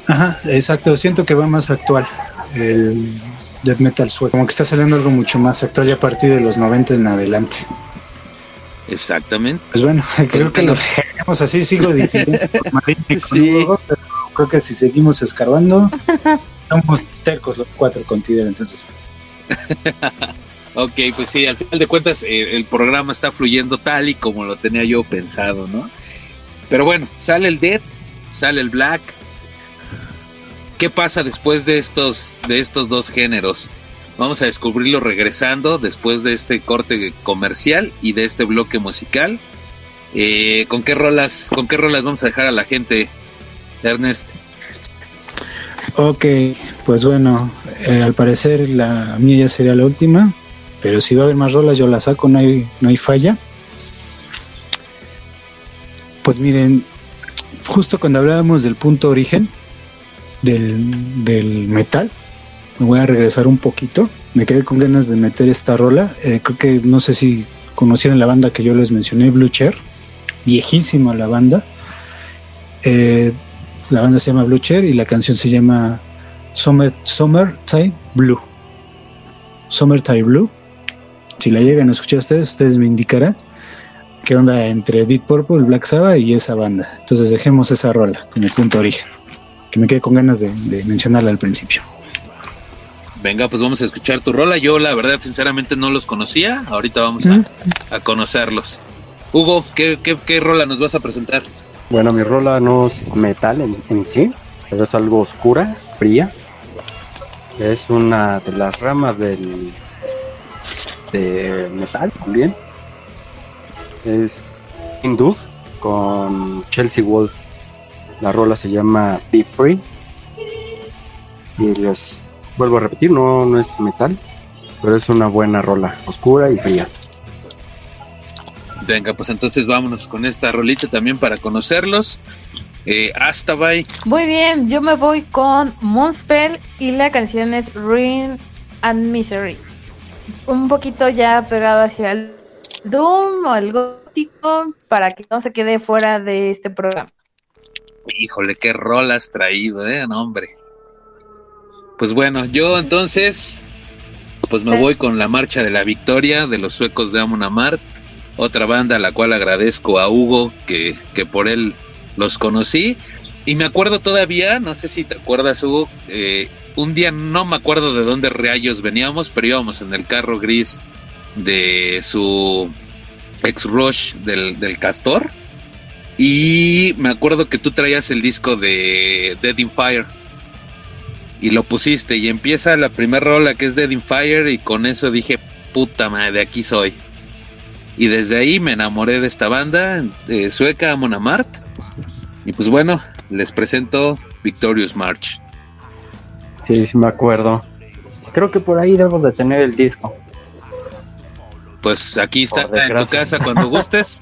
Ajá, exacto. Siento que va más actual. El death metal sueco. Como que está saliendo algo mucho más actual ya a partir de los 90 en adelante. Exactamente. Pues bueno, creo que bueno. lo dejamos así. Sigo y con Sí. Hugo, pero creo que si seguimos escarbando, somos tercos los cuatro considero. Entonces, Ok, pues sí, al final de cuentas eh, el programa está fluyendo tal y como lo tenía yo pensado, ¿no? Pero bueno, sale el Dead, sale el Black. ¿Qué pasa después de estos, de estos dos géneros? Vamos a descubrirlo regresando después de este corte comercial y de este bloque musical. Eh, ¿Con qué rolas, con qué rolas vamos a dejar a la gente, Ernest? ok, pues bueno, eh, al parecer la mía ya sería la última. Pero si va a haber más rolas, yo la saco, no hay, no hay falla. Pues miren, justo cuando hablábamos del punto origen del, del metal, me voy a regresar un poquito. Me quedé con ganas de meter esta rola. Eh, creo que no sé si conocieron la banda que yo les mencioné, Blue Chair. Viejísima la banda. Eh, la banda se llama Blue Chair y la canción se llama Summer, Summertime Blue. Summertime Blue. Si la llegan a escuchar ustedes, ustedes me indicarán qué onda entre Deep Purple, Black Sabbath y esa banda. Entonces dejemos esa rola como punto origen. Que me quedé con ganas de, de mencionarla al principio. Venga, pues vamos a escuchar tu rola. Yo la verdad sinceramente no los conocía. Ahorita vamos a, a conocerlos. Hugo, ¿qué, qué, qué rola nos vas a presentar? Bueno, mi rola no es metal en, en sí, pero es algo oscura, fría. Es una de las ramas del de metal también. Es hindú con Chelsea Wolf. La rola se llama Be Free. Y les vuelvo a repetir, no, no es metal, pero es una buena rola, oscura y fría. Venga, pues entonces vámonos con esta rolita también para conocerlos. Eh, hasta bye. Muy bien, yo me voy con Moonspell y la canción es Ruin and Misery. Un poquito ya pegado hacia el Doom o el gótico para que no se quede fuera de este programa. Híjole, qué rola has traído, eh, no, hombre. Pues bueno, yo entonces, pues me voy con la marcha de la victoria de los suecos de Amon Amart, otra banda a la cual agradezco a Hugo que, que por él los conocí. Y me acuerdo todavía, no sé si te acuerdas, Hugo, eh, un día no me acuerdo de dónde rayos veníamos, pero íbamos en el carro gris de su ex Rush del, del Castor. Y me acuerdo que tú traías el disco de Dead in Fire. Y lo pusiste. Y empieza la primera rola que es Dead in Fire. Y con eso dije, puta madre, de aquí soy. Y desde ahí me enamoré de esta banda de sueca, Amon Amart. Y pues bueno, les presento Victorious March. Sí, sí me acuerdo. Creo que por ahí debo de tener el disco. Pues aquí está en tu casa cuando gustes.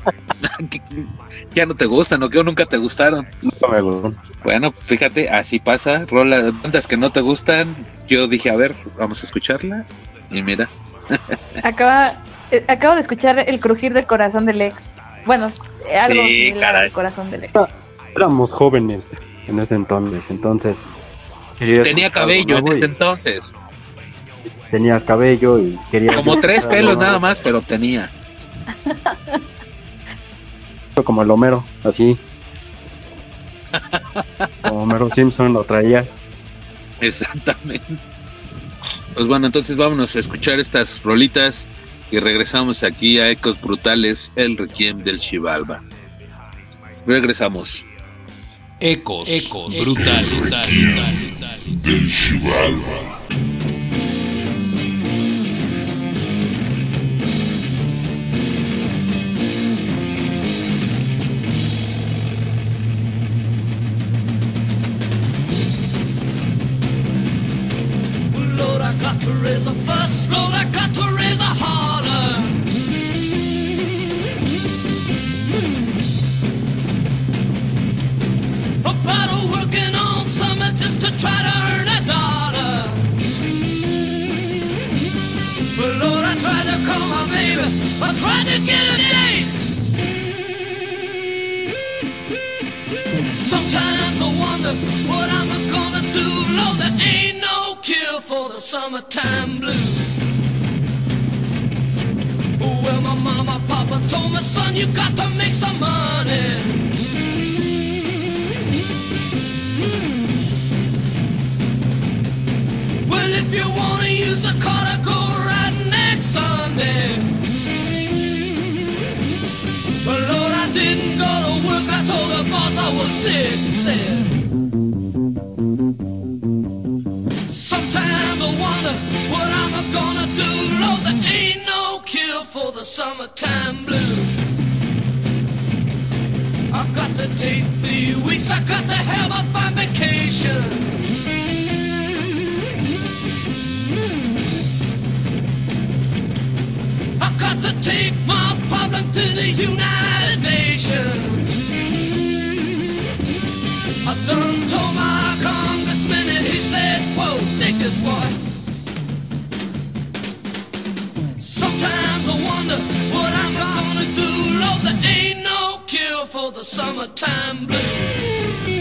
ya no te gustan o que nunca te gustaron. No me gustó. Bueno, fíjate, así pasa. Rola, bandas que no te gustan. Yo dije, a ver, vamos a escucharla. Y mira, Acaba, eh, acabo de escuchar el crujir del corazón del ex. Bueno, algo Sí, similar caray. al corazón del ex. Éramos jóvenes en ese entonces, entonces. tenía cabello en y entonces. Tenías cabello y quería. Como tres pelos nada más, pero tenía. como el Homero, así. como Homero Simpson lo traías. Exactamente. Pues bueno, entonces vámonos a escuchar estas rolitas y regresamos aquí a Ecos Brutales, el Requiem del Chivalba. Regresamos. Ecos, Ecos Brutales, del Chivalba. Got to raise a fuss. Lord, I got to summertime blues. Well, my mama, papa told me, son, you got to make some money. Well, if you wanna use a car to go right next Sunday. But Lord, I didn't go to work. I told the boss I was sick. Said, I wonder what I'm gonna do. Lord, there ain't no cure for the summertime blues. I've got to take the weeks. I've got to have up my vacation. I've got to take my problem to the United Nations. I done told my congressman and he said, whoa, take this boy. Sometimes I wonder what I'm gonna do. Lord, there ain't no cure for the summertime blues.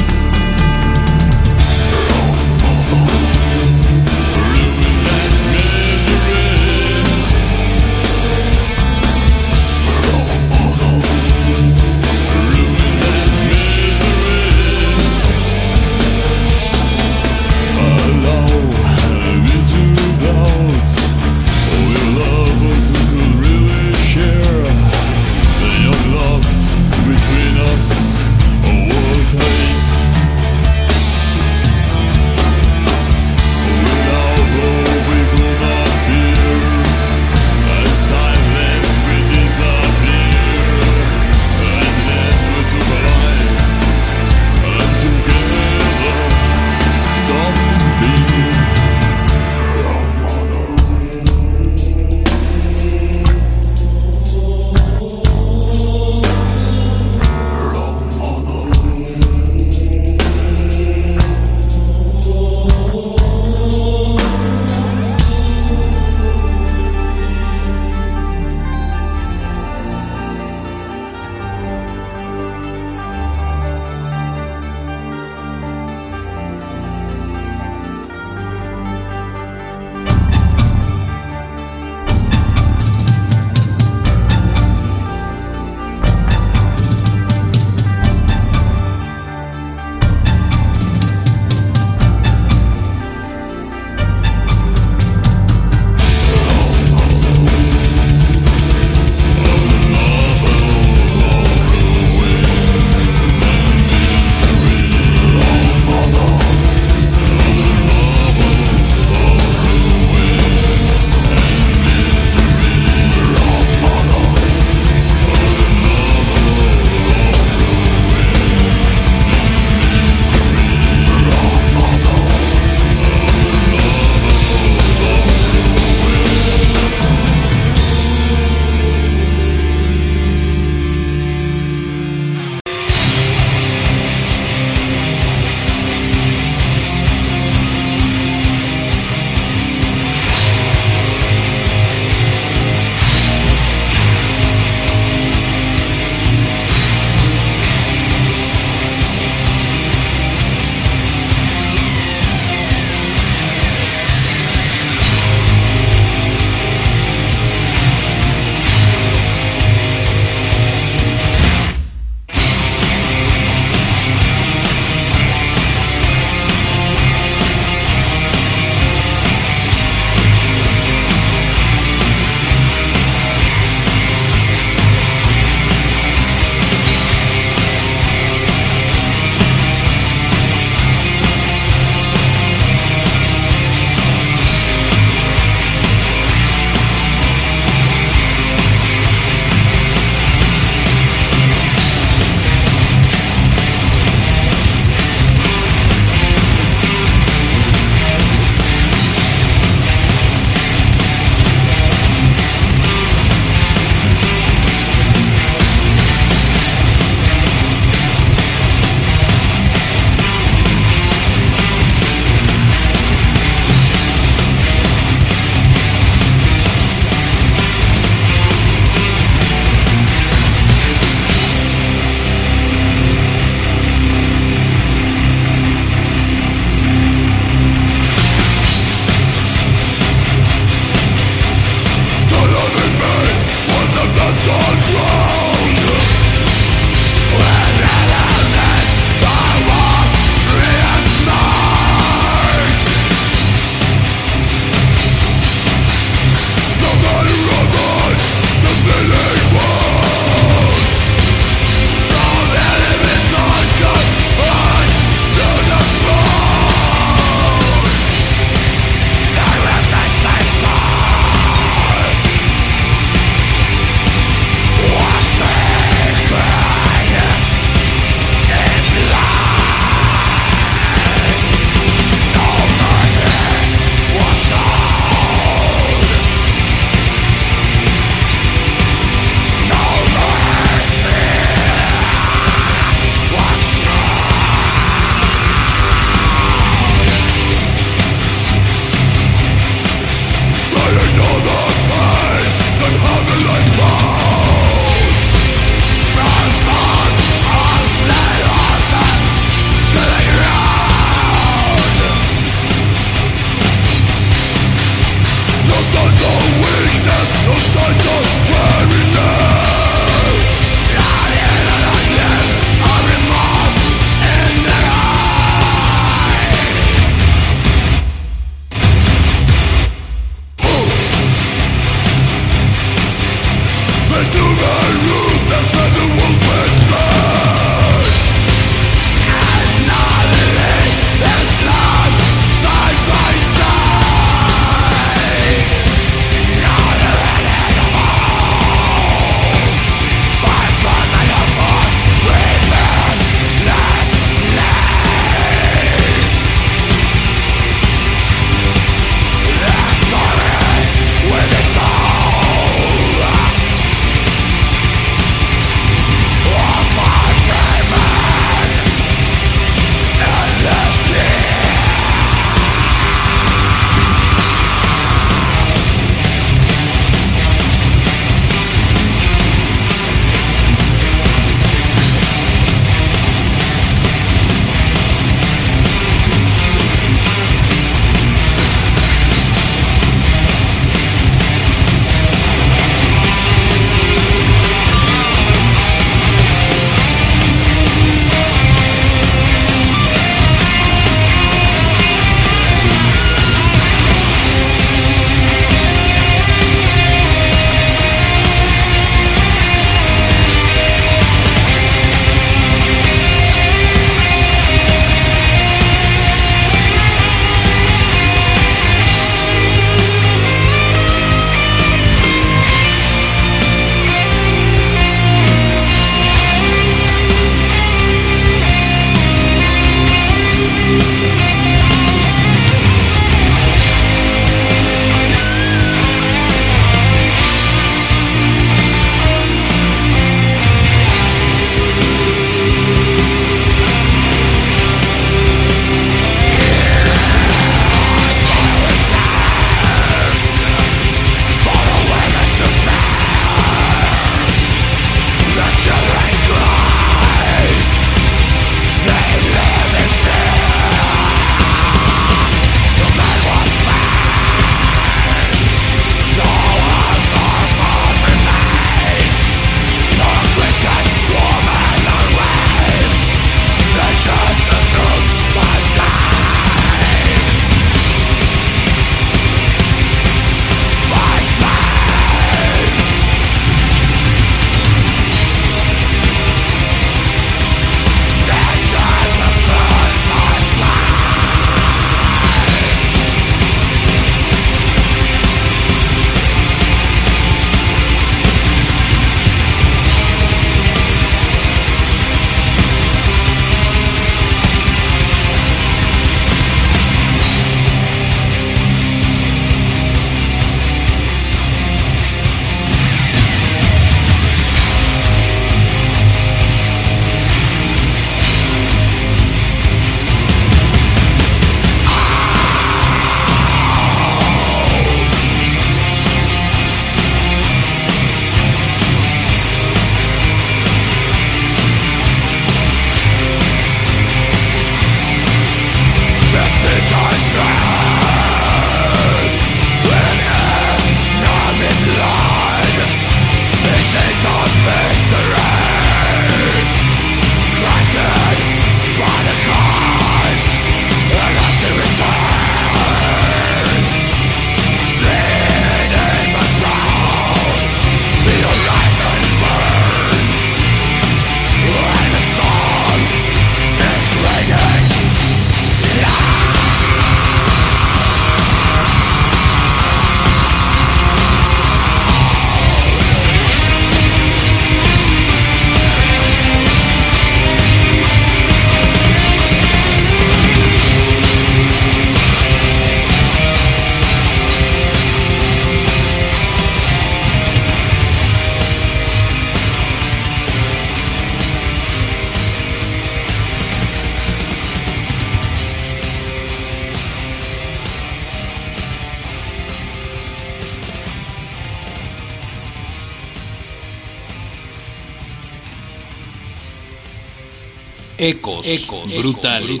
Del.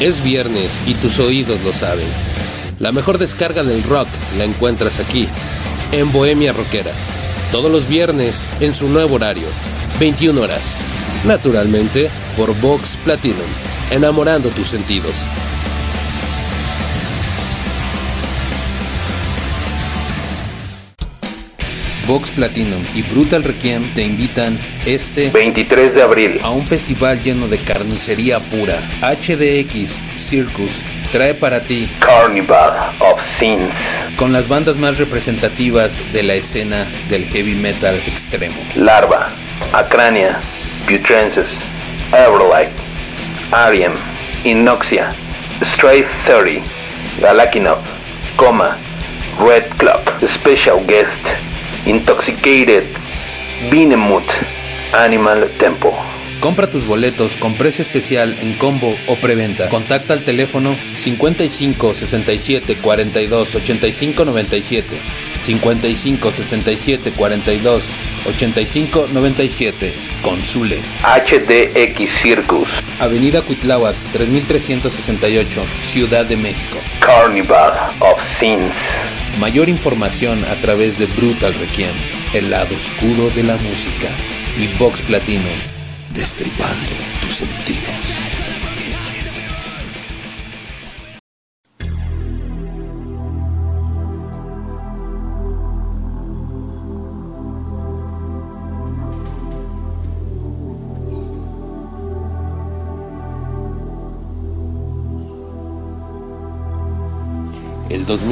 Es viernes y tus oídos lo saben. La mejor descarga del rock la encuentras aquí, en Bohemia Rockera. Todos los viernes en su nuevo horario, 21 horas. Naturalmente, por Vox Platinum, enamorando tus sentidos. Vox Platinum y Brutal Requiem te invitan este 23 de abril a un festival lleno de carnicería pura. HDX Circus trae para ti Carnival of Sins. con las bandas más representativas de la escena del heavy metal extremo. Larva, Acrania, Putrensis, Everlight, Arium, Inoxia, Stray 30, Galakinov, Coma, Red Club, Special Guest, Intoxicated, Benemoth, Animal Tempo. Compra tus boletos con precio especial en combo o preventa. Contacta al teléfono 55 67 42 85 97, 55 67 42 85 97. Consule. HDX Circus, Avenida Cuitláhuac 3368, Ciudad de México. Carnival of Sins. Mayor información a través de Brutal Requiem, el lado oscuro de la música, y Vox Platinum, destripando tus sentidos.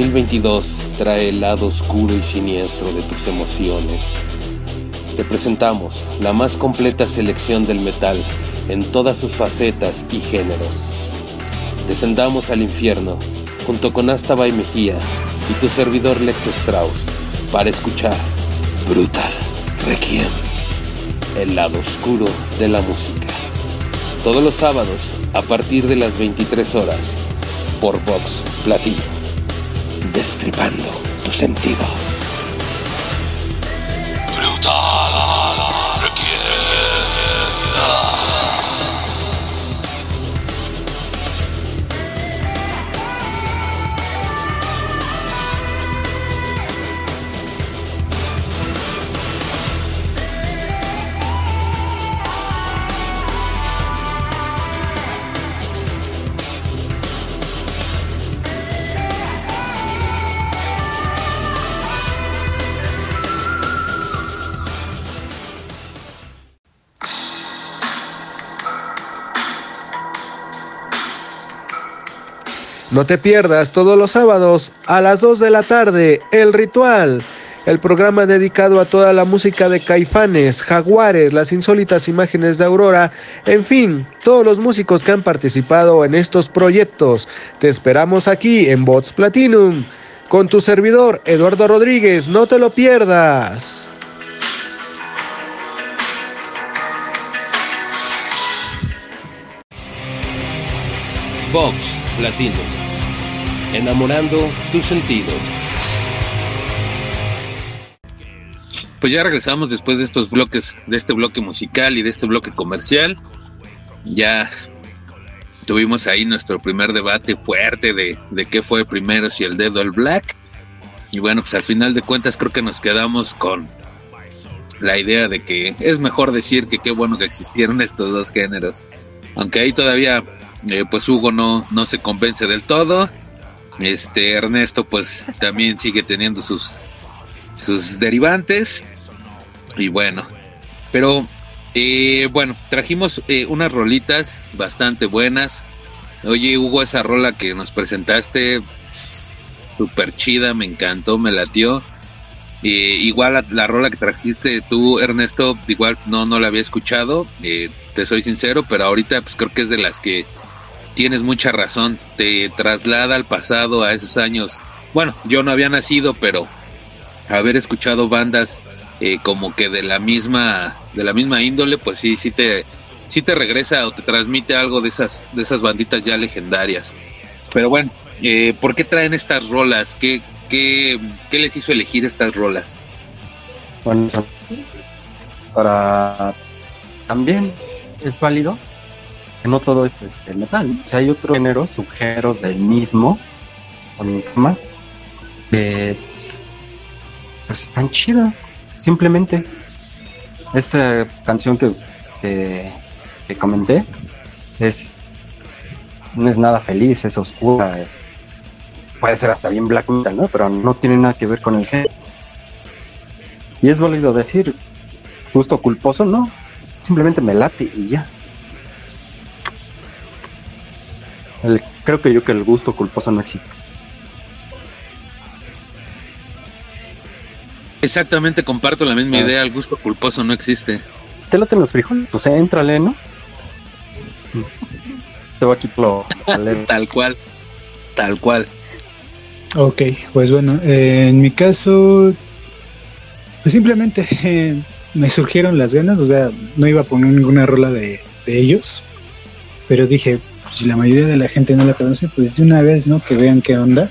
2022 trae el lado oscuro y siniestro de tus emociones. Te presentamos la más completa selección del metal en todas sus facetas y géneros. Descendamos al infierno junto con Astaba y Mejía y tu servidor Lex Strauss para escuchar Brutal Requiem, el lado oscuro de la música. Todos los sábados a partir de las 23 horas por Vox Platino destripando tus sentidos. No te pierdas todos los sábados a las 2 de la tarde El Ritual, el programa dedicado a toda la música de Caifanes, Jaguares, las insólitas imágenes de Aurora, en fin, todos los músicos que han participado en estos proyectos. Te esperamos aquí en Bots Platinum con tu servidor Eduardo Rodríguez, no te lo pierdas. Vox Platino. Enamorando tus sentidos. Pues ya regresamos después de estos bloques, de este bloque musical y de este bloque comercial. Ya tuvimos ahí nuestro primer debate fuerte de, de qué fue primero, si el dead o el black. Y bueno, pues al final de cuentas creo que nos quedamos con la idea de que es mejor decir que qué bueno que existieron estos dos géneros. Aunque ahí todavía, eh, pues Hugo no, no se convence del todo. Este Ernesto, pues también sigue teniendo sus, sus derivantes. Y bueno, pero eh, bueno, trajimos eh, unas rolitas bastante buenas. Oye, Hugo, esa rola que nos presentaste, súper chida, me encantó, me latió. Eh, igual la, la, rola que trajiste tú, Ernesto, igual no, no la había escuchado, eh, te soy sincero, pero ahorita pues creo que es de las que tienes mucha razón, te traslada al pasado, a esos años. Bueno, yo no había nacido, pero haber escuchado bandas eh, como que de la misma, de la misma índole, pues sí, sí te, sí te regresa o te transmite algo de esas, de esas banditas ya legendarias. Pero bueno, eh, ¿por qué traen estas rolas? ¿Qué, ¿qué, qué les hizo elegir estas rolas? Bueno, para también es válido que no todo es el metal. O sea, hay otros géneros, subgéneros del mismo, más, que pues están chidas. Simplemente, esta canción que, que, que comenté es no es nada feliz, es oscura. eh, Puede ser hasta bien black metal, ¿no? Pero no tiene nada que ver con el género. Y es válido decir, gusto culposo, no. Simplemente me late y ya. El- creo que yo que el gusto culposo no existe. Exactamente, comparto la misma Ah. idea, el gusto culposo no existe. ¿Te laten los frijoles? Pues éntrale, ¿no? Te voy a quitar lo Tal cual, tal cual. Ok, pues bueno, eh, en mi caso, pues simplemente eh, me surgieron las ganas, o sea, no iba a poner ninguna rola de, de ellos, pero dije, pues, si la mayoría de la gente no la conoce, pues de una vez, ¿no? Que vean qué onda.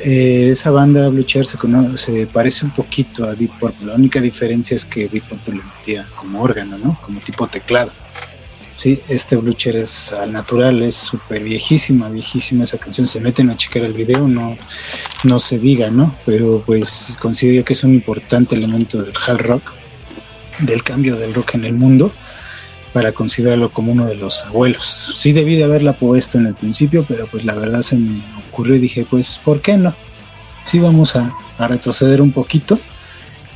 Eh, esa banda Blue Chair se, se parece un poquito a Deep Purple, la única diferencia es que Deep Purple le metía como órgano, ¿no? Como tipo teclado. Sí, este Blue Chair es al natural, es súper viejísima, viejísima esa canción. Se meten a checar el video, no, no se diga, ¿no? Pero pues considero que es un importante elemento del hard rock, del cambio del rock en el mundo, para considerarlo como uno de los abuelos. Sí debí de haberla puesto en el principio, pero pues la verdad se me ocurrió y dije, pues, ¿por qué no? Sí vamos a, a retroceder un poquito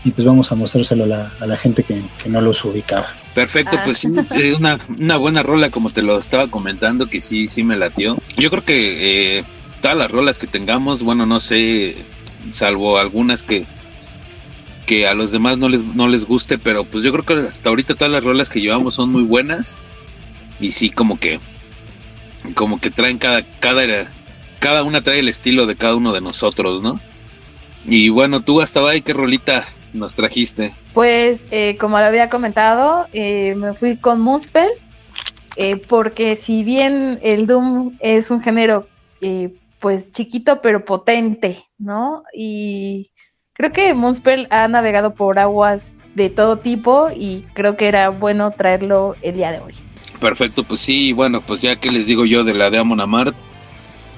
y pues vamos a mostrárselo a la, a la gente que, que no los ubicaba. Perfecto, Ah. pues sí, eh, una, una buena rola como te lo estaba comentando, que sí, sí me latió. Yo creo que eh, todas las rolas que tengamos, bueno, no sé, salvo algunas que, que a los demás no les, no les guste, pero pues yo creo que hasta ahorita todas las rolas que llevamos son muy buenas y sí como que como que traen cada cada cada una trae el estilo de cada uno de nosotros, ¿no? Y bueno, tú hasta ahí qué rolita nos trajiste. Pues, eh, como lo había comentado, eh, me fui con Moonspell, eh, porque si bien el Doom es un género, pues chiquito pero potente, ¿no? Y creo que Moonspell ha navegado por aguas de todo tipo y creo que era bueno traerlo el día de hoy. Perfecto, pues sí, bueno, pues ya que les digo yo de la de Amon Amart,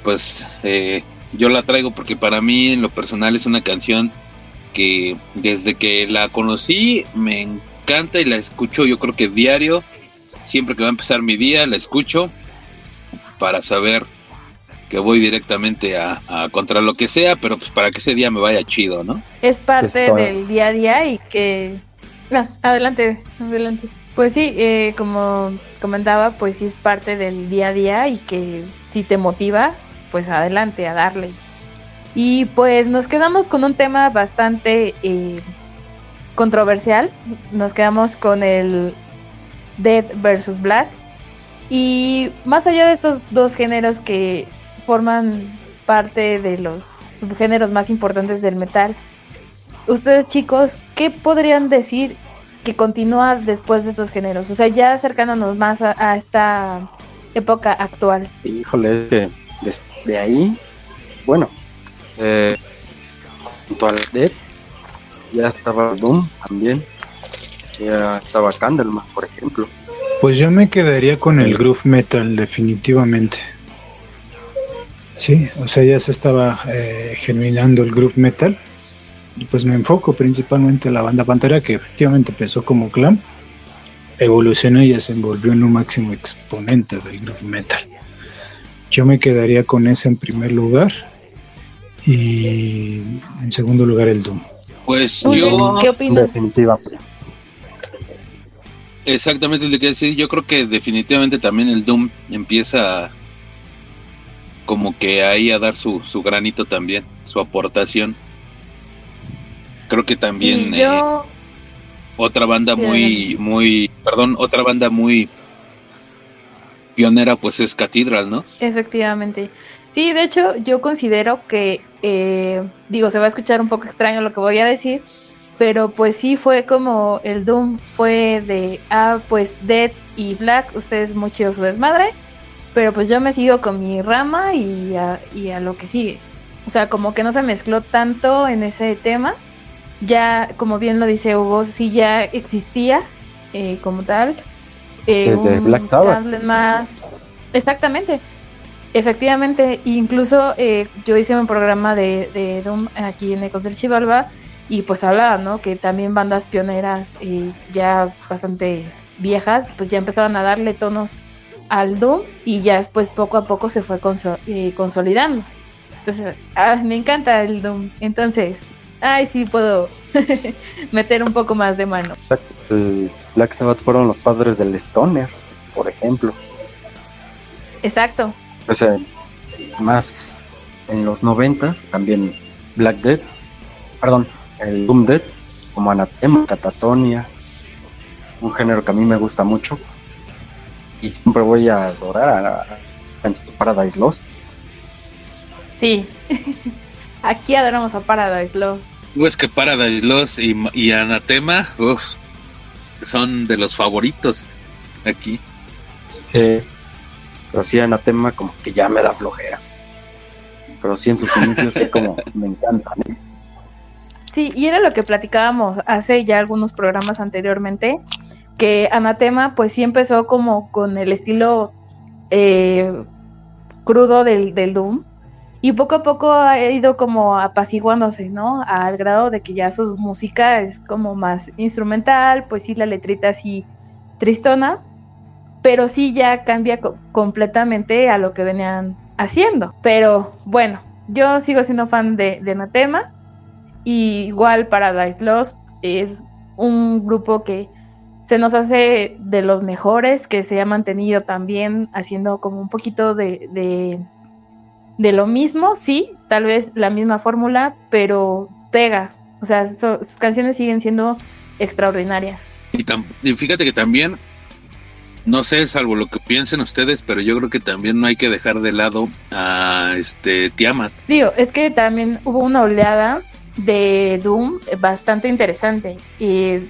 pues eh, yo la traigo porque para mí en lo personal es una canción que desde que la conocí me encanta y la escucho yo creo que diario, siempre que va a empezar mi día la escucho para saber que voy directamente a, a contra lo que sea, pero pues para que ese día me vaya chido, ¿no? Es parte del día a día y que... Ah, adelante, adelante. Pues sí, eh, como comentaba, pues sí es parte del día a día y que si te motiva, pues adelante, a darle. Y pues nos quedamos con un tema bastante eh, controversial. Nos quedamos con el Dead versus Black. Y más allá de estos dos géneros que forman parte de los subgéneros más importantes del metal, ustedes chicos, ¿qué podrían decir que continúa después de estos géneros? O sea, ya acercándonos más a, a esta época actual. Híjole, desde ahí, bueno, eh, junto al Dead, ya estaba Doom también, ya estaba Candleman, por ejemplo. Pues yo me quedaría con el groove metal, definitivamente. Sí, o sea, ya se estaba eh, germinando el groove metal. Y pues me enfoco principalmente en la banda Pantera, que efectivamente empezó como glam, evolucionó y ya se envolvió en un máximo exponente del groove metal. Yo me quedaría con ese en primer lugar. Y en segundo lugar el Doom. Pues yo... ¿Qué opinas? Definitivamente. Exactamente lo que decir. Yo creo que definitivamente también el Doom empieza como que ahí a dar su, su granito también, su aportación. Creo que también yo, eh, otra banda muy, muy, perdón, otra banda muy pionera pues es Cathedral, ¿no? efectivamente. Sí, de hecho, yo considero que, eh, digo, se va a escuchar un poco extraño lo que voy a decir, pero pues sí fue como el Doom fue de, ah, pues Dead y Black, ustedes muy chido su desmadre, pero pues yo me sigo con mi rama y a, y a lo que sigue. O sea, como que no se mezcló tanto en ese tema. Ya, como bien lo dice Hugo, sí ya existía eh, como tal. eh, Desde un Black Sabbath. más. Exactamente. Efectivamente, incluso eh, yo hice un programa de, de Doom aquí en Ecos del Chivalba y pues hablaba, ¿no? Que también bandas pioneras eh, ya bastante viejas, pues ya empezaban a darle tonos al Doom y ya después poco a poco se fue conso- eh, consolidando. Entonces, ah, me encanta el Doom. Entonces, ay, sí puedo meter un poco más de mano. El Black Sabbath fueron los padres del Stoner, por ejemplo. Exacto. O sea, más en los noventas, también Black Death, perdón, el Doom Death, como Anatema, Catatonia, un género que a mí me gusta mucho. Y siempre voy a adorar a, a Paradise Lost. Sí. Aquí adoramos a Paradise Lost. Pues que Paradise Lost y, y Anatema, uf, son de los favoritos aquí. Sí. Pero sí, Anatema como que ya me da flojera. Pero sí, en sus inicios sí como me encantan. ¿eh? Sí, y era lo que platicábamos hace ya algunos programas anteriormente, que Anatema pues sí empezó como con el estilo eh, crudo del, Doom y poco a poco ha ido como apaciguándose, ¿no? Al grado de que ya su música es como más instrumental, pues sí, la letrita así tristona, pero sí ya cambia co- completamente a lo que venían haciendo. Pero bueno, yo sigo siendo fan de, de Anatema. Y igual Paradise Lost es un grupo que se nos hace de los mejores, que se ha mantenido también haciendo como un poquito de, de, de lo mismo, sí, tal vez la misma fórmula, pero pega. O sea, so- sus canciones siguen siendo extraordinarias. Y, tam- y fíjate que también, no sé, salvo lo que piensen ustedes, pero yo creo que también no hay que dejar de lado a este Tiamat. Digo, es que también hubo una oleada de Doom bastante interesante y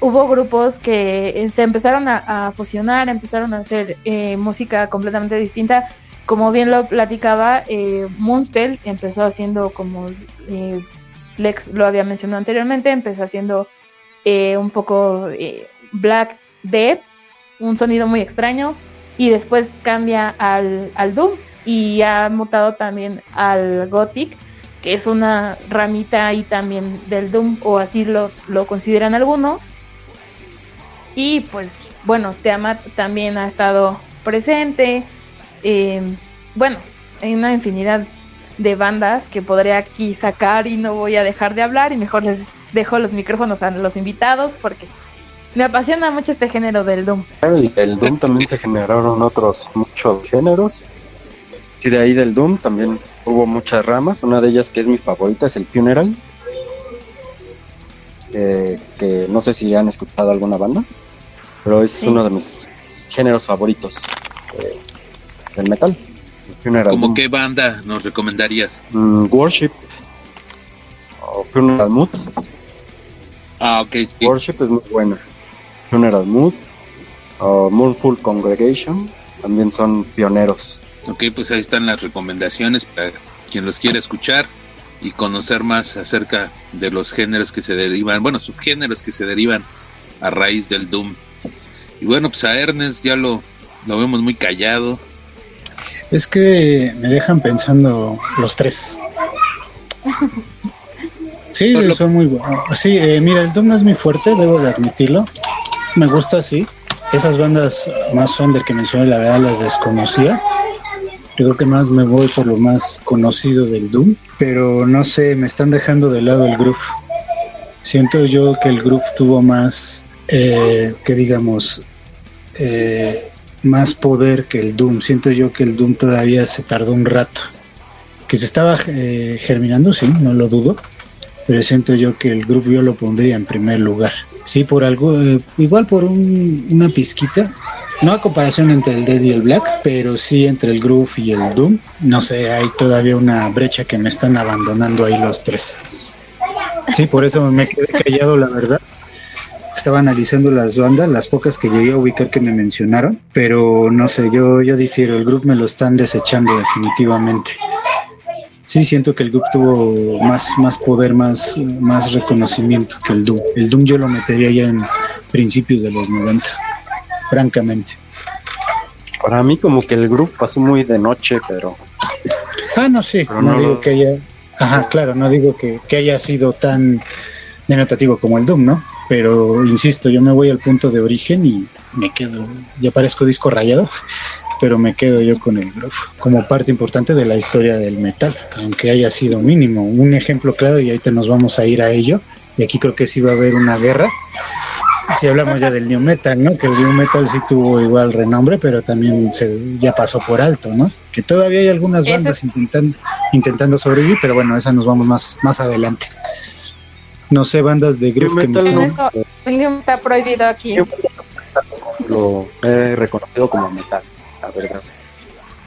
hubo grupos que se empezaron a, a fusionar, empezaron a hacer eh, música completamente distinta. Como bien lo platicaba, eh, Moonspell empezó haciendo como eh, Lex lo había mencionado anteriormente, empezó haciendo eh, un poco eh, Black Death, un sonido muy extraño, y después cambia al, al Doom y ha mutado también al Gothic, que es una ramita ahí también del Doom, o así lo, lo consideran algunos. Y pues bueno, Tiamat también ha estado presente. eh, bueno, hay una infinidad de bandas que podría aquí sacar y no voy a dejar de hablar y mejor les dejo los micrófonos a los invitados porque me apasiona mucho este género del Doom. El, el Doom también se generaron otros muchos géneros. Sí, de ahí del Doom también hubo muchas ramas. Una de ellas que es mi favorita es el Funeral. eh, que no sé si han escuchado alguna banda, pero es Sí. uno de mis géneros favoritos eh, del metal. El Funeral ¿Cómo Doom. qué banda nos recomendarías? Mm, Worship o Funeral Mood. Ah, ok. Worship es muy buena. Funeral Mood o Moonful Congregation también son pioneros. Ok, pues ahí están las recomendaciones para quien los quiera escuchar y conocer más acerca de los géneros que se derivan, bueno, subgéneros que se derivan a raíz del Doom. Y bueno, pues a Ernest ya lo, lo vemos muy callado. Es que me dejan pensando los tres. Sí, son muy buenos. Sí, eh, mira, el Doom no es muy fuerte, debo de admitirlo. Me gusta, sí. Esas bandas más under que mencioné, la verdad las desconocía. Yo creo que más me voy por lo más conocido del Doom, pero no sé, me están dejando de lado el groove. Siento yo que el groove tuvo más, eh, que digamos, eh, más poder que el Doom. Siento yo que el Doom todavía se tardó un rato. Que se estaba eh, germinando, sí, no lo dudo. Pero siento yo que el grupo yo lo pondría en primer lugar. Sí, por algo, eh, igual por un- una pizquita. No a comparación entre el Dead y el Black, pero sí entre el Groove y el Doom. No sé, hay todavía una brecha que me están abandonando ahí los tres. Sí, por eso me quedé callado, la verdad. Estaba analizando las bandas, las pocas que llegué a ubicar que me mencionaron, pero no sé, yo, yo difiero, el grupo me lo están desechando definitivamente. Sí, siento que el grupo tuvo más, más poder, más, más reconocimiento que el Doom. El Doom yo lo metería ya en principios de los 90, francamente. Para mí como que el grupo pasó muy de noche, pero... Ah, no, sí, Pero no, no digo que haya... Ajá, claro, no digo que, que haya sido tan denotativo como el Doom, ¿no? Pero insisto, yo me voy al punto de origen y me quedo, ya parezco disco rayado, pero me quedo yo con el groove como parte importante de la historia del metal, aunque haya sido mínimo. Un ejemplo claro, y ahorita nos vamos a ir a ello, y aquí creo que sí va a haber una guerra. Si hablamos ya del new metal, ¿no? Que el new metal sí tuvo igual renombre, pero también se ya pasó por alto, ¿no? Que todavía hay algunas bandas intentan, intentando sobrevivir, pero bueno, esa nos vamos más, más adelante. No sé, bandas de groove que me estén- El está prohibido aquí. Lo he reconocido como metal, la verdad.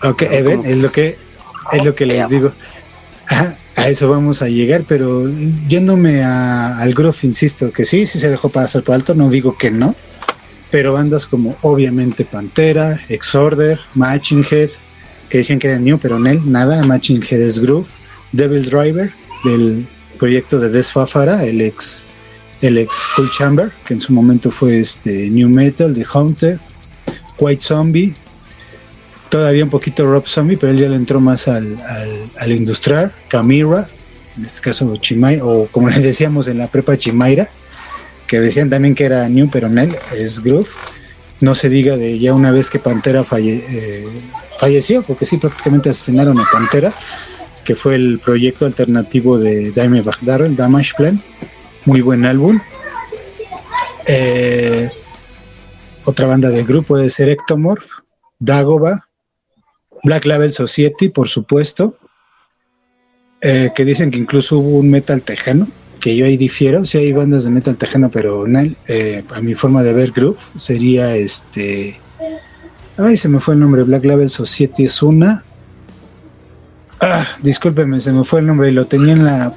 Ok, eh, ven, es lo que es lo que les digo. Ajá, a eso vamos a llegar, pero yéndome a- al groove, insisto, que sí, sí se dejó pasar por alto, no digo que no, pero bandas como obviamente Pantera, Exorder, Matching Head, que decían que era new, pero en él nada, Matching Head es groove, Devil Driver, del proyecto de Des Fafara, el ex el ex Cool Chamber, que en su momento fue este New Metal, The Haunted, White Zombie, todavía un poquito Rob Zombie, pero él ya le entró más al, al, al industrial, Camira, en este caso Chimay, o como le decíamos en la prepa Chimaira, que decían también que era New, pero él es Groove. No se diga de ya una vez que Pantera eh, falleció, porque sí, prácticamente asesinaron a Pantera, que fue el proyecto alternativo de Dimebag Darrell, Damage Plan. Muy buen álbum. Eh, otra banda de grupo puede ser Ectomorph, Dagoba, Black Label Society, por supuesto, eh, que dicen que incluso hubo un metal tejano, que yo ahí difiero, sí hay bandas de metal tejano, pero eh, a mi forma de ver groove sería este... Ay, se me fue el nombre, Black Label Society es una... Ah, discúlpeme, se me fue el nombre y lo tenía en la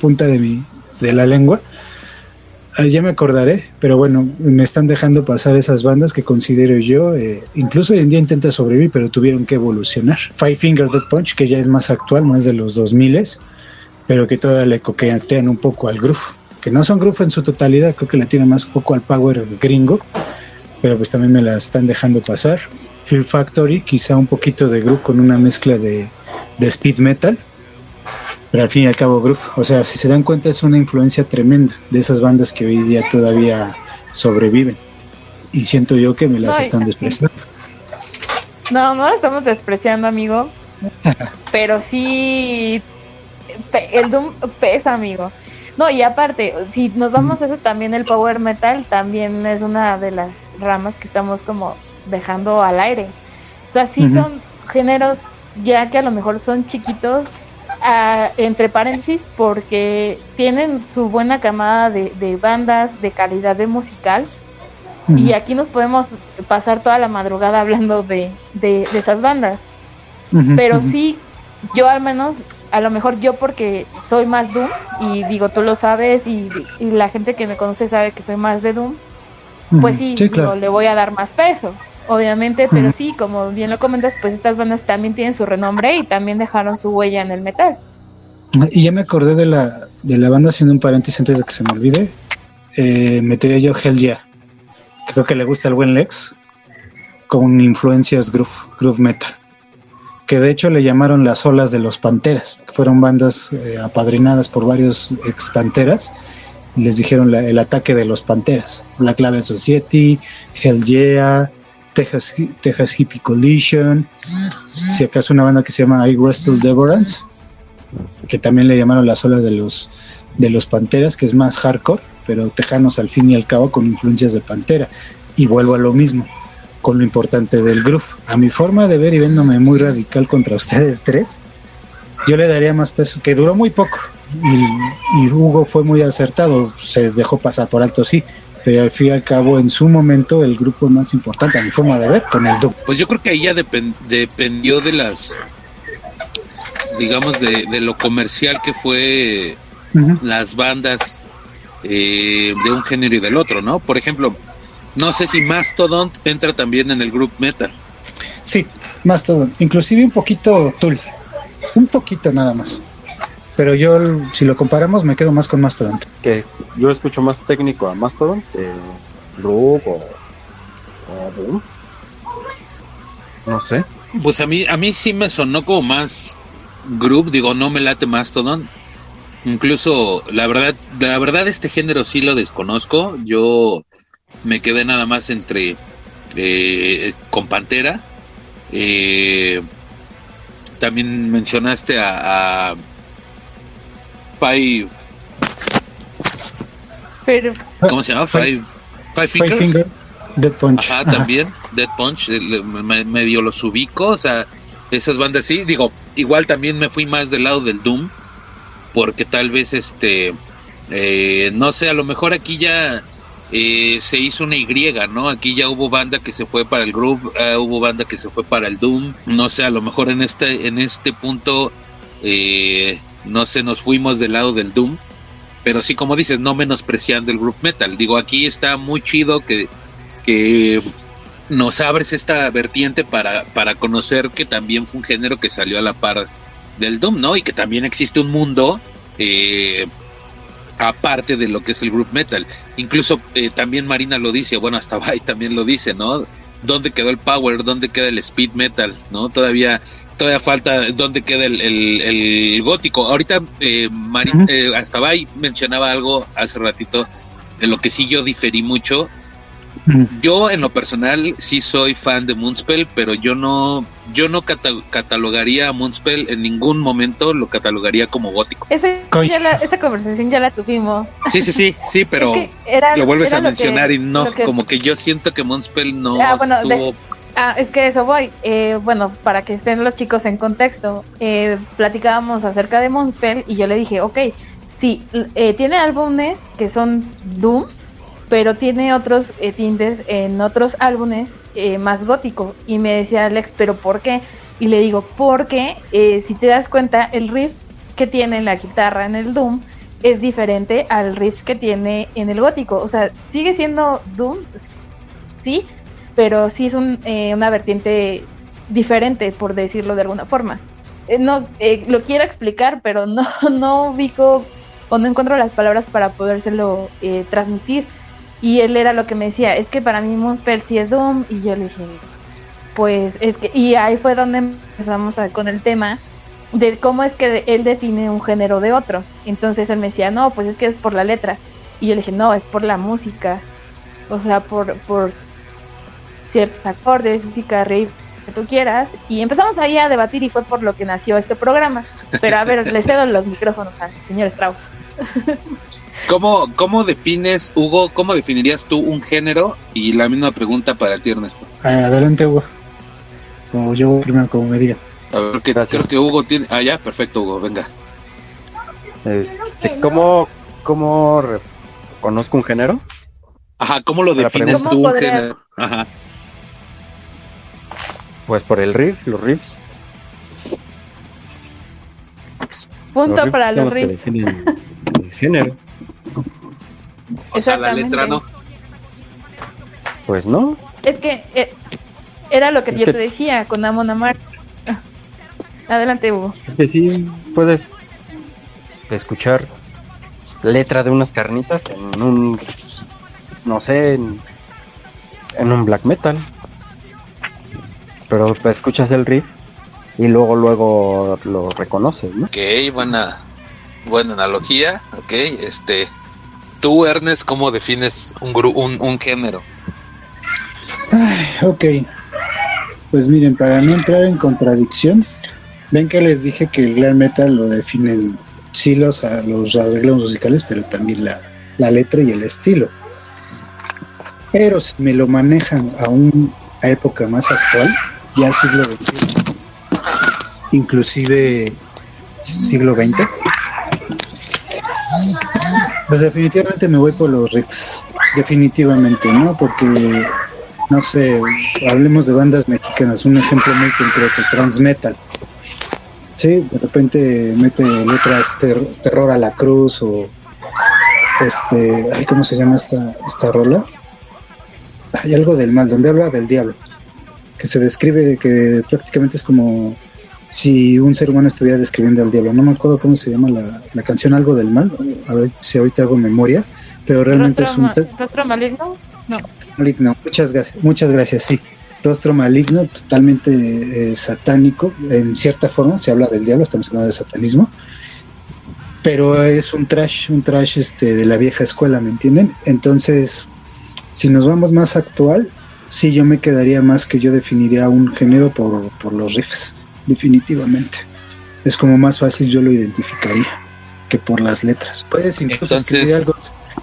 punta de mi de la lengua. Ah, ya me acordaré, pero bueno, me están dejando pasar esas bandas que considero yo, eh, incluso hoy en día intenta sobrevivir, pero tuvieron que evolucionar. Five Finger Dead Punch, que ya es más actual, más de los 2000 pero que todavía le coquetean un poco al groove, que no son groove en su totalidad, creo que le tienen más un poco al power gringo, pero pues también me la están dejando pasar. Fear Factory, quizá un poquito de groove con una mezcla de, de speed metal, pero al fin y al cabo groove, o sea, si se dan cuenta es una influencia tremenda de esas bandas que hoy día todavía sobreviven. Y siento yo que me las No, están despreciando. No, no lo estamos despreciando, amigo. Pero sí, el Doom pesa, amigo. No, y aparte, si nos vamos a eso también, el power metal también es una de las ramas que estamos como dejando al aire. O sea, sí son géneros ya que a lo mejor son chiquitos, entre paréntesis, porque tienen su buena camada de, de bandas, de calidad de musical. Y aquí nos podemos pasar toda la madrugada hablando de, de, de esas bandas. Pero sí, yo al menos, a lo mejor yo porque soy más Doom, y digo, tú lo sabes, y, y la gente que me conoce sabe que soy más de Doom, pues sí, sí, digo, claro. le voy a dar más peso, obviamente, pero sí, como bien lo comentas, pues estas bandas también tienen su renombre y también dejaron su huella en el metal. Y ya me acordé de la, de la banda, haciendo un paréntesis antes de que se me olvide. Eh, metería yo Hell Yeah. Creo que le gusta el buen Lex. Con influencias groove, groove metal. Que de hecho le llamaron las olas de los Panteras. Que fueron bandas eh, apadrinadas por varios ex Panteras. Y les dijeron la- el ataque de los Panteras. Black Label Society, Hell Yeah, Texas, Texas Hippie Collision. Si acaso una banda que se llama I Wrestle Devorance que también le llamaron las olas de los de los Panteras, que es más hardcore, pero tejanos al fin y al cabo con influencias de Pantera. Y vuelvo a lo mismo, con lo importante del groove. A mi forma de ver y viéndome muy radical contra ustedes tres, yo le daría más peso, que duró muy poco. Y, y Hugo fue muy acertado, se dejó pasar por alto, sí, pero al fin y al cabo, en su momento, el grupo más importante, a mi forma de ver, con el Doom. Pues yo creo que ahí ya depen- dependió de las, digamos, de, de lo comercial que fue las bandas eh, de un género y del otro, ¿no? Por ejemplo, no sé si Mastodon entra también en el group metal. Sí, más todo, inclusive un poquito Tool, un poquito nada más. Pero yo, si lo comparamos, me quedo más con Mastodon. Que yo escucho más técnico a Mastodon que o, o Doom. No sé. Pues a mí, a mí sí me sonó como más group, digo, no me late Mastodon. Incluso, la verdad, la verdad, este género sí lo desconozco. Yo me quedé nada más entre eh, con Pantera. Eh, también mencionaste a, a Five. Pero, ¿Cómo se llama? Five, Five Fingers. Finger, Dead Punch. Ajá, también, Dead Punch, eh, le- me- medio los ubico, o sea, esas bandas sí, digo, igual también me fui más del lado del Doom, porque tal vez este, eh, no sé, a lo mejor aquí ya eh, se hizo una Y, ¿no? Aquí ya hubo banda que se fue para el Groove, eh, hubo banda que se fue para el Doom, no sé, a lo mejor en este, en este punto, eh, no sé, nos fuimos del lado del Doom, pero sí, como dices, no menospreciando el group metal. Digo, aquí está muy chido que, que nos abres esta vertiente para, para conocer que también fue un género que salió a la par del Doom, ¿no? Y que también existe un mundo eh, aparte de lo que es el group metal. Incluso eh, también Marina lo dice, bueno, hasta Bai también lo dice, ¿no? ¿Dónde quedó el power? ¿Dónde queda el speed metal? ¿No? Todavía, todavía falta dónde queda el, el- el gótico. Ahorita eh, Mari- eh, hasta Bai mencionaba algo hace ratito de lo que sí yo diferí mucho. Yo en lo personal sí soy fan de Moonspell, pero yo no, yo no cata- catalogaría a Moonspell en ningún momento, lo catalogaría como gótico. ese, ya la- esa conversación ya la tuvimos. Sí, sí, sí, sí, pero Es que era- lo vuelves era a lo mencionar que- y no, que- como que yo siento que Moonspell no Ah, bueno, de- estuvo Ah, es que eso voy. Eh, bueno, para que estén los chicos en contexto, eh, platicábamos acerca de Moonspell y yo le dije, ok, sí, eh, tiene álbumes que son Doom, pero tiene otros eh, tintes en otros álbumes eh, más gótico. Y me decía Alex, ¿pero por qué? Y le digo, porque eh, si te das cuenta, el riff que tiene la guitarra en el Doom es diferente al riff que tiene en el gótico. O sea, sigue siendo Doom, sí, pero sí es un, eh, una vertiente diferente, por decirlo de alguna forma. Eh, no, eh, lo quiero explicar, pero no, no ubico o no encuentro las palabras para podérselo transmitir. Y él era lo que me decía, es que para mí Moonspell sí es Doom, y yo le dije, pues es que, y ahí fue donde empezamos a- con el tema de cómo es que él define un género de otro. Entonces él me decía, no, pues es que es por la letra. Y yo le dije, no, es por la música. O sea, por, por ciertos acordes, música, riff, que tú quieras. Y empezamos ahí a debatir y fue por lo que nació este programa. Pero a ver, le cedo los micrófonos al señor Strauss. ¿Cómo, ¿Cómo defines, Hugo, cómo definirías tú un género? Y la misma pregunta para ti, Ernesto. Ah, Adelante, Hugo. O yo primero, como me digan. A ver, que, creo que Hugo tiene... Ah, ya, perfecto, Hugo, venga. Este, ¿cómo, ¿Cómo re- conozco un género? Ajá, ¿cómo lo defines pregunta. tú un ¿Cómo género? Ajá. Pues por el riff, los riffs. Punto riffs para los riffs. el género. O sea, la letra no. Pues no. Es que eh, era lo que Es yo que- te decía con Amon Amar. Adelante, Hugo. Es que sí puedes escuchar letra de unas carnitas en un, no sé, en, en un black metal. Pero escuchas el riff y luego luego lo reconoces, ¿no? Ok, buena, buena analogía. Ok, este... Tú, Ernest, ¿cómo defines un, gru- un, un género? Ok. Pues miren, para no entrar en contradicción, ven que les dije que el glam metal lo definen sí los, a- los arreglos musicales, pero también la, la letra y el estilo. Pero si me lo manejan a una época más actual, ya siglo XXI, inclusive siglo XX, pues definitivamente me voy por los riffs, definitivamente, ¿no? Porque, no sé, hablemos de bandas mexicanas, un ejemplo muy concreto, Transmetal. Sí, de repente mete letras ter- terror a la cruz o este, ay, ¿cómo se llama esta, esta rola? Hay algo del mal, donde habla del diablo, que se describe que prácticamente es como si un ser humano estuviera describiendo al diablo. No me acuerdo cómo se llama la, la canción, algo del mal. A ver si ahorita hago memoria. Pero realmente es ¿Rostro, un rostro maligno? No. maligno. Muchas gracias, muchas gracias, sí. Rostro maligno, totalmente eh, satánico. En cierta forma se habla del diablo, estamos hablando de satanismo. Pero es un trash, un trash este, de la vieja escuela, ¿me entienden? Entonces, si nos vamos más actual, sí, yo me quedaría más que yo definiría un género por, por los riffs, definitivamente. Es como más fácil yo lo identificaría que por las letras. Puedes incluso Entonces- escribir algo,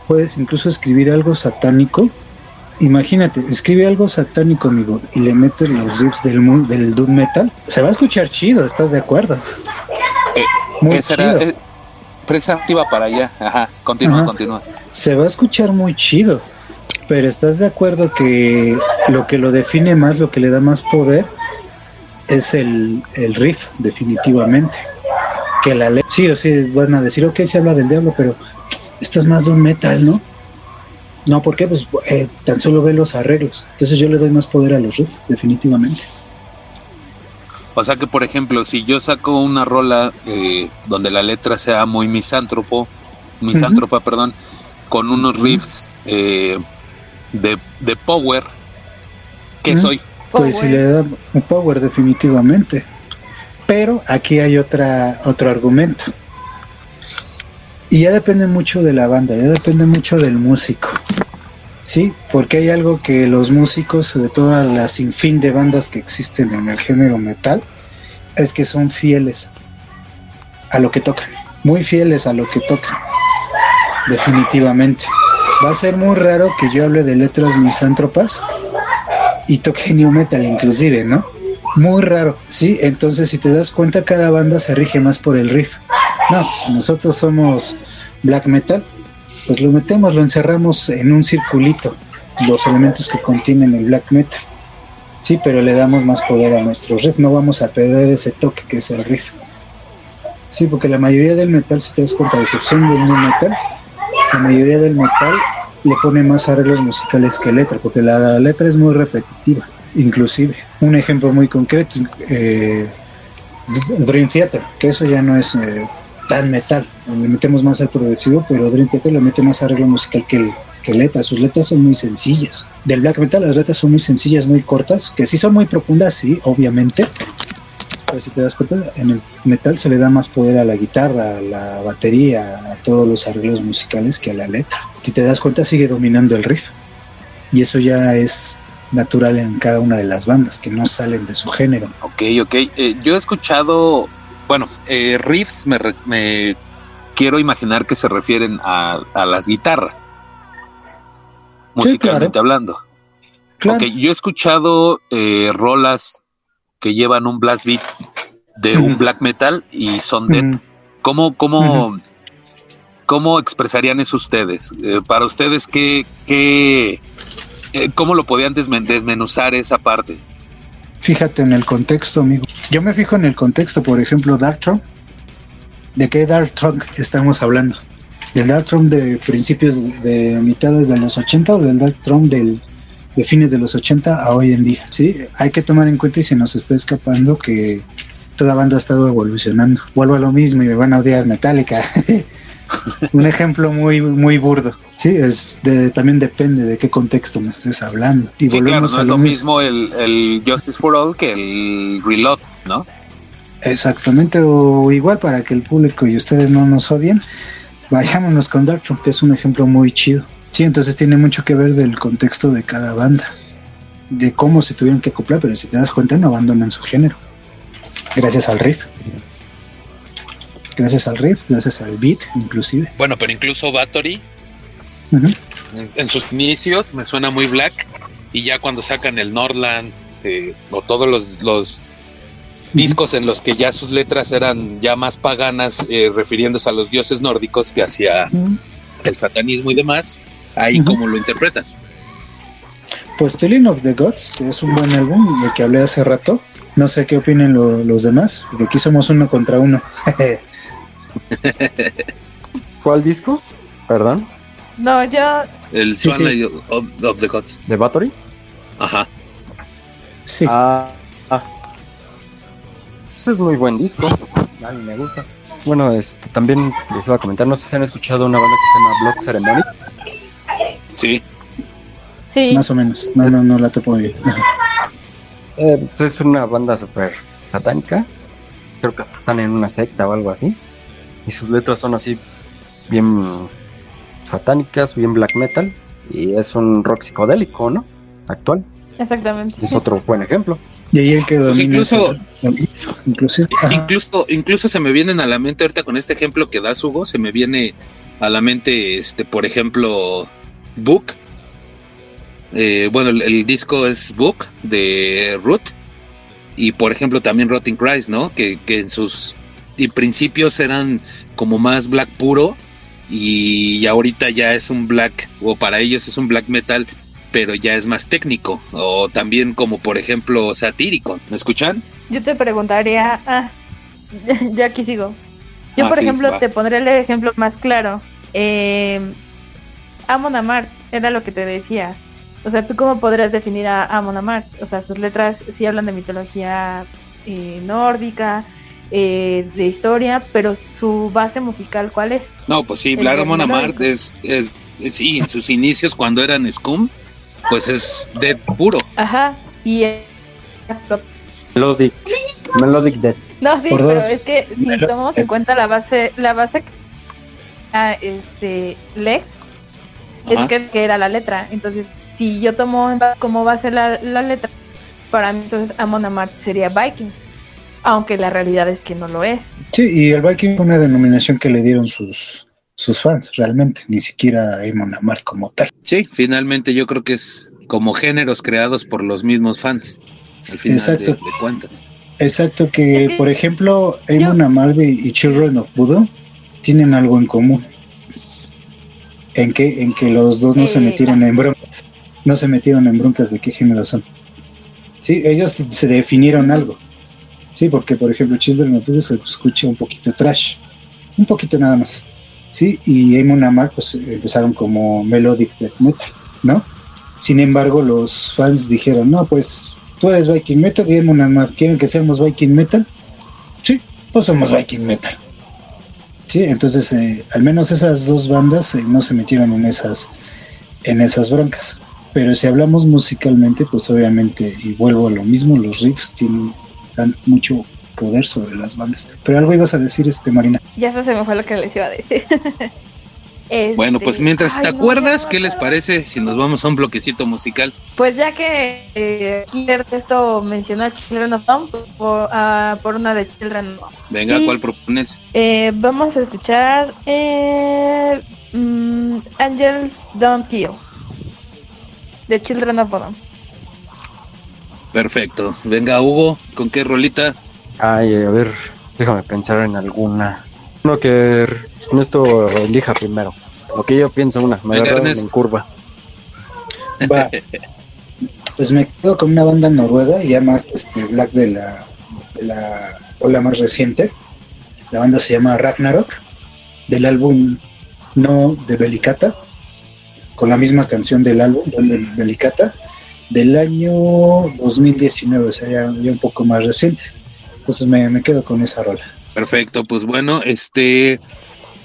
puedes incluso escribir algo satánico. Imagínate, escribe algo satánico, amigo, y le metes los riffs del, mu- del doom metal. Se va a escuchar chido, ¿estás de acuerdo? Muy Esa era, chido. eh, precisamente iba para allá. Ajá, continúa, Ajá. continúa. se va a escuchar muy chido, pero ¿estás de acuerdo que lo que lo define más, lo que le da más poder, es el, el riff, definitivamente? Que la letra. Sí o sí, van a decir, ok, se habla del diablo, pero esto es más de un metal, ¿no? No, ¿por qué? Pues eh, tan solo ve los arreglos. Entonces yo le doy más poder a los riffs, definitivamente. O sea que, por ejemplo, si yo saco una rola eh, donde la letra sea muy misántropo, misántropa, perdón, con unos riffs eh, de, de power, ¿qué soy? Pues si le da un power definitivamente. Pero aquí hay otra otro argumento. Y ya depende mucho de la banda, ya depende mucho del músico. Sí, porque hay algo que los músicos de todas las sinfín de bandas que existen en el género metal es que son fieles a lo que tocan, muy fieles a lo que tocan. Definitivamente. Va a ser muy raro que yo hable de letras misántropas y toque new metal inclusive, ¿no? Muy raro, ¿sí? Entonces si te das cuenta cada banda se rige más por el riff. No, si nosotros somos black metal, pues lo metemos, lo encerramos en un circulito, los elementos que contienen el black metal. Sí, pero le damos más poder a nuestro riff, no vamos a perder ese toque que es el riff. Sí, porque la mayoría del metal, si te das cuenta, a excepción del new metal, la mayoría del metal le pone más arreglos musicales que letra, porque la letra es muy repetitiva, inclusive. Un ejemplo muy concreto, eh, Dream Theater, que eso ya no es eh, tan metal, le metemos más al progresivo, pero Dream Theater le mete más arreglo musical que, el- que letra, sus letras son muy sencillas. Del black metal las letras son muy sencillas, muy cortas, que sí son muy profundas, sí, obviamente, pero si te das cuenta, en el metal se le da más poder a la guitarra, a la batería, a todos los arreglos musicales que a la letra. Si te das cuenta, sigue dominando el riff. Y eso ya es natural en cada una de las bandas, que no salen de su género. Ok, ok. Eh, yo he escuchado, bueno, eh, riffs me, re- me quiero imaginar que se refieren a, a las guitarras, musicalmente hablando. Claro. Ok, yo he escuchado eh, rolas que llevan un blast beat de un black metal y son death. ¿Cómo, cómo, cómo expresarían eso ustedes? Eh, para ustedes, ¿qué, qué, eh, ¿cómo lo podían desmen- desmenuzar esa parte? Fíjate en el contexto, amigo. Yo me fijo en el contexto, por ejemplo, Dark Throne. ¿De qué Dark Throne estamos hablando? ¿Del Dark Throne de principios de mitades de los 80 o del Dark Throne del, de fines de los 80 a hoy en día? Sí, hay que tomar en cuenta y se nos está escapando que toda banda ha estado evolucionando. Vuelvo a lo mismo y me van a odiar Metallica. Un ejemplo muy muy burdo. Sí, es de- también depende de qué contexto me estés hablando. Y Sí, claro, no es lo mismo. mismo el, el Justice for All que el Reload, ¿no? Exactamente, o igual para que el público y ustedes no nos odien, vayámonos con Darkthrone, que es un ejemplo muy chido. Sí, entonces tiene mucho que ver del contexto de cada banda, de cómo se tuvieron que acoplar, pero si te das cuenta no abandonan su género. Gracias al riff. Gracias al riff, gracias al beat, inclusive. Bueno, pero incluso Battery en, en sus inicios me suena muy black y ya cuando sacan el Nordland eh, o todos los, los discos en los que ya sus letras eran ya más paganas eh, refiriéndose a los dioses nórdicos que hacia el satanismo y demás, ahí Ujú. como lo interpretan. Pues Tooling of the Gods, que es un buen álbum del que hablé hace rato. No sé qué opinen lo- los demás, porque aquí somos uno contra uno. ¿Cuál disco? Perdón. No, yo. El Sí, Swan sí. Of, of the Gods. ¿De Battery? Ajá. Sí. Ah, ah. Ese es muy buen disco. A mí me gusta. Bueno, este, también les iba a comentar, no sé si han escuchado una banda que se llama Blood Ceremony. Sí. Sí. Más o menos. No, no, no la topo bien. Eh, pues es una banda súper satánica. Creo que hasta están en una secta o algo así. Y sus letras son así bien satánicas, bien black metal. Y es un rock psicodélico, ¿no? Actual. Exactamente. Es otro buen ejemplo. Y ahí el que Pues incluso-. Incluso, incluso se me vienen a la mente ahorita con este ejemplo que das, Hugo, se me viene a la mente, este, por ejemplo, Book. Eh, bueno, el, el disco es Book de Root. Y por ejemplo también Rotting Christ, ¿no? Que, que en sus y principios eran como más black puro. Y ahorita ya es un black, o para ellos es un black metal, pero ya es más técnico. O también como por ejemplo satírico. ¿Me escuchan? Yo te preguntaría, ah, ya aquí sigo. Yo, Ah, por sí, ejemplo, va. te pondré el ejemplo más claro. Eh, Amon Amart, era lo que te decía. O sea, ¿tú cómo podrías definir a Amon Amart? O sea, sus letras sí hablan de mitología eh, nórdica, eh, de historia, pero su base musical, ¿cuál es? No, pues sí, del Amon Amart es, es, es- sí, en sus inicios cuando eran Scum, pues es Dead puro. Ajá, y... eh, Melodic, Melodic Death. No, sí, Por pero dos. es que si tomamos en cuenta la base, la base que ah, este Lex Ajá. es que, que era la letra. Entonces, si yo tomo como base la, la letra, para mí entonces Amon Amarth sería Viking. Aunque la realidad es que no lo es. Sí, y el Viking fue una denominación que le dieron sus, sus fans, realmente, ni siquiera Amon Amart como tal. Sí, finalmente yo creo que es como géneros creados por los mismos fans, al final de, Exacto. de cuentas. Exacto, que por ejemplo, Amon Amart y Children of Voodoo tienen algo en común. En que, en que los dos no se metieron en broncas. No se metieron en broncas de qué género son. Sí, ellos se definieron algo. Sí, porque por ejemplo, Children of se escucha un poquito trash. Un poquito nada más. Sí, y Amon pues empezaron como melodic death metal, ¿no? Sin embargo, los fans dijeron, no, pues tú eres Viking Metal y Amon Amart quieren que seamos Viking Metal. Sí, pues somos Viking Metal. Sí, entonces eh, al menos esas dos bandas eh, no se metieron en esas, en esas broncas. Pero si hablamos musicalmente, pues obviamente, y vuelvo a lo mismo, los riffs tienen dan mucho poder sobre las bandas. Pero algo ibas a decir, este Marina. Ya se me fue lo que les iba a decir. Este, Bueno, pues mientras ay, te no, acuerdas, ¿qué les parece si nos vamos a un bloquecito musical? Pues ya que eh, aquí esto mencionó a Children of Dawn, pues, por, ah, por una de Children of. Venga, Y- ¿cuál propones? Eh, vamos a escuchar eh, mm, Angels Don't Kill de Children of Bodom. Perfecto. Venga, Hugo, ¿con qué rolita? Ay, a ver, déjame pensar en alguna. Uno que en esto elija primero. Lo que yo pienso, una. Me agarraron en curva. Va. Pues me quedo con una banda noruega, ya más este, black de la, de la ola más reciente. La banda se llama Ragnarok, del álbum No de Belicata, con la misma canción del álbum, de Belicata, del año 2019, o sea, ya, ya un poco más reciente. Entonces me, me quedo con esa rola. Perfecto, pues bueno, este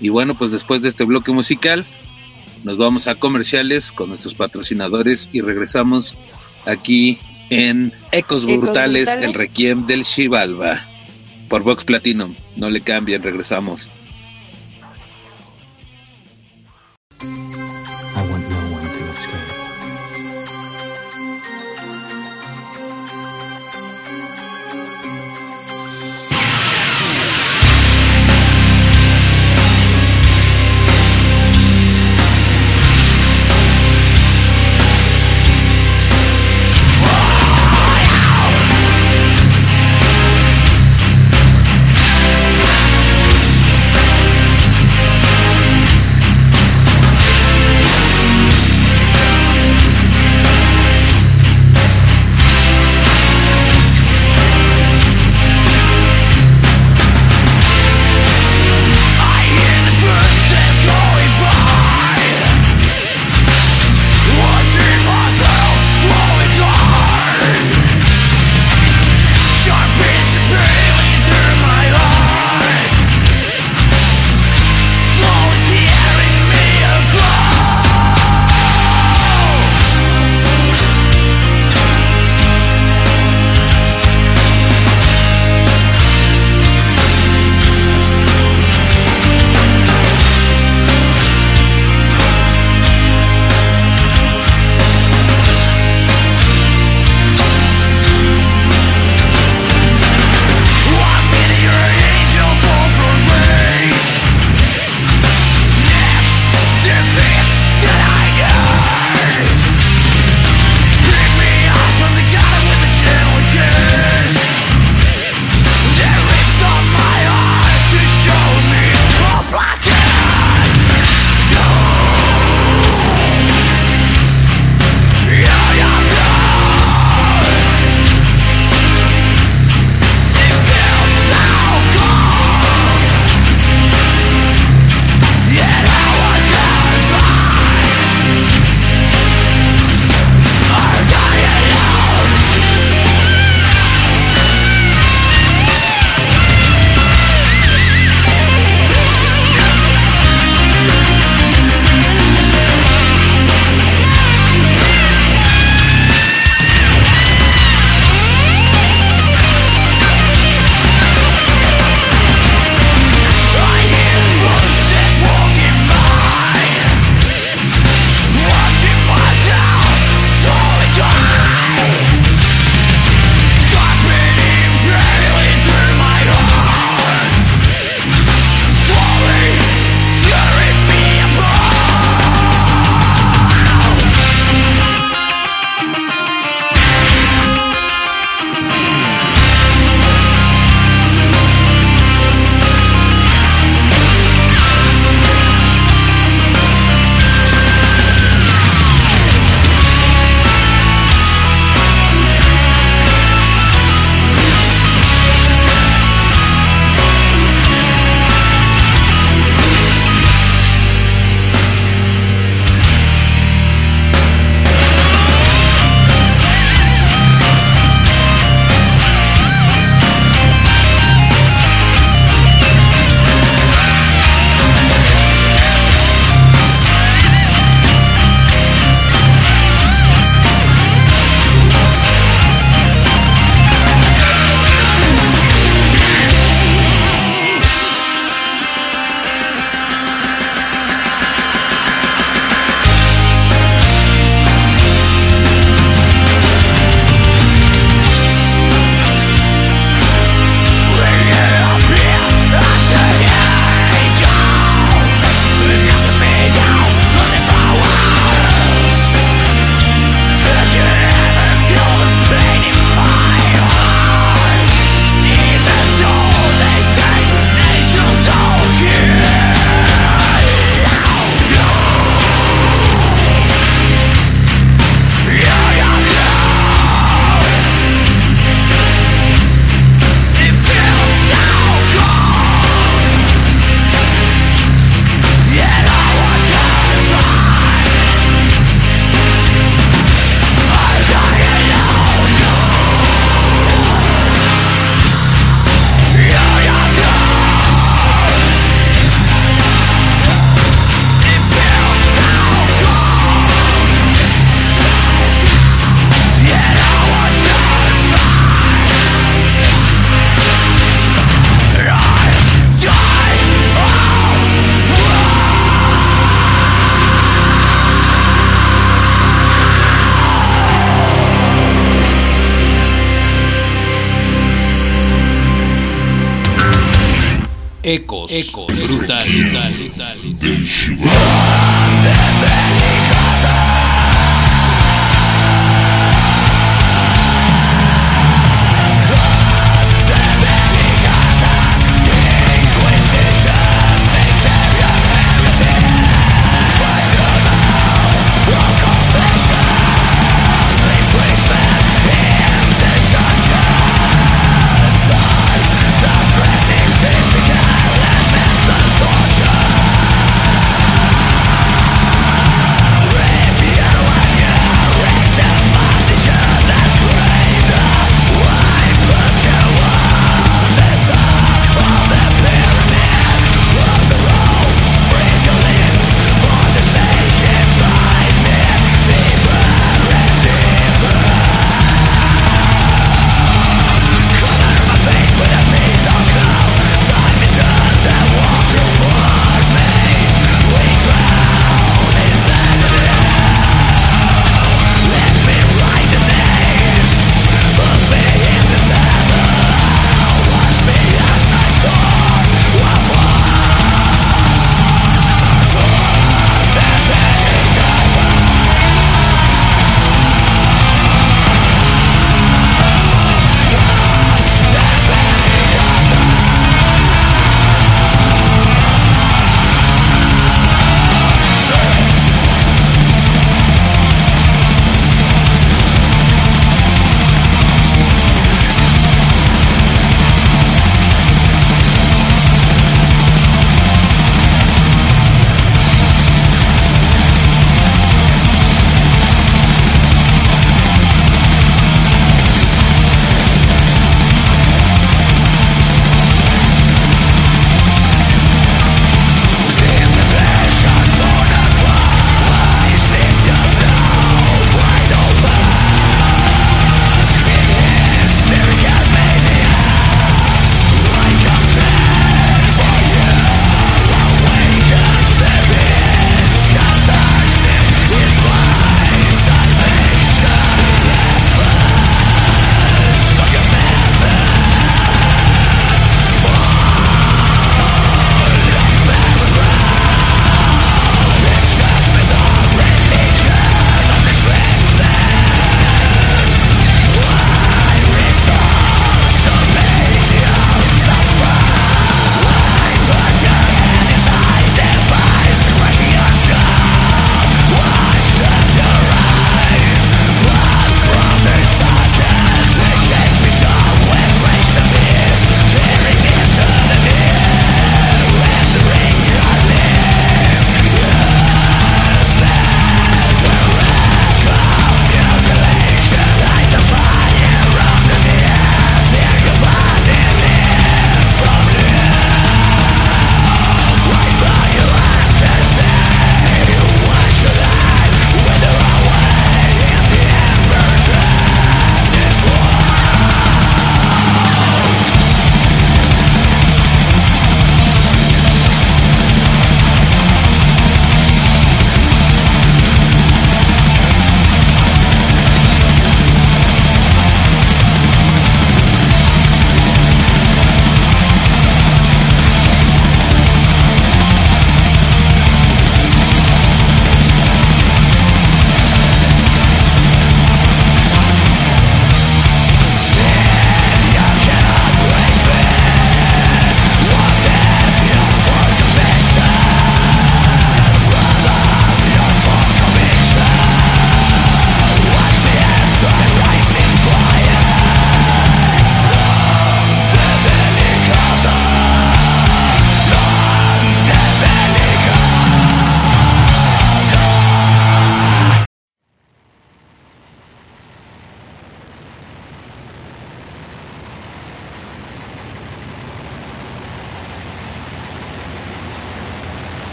y bueno, pues después de este bloque musical nos vamos a comerciales con nuestros patrocinadores y regresamos aquí en Ecos Ecos Brutales, Brutales. el Requiem del Shivalba por Vox Platinum. No le cambien, regresamos.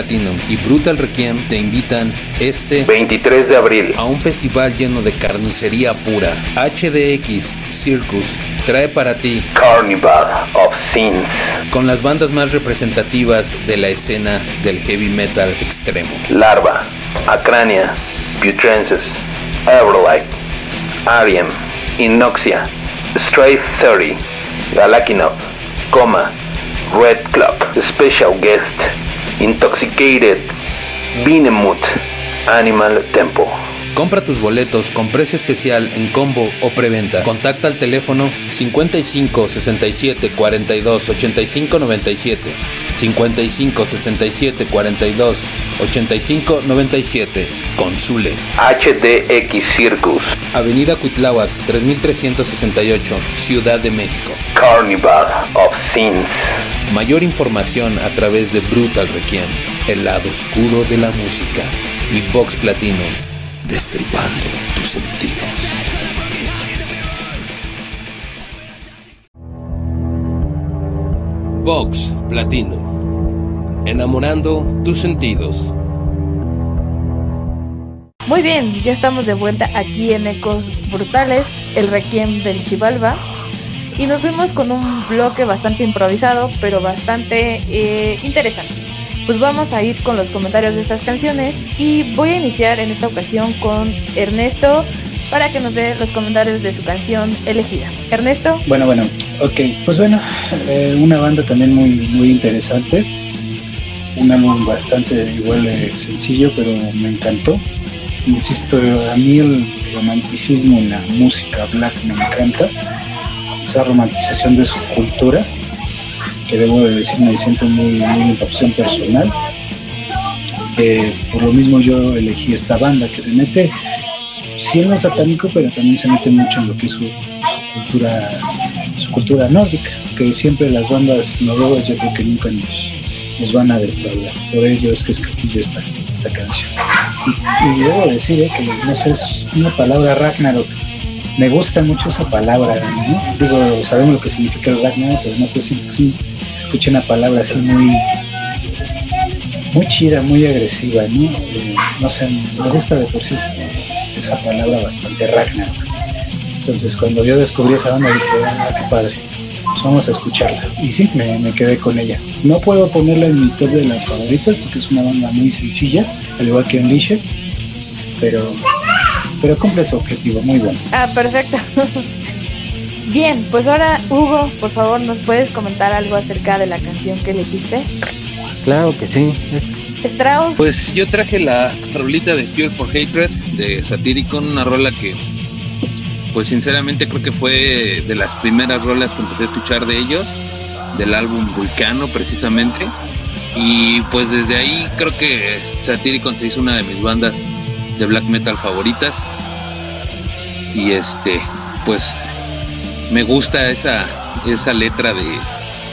Platinum y Brutal Requiem te invitan este 23 de abril a un festival lleno de carnicería pura. HDX Circus trae para ti Carnival of Sins. con las bandas más representativas de la escena del heavy metal extremo. Larva, Acrania, Putrensis, Everlight, Arium, Inoxia, Strafe 30, Galakinov, Coma, Red Club, Special Guest, Intoxicated, Benemoth, Animal Tempo. Compra tus boletos con precio especial en combo o preventa. Contacta al teléfono 55 67 42 85 97. 55 67 42 85 97. Consule. HDX Circus, Avenida Cuitláhuac 3368, Ciudad de México. Carnival of Sins. Mayor información a través de Brutal Requiem, el lado oscuro de la música, y Vox Platinum, destripando tus sentidos. Vox Platinum, enamorando tus sentidos. Muy bien, ya estamos de vuelta aquí en Ecos Brutales, el Requiem del Chivalba. Y nos fuimos con un bloque bastante improvisado, pero bastante eh, interesante. Pues vamos a ir con los comentarios de estas canciones y voy a iniciar en esta ocasión con Ernesto para que nos dé los comentarios de su canción elegida. Ernesto, Bueno, bueno, ok. Pues bueno, eh, una banda también muy, muy interesante. Un álbum bastante igual sencillo, pero me encantó. Insisto, a mí el romanticismo en la música black me encanta. Esa romantización de su cultura, que debo de decir me siento muy, muy opción personal. Eh, por lo mismo yo elegí esta banda que se mete, sí en lo satánico, pero también se mete mucho en lo que es su, su cultura su cultura nórdica, que siempre las bandas noruegas yo creo que nunca nos, nos van a defraudar. Por ello es que escogí yo esta, esta canción. Y, y debo decir eh, que no sé, es una palabra Ragnarok. Me gusta mucho esa palabra, ¿no? Digo, sabemos lo que significa el Ragnarok, pero no sé si, si escuché una palabra así muy muy chida, muy agresiva, ¿no? Eh, no sé, me gusta de por sí esa palabra bastante Ragnarok. Entonces cuando yo descubrí esa banda dije, ah, qué padre, pues vamos a escucharla. Y sí, me, me quedé con ella. No puedo ponerla en mi top de las favoritas porque es una banda muy sencilla, al igual que Unleashed, pero, pero cumple su objetivo, muy bueno. Ah, perfecto. Bien, pues ahora Hugo, por favor, ¿nos puedes comentar algo acerca de la canción que elegiste? Claro que sí. Es, Strauss, Pues yo traje la rolita de Fuel for Hatred de Satyricon, una rola que, pues sinceramente creo que fue de las primeras rolas que empecé a escuchar de ellos, del álbum Vulcano precisamente. Y pues desde ahí creo que Satyricon se hizo una de mis bandas de black metal favoritas. Y este, pues me gusta esa, esa letra de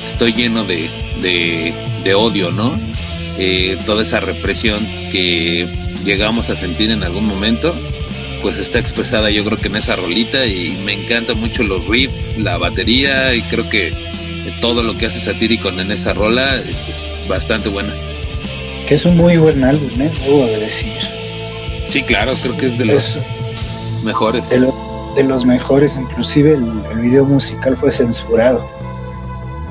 estoy lleno de, de, odio, ¿no? Eh, toda esa represión que llegamos a sentir en algún momento, pues está expresada yo creo que en esa rolita y me encantan mucho los riffs, la batería y creo que todo lo que hace Satyricon en esa rola es bastante buena. Que es un muy buen álbum, ¿eh? Debo de decir. Sí, claro, creo que es de los mejores. De, lo- de los mejores, inclusive el, el video musical fue censurado.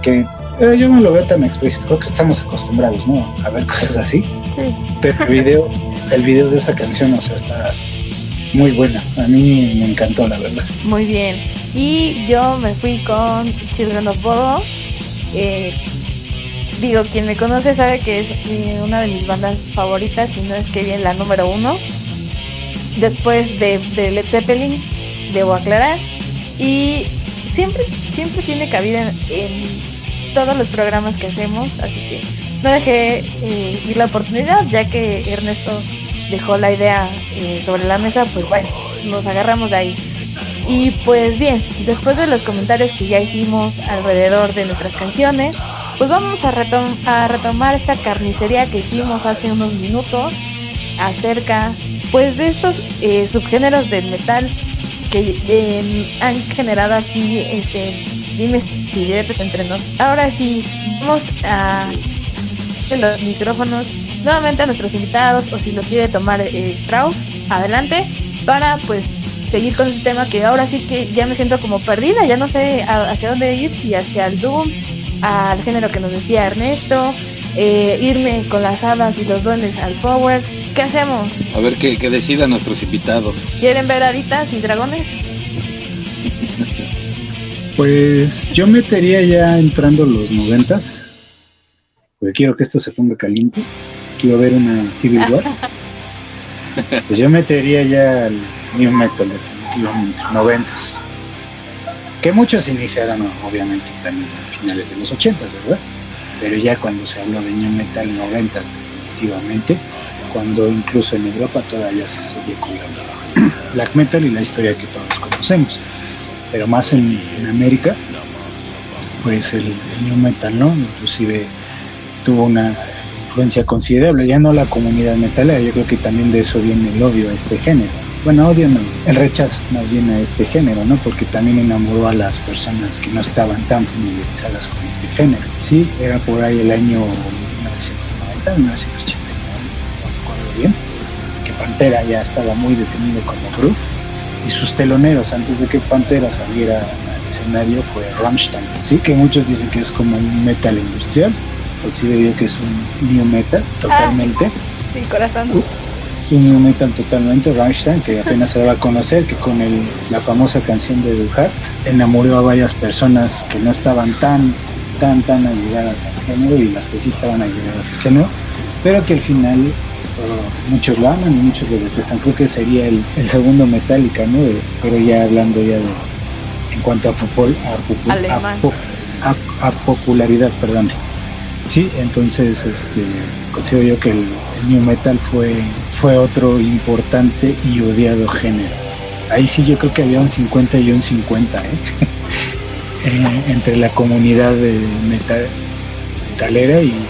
Que eh, yo no lo veo tan explícito, creo que estamos acostumbrados, ¿no? A ver cosas así. Sí. Pero el video, el video de esa canción, o sea, está muy buena. A mí me encantó, la verdad. Muy bien. Y yo me fui con Children of Bodom. Eh, digo, quien me conoce sabe que es eh, una de mis bandas favoritas, y no es que bien la número uno. Después de, de Led Zeppelin, debo aclarar. Y siempre, siempre tiene cabida en, en todos los programas que hacemos, así que no dejé eh, ir la oportunidad, ya que Ernesto dejó la idea eh, sobre la mesa, pues bueno, nos agarramos de ahí. Y pues bien, después de los comentarios que ya hicimos alrededor de nuestras canciones, pues vamos a, retom- a retomar esta carnicería que hicimos hace unos minutos acerca pues de estos eh, subgéneros del metal que eh, han generado aquí este, dime si diretes entre nos. Ahora sí, vamos a los micrófonos nuevamente a nuestros invitados o si lo quiere tomar eh, Strauss, adelante, para pues seguir con este tema que ahora sí que ya me siento como perdida, ya no sé a- hacia dónde ir, si hacia el Doom, al género que nos decía Ernesto, eh, irme con las hadas y los duendes al Power. ¿Qué hacemos? A ver que, que decidan nuestros invitados. ¿Quieren ver haditas y dragones? Pues yo metería ya entrando los noventas, porque quiero que esto se ponga caliente. Quiero ver una Civil War. Pues yo metería ya el New Metal, definitivamente, noventas. Que muchos iniciaron, obviamente, también a finales de los ochentas, ¿verdad? Pero ya cuando se habló de New Metal, noventas, definitivamente, cuando incluso en Europa todavía se sigue cuidando Black Metal y la historia que todos conocemos pero más en, en América, pues el, el New Metal, ¿no? Inclusive tuvo una influencia considerable, ya no la comunidad metalera, yo creo que también de eso viene el odio a este género. Bueno, odio no, el rechazo más bien a este género, ¿no? Porque también enamoró a las personas que no estaban tan familiarizadas con este género. Sí, era por ahí el año 1990, 1989, no recuerdo bien, que Pantera ya estaba muy definido como groove y sus teloneros antes de que Pantera saliera al escenario fue Rammstein. Sí, que muchos dicen que es como un metal industrial, considero yo que es un new metal totalmente, Sí, corazón. un new metal totalmente, Rammstein, que apenas se daba a conocer, que con el, la famosa canción de Du Hast enamoró a varias personas que no estaban tan, tan, tan allegadas al género y las que sí estaban allegadas al género, pero que al final uh, muchos lo aman y muchos lo detestan. Creo que sería el, el segundo Metallica, ¿no? De- pero ya hablando ya de en cuanto a, popol- a- a popularidad, perdón. Sí, entonces este, considero yo que el, el new metal fue, fue otro importante y odiado género. Ahí sí yo creo que había un 50 y un 50, ¿eh? Eh, entre la comunidad de metal, metalera y,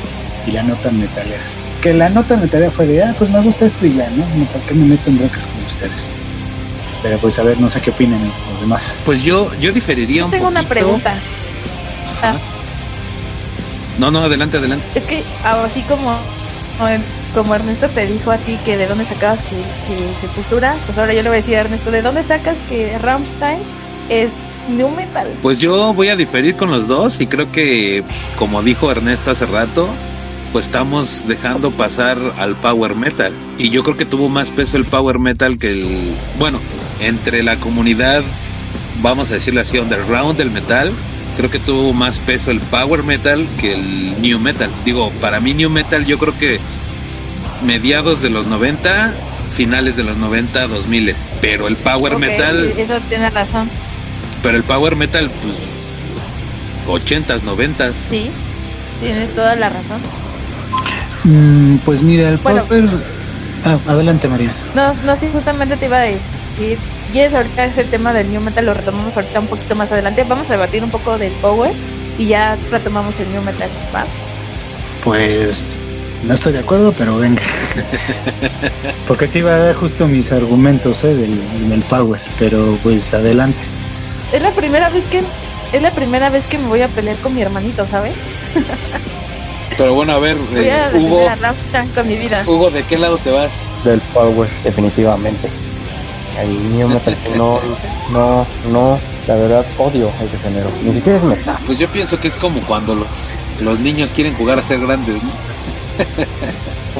y la nota metalera. Que la nota metalera fue de, ah, pues me gusta esto y ya, ¿no? ¿Para qué me meto en broncas con ustedes? Pero pues a ver, no sé qué opinan los demás. Pues yo, yo diferiría un Tengo una pregunta. Ah, No, no, adelante, adelante. es que así como como Ernesto te dijo a ti que de dónde sacabas que, que Sepultura, pues ahora yo le voy a decir a Ernesto, ¿de dónde sacas que Rammstein es new metal? Pues yo voy a diferir con los dos y creo que, como dijo Ernesto hace rato, pues estamos dejando pasar al power metal. Y yo creo que tuvo más peso el power metal que el... Bueno, entre la comunidad, vamos a decirle así, underground del metal, creo que tuvo más peso el power metal que el new metal. Digo, para mí new metal yo creo que mediados de los 90, finales de los 90, 2000. Pero el power metal... Eso tiene razón. Pero el power metal, pues, 80s, 90s. Sí, tienes toda la razón. Mm, pues mira, el Bueno. power... Ah, adelante María. No, no, sí, justamente te iba a decir. ¿Quieres ahorita ese tema del new metal? Lo retomamos ahorita un poquito más adelante. Vamos a debatir un poco del power y ya retomamos el new metal. ¿va? Pues no estoy de acuerdo, pero venga. Porque te iba a dar justo mis argumentos ¿eh? del, del power, pero pues adelante. Es la primera vez que es la primera vez que me voy a pelear con mi hermanito, ¿sabes? Pero bueno, a ver, Voy a eh, Hugo, a Rammstein con mi vida. Hugo, ¿de qué lado te vas? Del Power, definitivamente. El sí, no, no, no, la verdad odio ese género. Ni siquiera es metal. Pues yo pienso que es como cuando los, los niños quieren jugar a ser grandes, ¿no?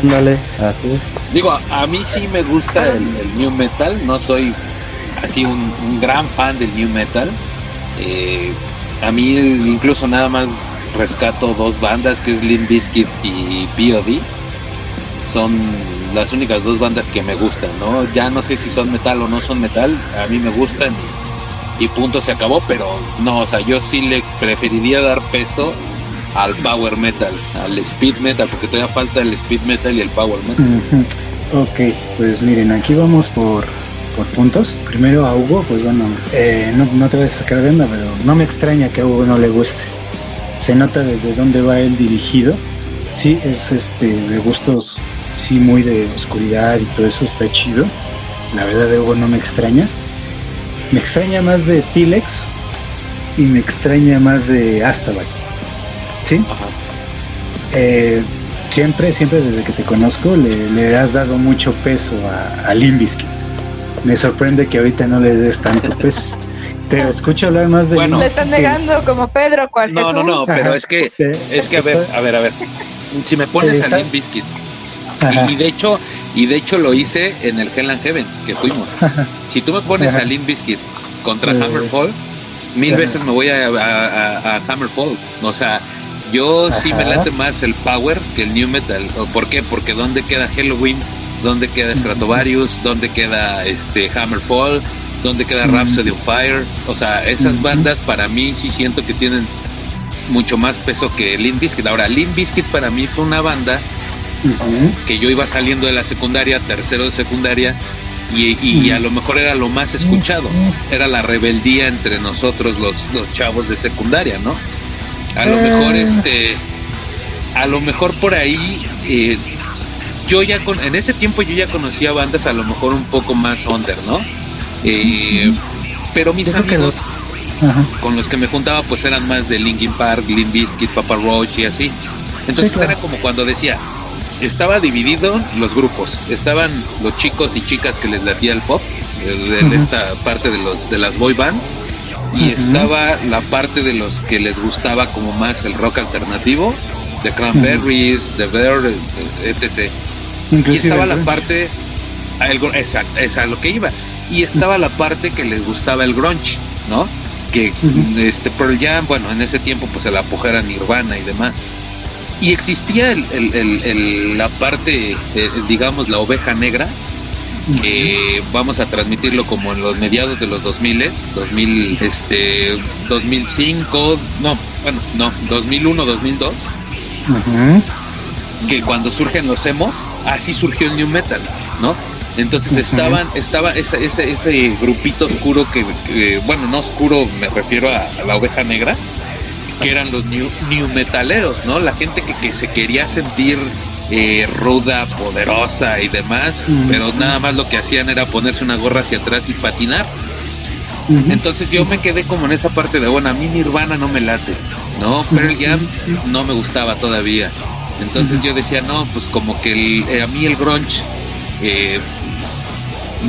Ándale, así. Digo, a, a mí sí me gusta el, el new metal, no soy así un, un gran fan del new metal. Eh, a mí incluso nada más rescato dos bandas, que es Limp Bizkit y POD. Son las únicas dos bandas que me gustan, ¿no? Ya no sé si son metal o no son metal, a mí me gustan y, punto se acabó, pero no, o sea, yo sí le preferiría dar peso al power metal, al speed metal, porque todavía falta el speed metal y el power metal. Ujú. Ok, pues miren, aquí vamos por, por puntos. Primero a Hugo, pues bueno, eh, no, no te voy a sacar de onda, pero no me extraña que a Hugo no le guste. Se nota desde dónde va él dirigido. Sí, es este de gustos, sí, muy de oscuridad y todo eso está chido. La verdad de Hugo no me extraña. Me extraña más de Tilex, y me extraña más de Astabat. ¿Sí? Eh, siempre, siempre desde que te conozco le, le has dado mucho peso a, a Limp Bizkit. Me sorprende que ahorita no le des tanto peso. Te escucho hablar más de Bueno. Le están negando como Pedro, cual No, no, no, pero es que, es que a ver, a ver, a ver. Si me pones a Limp Bizkit, y, y de hecho, y de hecho lo hice en el Hell and Heaven, que fuimos. Si tú me pones Ajá. a Limp Bizkit contra Eh, Hammerfall, mil ajá. veces me voy a, a- a- a Hammerfall. O sea, yo sí me late más el Power que el New Metal. ¿O ¿Por qué? Porque ¿dónde queda Halloween? ¿Dónde queda Stratovarius? ¿Dónde queda este Hammerfall? ¿Dónde queda Rhapsody of Fire? O sea, esas bandas para mí sí siento que tienen mucho más peso que Limp Bizkit. Ahora, Limp Bizkit para mí fue una banda que yo iba saliendo de la secundaria, tercero de secundaria, y, y a lo mejor era lo más escuchado. Era la rebeldía entre nosotros, los, los chavos de secundaria, ¿no? A lo Eh. mejor, este, a lo mejor por ahí, eh, yo ya con, en ese tiempo yo ya conocía bandas a lo mejor un poco más under, ¿no? Eh, pero mis Yo creo que amigos Ajá. con los que me juntaba pues eran más de Linkin Park, Limp Bizkit, Papa Roach y así. Entonces Sí, claro. era como cuando decía, estaba dividido los grupos, estaban los chicos y chicas que les latía el pop, el- esta parte de los de las boy bands, y estaba la parte de los que les gustaba como más el rock alternativo, de Cranberries, de Bear, eh, etc. y Inclusive estaba el la parte, el gr- exacto, es a lo que iba. Y estaba la parte que les gustaba el grunge, ¿no? Que este Pearl Jam, bueno, en ese tiempo pues el apogeo era Nirvana y demás. Y existía el, el- el- la parte, eh, digamos, la oveja negra, que vamos a transmitirlo como en los mediados de los 2000, 2000, este, 2005, no, bueno, no, 2001, 2002 Ujú. que cuando surgen los emos, así surgió el new metal, ¿no? Entonces estaban, estaba ese, ese, ese grupito oscuro que, que, bueno, no oscuro, me refiero a, a la oveja negra, que eran los new, new metaleros, ¿no? La gente que, que se quería sentir eh, ruda, poderosa y demás, pero nada más lo que hacían era ponerse una gorra hacia atrás y patinar. Entonces yo me quedé como en esa parte de, bueno, a mí Nirvana no me late, ¿no? Pearl Jam no me gustaba todavía. Entonces yo decía, no, pues como que el- eh, a mí el grunge, eh,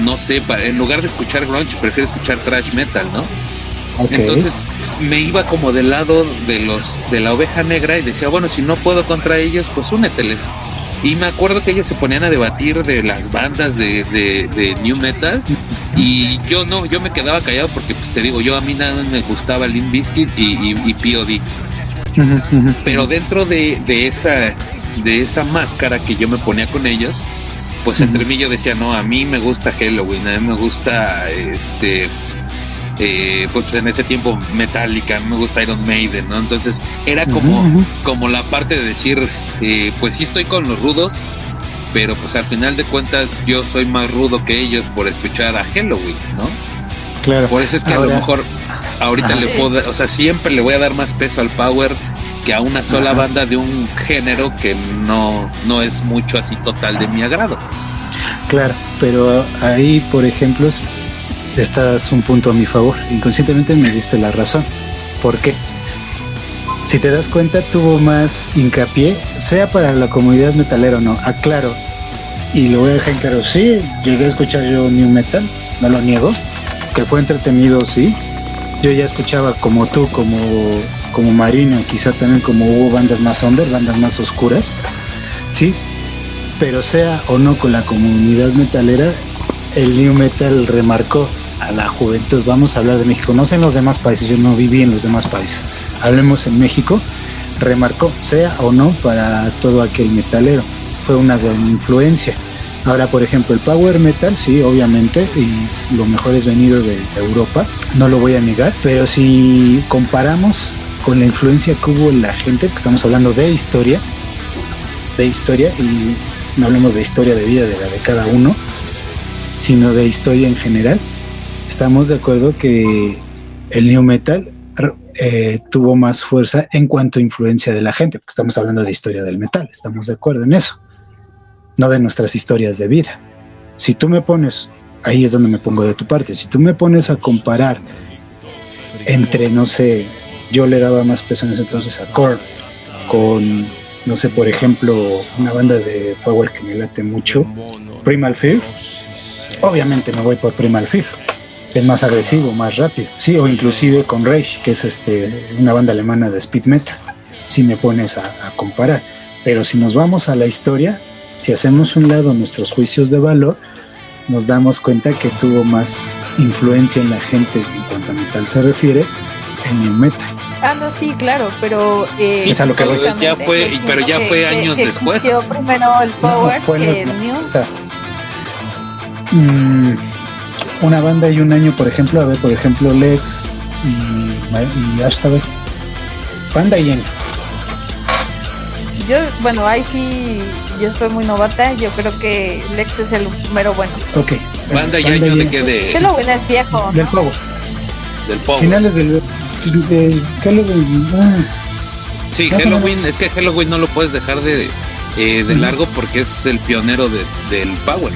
no sé, en lugar de escuchar grunge, prefiero escuchar thrash metal, ¿no? Entonces me iba como del lado de los de la oveja negra y decía, bueno, si no puedo contra ellos, pues úneteles. Y me acuerdo que ellos se ponían a debatir de las bandas de, de, de new metal y yo no, yo me quedaba callado porque pues te digo, yo a mí nada me gustaba Limp Bizkit y, y, y POD. Pero dentro de, de esa de esa máscara que yo me ponía con ellos, pues entre mí yo decía, no, a mí me gusta Halloween, a mí me gusta este eh, pues en ese tiempo Metallica, me gusta Iron Maiden, ¿no? Entonces era como, como la parte de decir, eh, pues sí estoy con los rudos, pero pues al final de cuentas yo soy más rudo que ellos por escuchar a Halloween, ¿no? Claro. Por eso es que a lo mejor ahorita Ajá. le puedo, o sea, siempre le voy a dar más peso al power que a una sola Ajá. banda de un género que no, no es mucho así total de mi agrado. Claro, pero ahí, por ejemplo, estás un punto a mi favor. Inconscientemente me diste la razón. ¿Por qué? Si te das cuenta, tuvo más hincapié, sea para la comunidad metalera o no. Aclaro, y lo voy a dejar en claro. Sí, llegué a escuchar yo New Metal, no lo niego, que fue entretenido, sí. Yo ya escuchaba como tú, como, como Marino, quizá también como hubo bandas más under, bandas más oscuras, sí, pero sea o no con la comunidad metalera, el new metal remarcó a la juventud. Vamos a hablar de México, no sé en los demás países, yo no viví en los demás países. Hablemos en México, remarcó, sea o no para todo aquel metalero. Fue una buena influencia. Ahora, por ejemplo, el power metal, sí, obviamente, y lo mejor es venido de Europa, no lo voy a negar, pero si comparamos con la influencia que hubo en la gente, porque estamos hablando de historia, de historia, y no hablemos de historia de vida de la de cada uno, sino de historia en general, estamos de acuerdo que el new metal eh, tuvo más fuerza en cuanto a influencia de la gente, porque estamos hablando de historia del metal, estamos de acuerdo en eso, no de nuestras historias de vida. Si tú me pones, ahí es donde me pongo de tu parte, si tú me pones a comparar entre, no sé, yo le daba más peso en ese entonces a Korn, con, no sé, por ejemplo, una banda de Power que me late mucho, Primal Fear. Obviamente me voy por Primal Fear. Es más agresivo, más rápido. Sí, o inclusive con Rage, que es este una banda alemana de speed metal. Si me pones a, a comparar. Pero si nos vamos a la historia, si hacemos un lado nuestros juicios de valor, nos damos cuenta que tuvo más influencia en la gente en cuanto a metal se refiere en el metal. Ah, no, sí, claro, pero. Eh, Sí, es a lo que voy. Ya fue, pero ya fue que- años que después. primero el Power fue que los el New. 90. Mm, una banda y un año, por ejemplo, a ver, por ejemplo, Lex y, y Ashtabel. Banda y año. Yo, bueno, ahí sí, yo estoy muy novata. Yo creo que Lex es el mero bueno. Ok. Banda y Banda año y de año. que de, lo bueno es viejo. Del ¿no? Power. del Power. Finales del. De, Halloween, ah, Sí, Halloween, es que Halloween no lo puedes dejar de, eh, de largo porque es el pionero de- del Power.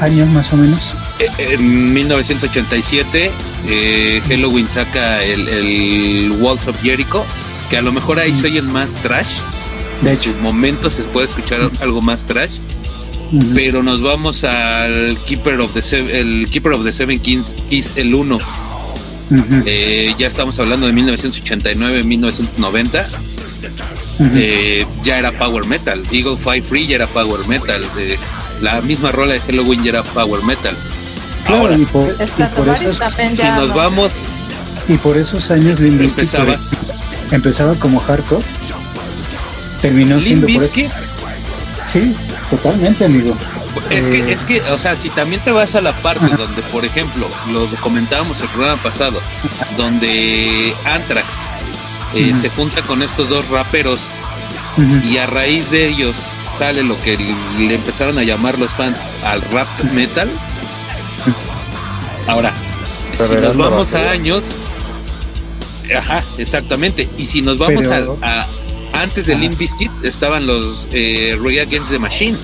años más o menos. Eh, En 1987, eh, Halloween saca el, el Walls of Jericho, que a lo mejor ahí se oyen más trash. De En hecho. su momento se puede escuchar algo más trash, pero nos vamos al Keeper of the Seven, el Keeper of the Seven Kings, Keys, el 1. Eh, ya estamos hablando de 1989, 1990. Ujú. eh, ya era power metal. Eagle Fly Free ya era power metal. eh, la misma rola de Halloween ya era power metal. Claro, Ahora, y por, y por esos, si nos no. vamos, y por esos años Limp Bizkit, Empezaba. empezaba como hardcore. Terminó Limp siendo por eso- Sí, totalmente, amigo. Es que, es que, o sea, si también te vas a la parte donde, por ejemplo, lo comentábamos el programa pasado, donde Anthrax eh, se junta con estos dos raperos y a raíz de ellos sale lo que le, empezaron a llamar los fans al rap metal. Ahora, si nos vamos a años, ajá, exactamente. Y si nos vamos Pero- a, a- antes de Ajá. Limp Bizkit estaban los eh, Rage Against the Machine,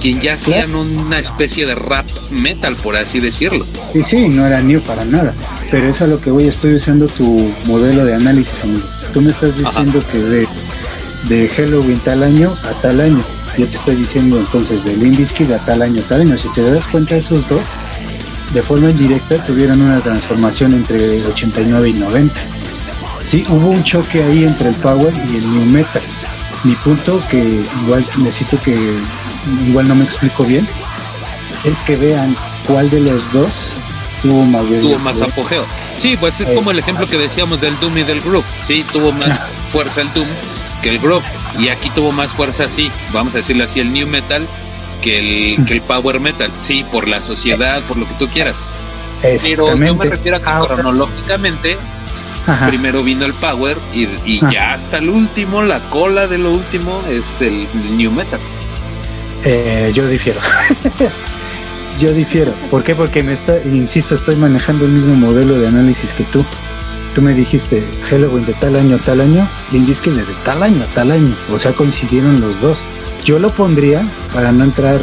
quien ya hacían una especie de rap metal, por así decirlo. Y sí, no era new para nada. Pero es a lo que voy, estoy usando tu modelo de análisis, amigo. Tú me estás diciendo que de, de Halloween tal año a tal año. Yo te estoy diciendo entonces de Limp Bizkit a tal año, tal año. Si te das cuenta, esos dos, de forma indirecta, tuvieron una transformación entre 89 y 90. Sí, hubo un choque ahí entre el Power y el New Metal. Mi punto, que igual necesito que, igual no me explico bien, es que vean cuál de los dos tuvo mayor Tuvo más apogeo. Sí, pues es Eh, como el ejemplo que decíamos del Doom y del Group. Sí, tuvo más fuerza el Doom que el Group. Y aquí tuvo más fuerza, sí, vamos a decirlo así, el New Metal que el, que el Power Metal. Sí, por la sociedad, por lo que tú quieras. Pero yo me refiero a que Ahora- cronológicamente Ajá. primero vino el Power y, y ya hasta el último, la cola de lo último es el New Metal. Eh, yo difiero. yo difiero. ¿Por qué? Porque me está, insisto, estoy manejando el mismo modelo de análisis que tú. Tú me dijiste Halloween de tal año a tal año, Bizkit de tal año a tal año. O sea, coincidieron los dos. Yo lo pondría para no entrar,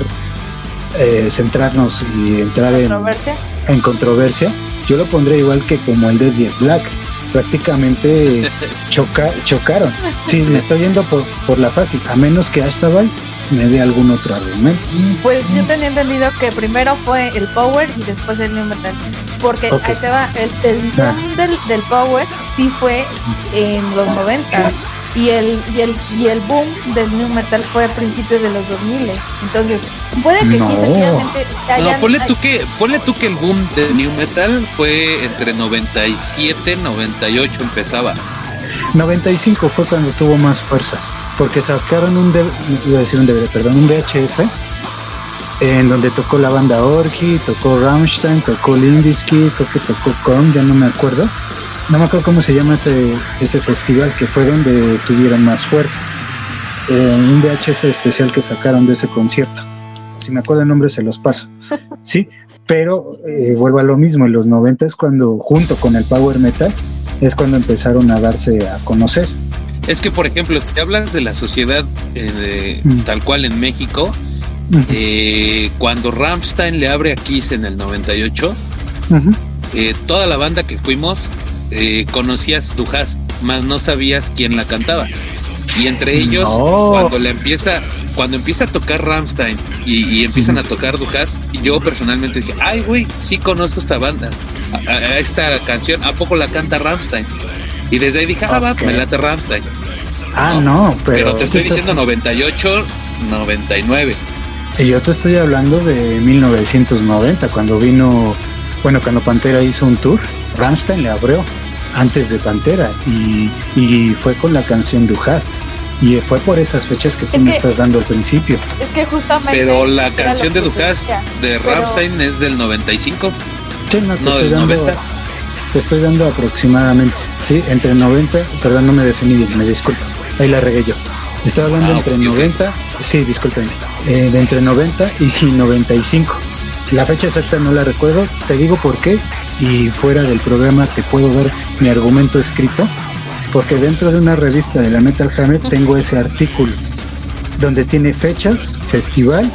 eh, centrarnos y entrar en, Controversia. en controversia. Yo lo pondría igual que como el de Jet Black. Prácticamente choca, chocaron. Sí, me estoy yendo por, por la fácil, a menos que Ashtabal me dé algún otro argumento. Pues yo tenía entendido que primero fue el Power y después el New Metal. Porque ahí te va, el, el Ah. boom del, del Power sí fue en los 90 y el, y el y el boom del New Metal fue a principios de los 2000. Entonces, puede que No. sí, efectivamente. No, hayan- ponle tú que, ponle tú que el boom del New Metal fue entre 97 98 empezaba. 95 fue cuando tuvo más fuerza, porque sacaron un, iba a decir un DVD, perdón, un VHS en donde tocó la banda Orgy, tocó Rammstein, tocó Limp Bizkit, creo que tocó Korn, ya no me acuerdo. No me acuerdo cómo se llama ese, ese festival, que fue donde tuvieron más fuerza. Eh, un VHS especial que sacaron de ese concierto. Si me acuerdo el nombre se los paso. Sí, pero eh, vuelvo a lo mismo, en los 90 es cuando, junto con el Power Metal, es cuando empezaron a darse a conocer. Es que, por ejemplo, si hablas de la sociedad eh, de- Mm. tal cual en México, eh, cuando Rammstein le abre a Kiss en el 98, Ujú. eh, toda la banda que fuimos eh, conocías Dujas, más no sabías quién la cantaba. Y entre ellos, No. cuando le empieza, cuando empieza a tocar Ramstein y, y empiezan a tocar Dujas, yo personalmente dije, ay güey, sí conozco esta banda, a, a- a esta canción, ¿a poco la canta Ramstein? Y desde ahí dije, ah, va, Ok. me late Ramstein. Ah, no, pero. Pero, te estoy estás- diciendo 98, 99. Y yo te estoy hablando de 1990, cuando vino, bueno, cuando Pantera hizo un tour, Rammstein le abrió antes de Pantera y, y fue con la canción Du hast. Y fue por esas fechas que tú Es me que- estás dando al principio. Es que justamente. Pero la canción de decía. de Pero- Ramstein es del 95. Sí, no, te, No, estoy del dando, 90. Te estoy dando aproximadamente, sí, entre 90, perdón, no me definí bien, me disculpo, ahí la regué yo. Estoy hablando Ah, entre ok, ok. 90, sí, disculpen, eh, de entre 90 y 95. La fecha exacta no la recuerdo, te digo por qué, y fuera del programa te puedo dar mi argumento escrito, porque dentro de una revista de la Metal Hammer tengo ese artículo, donde tiene fechas, festival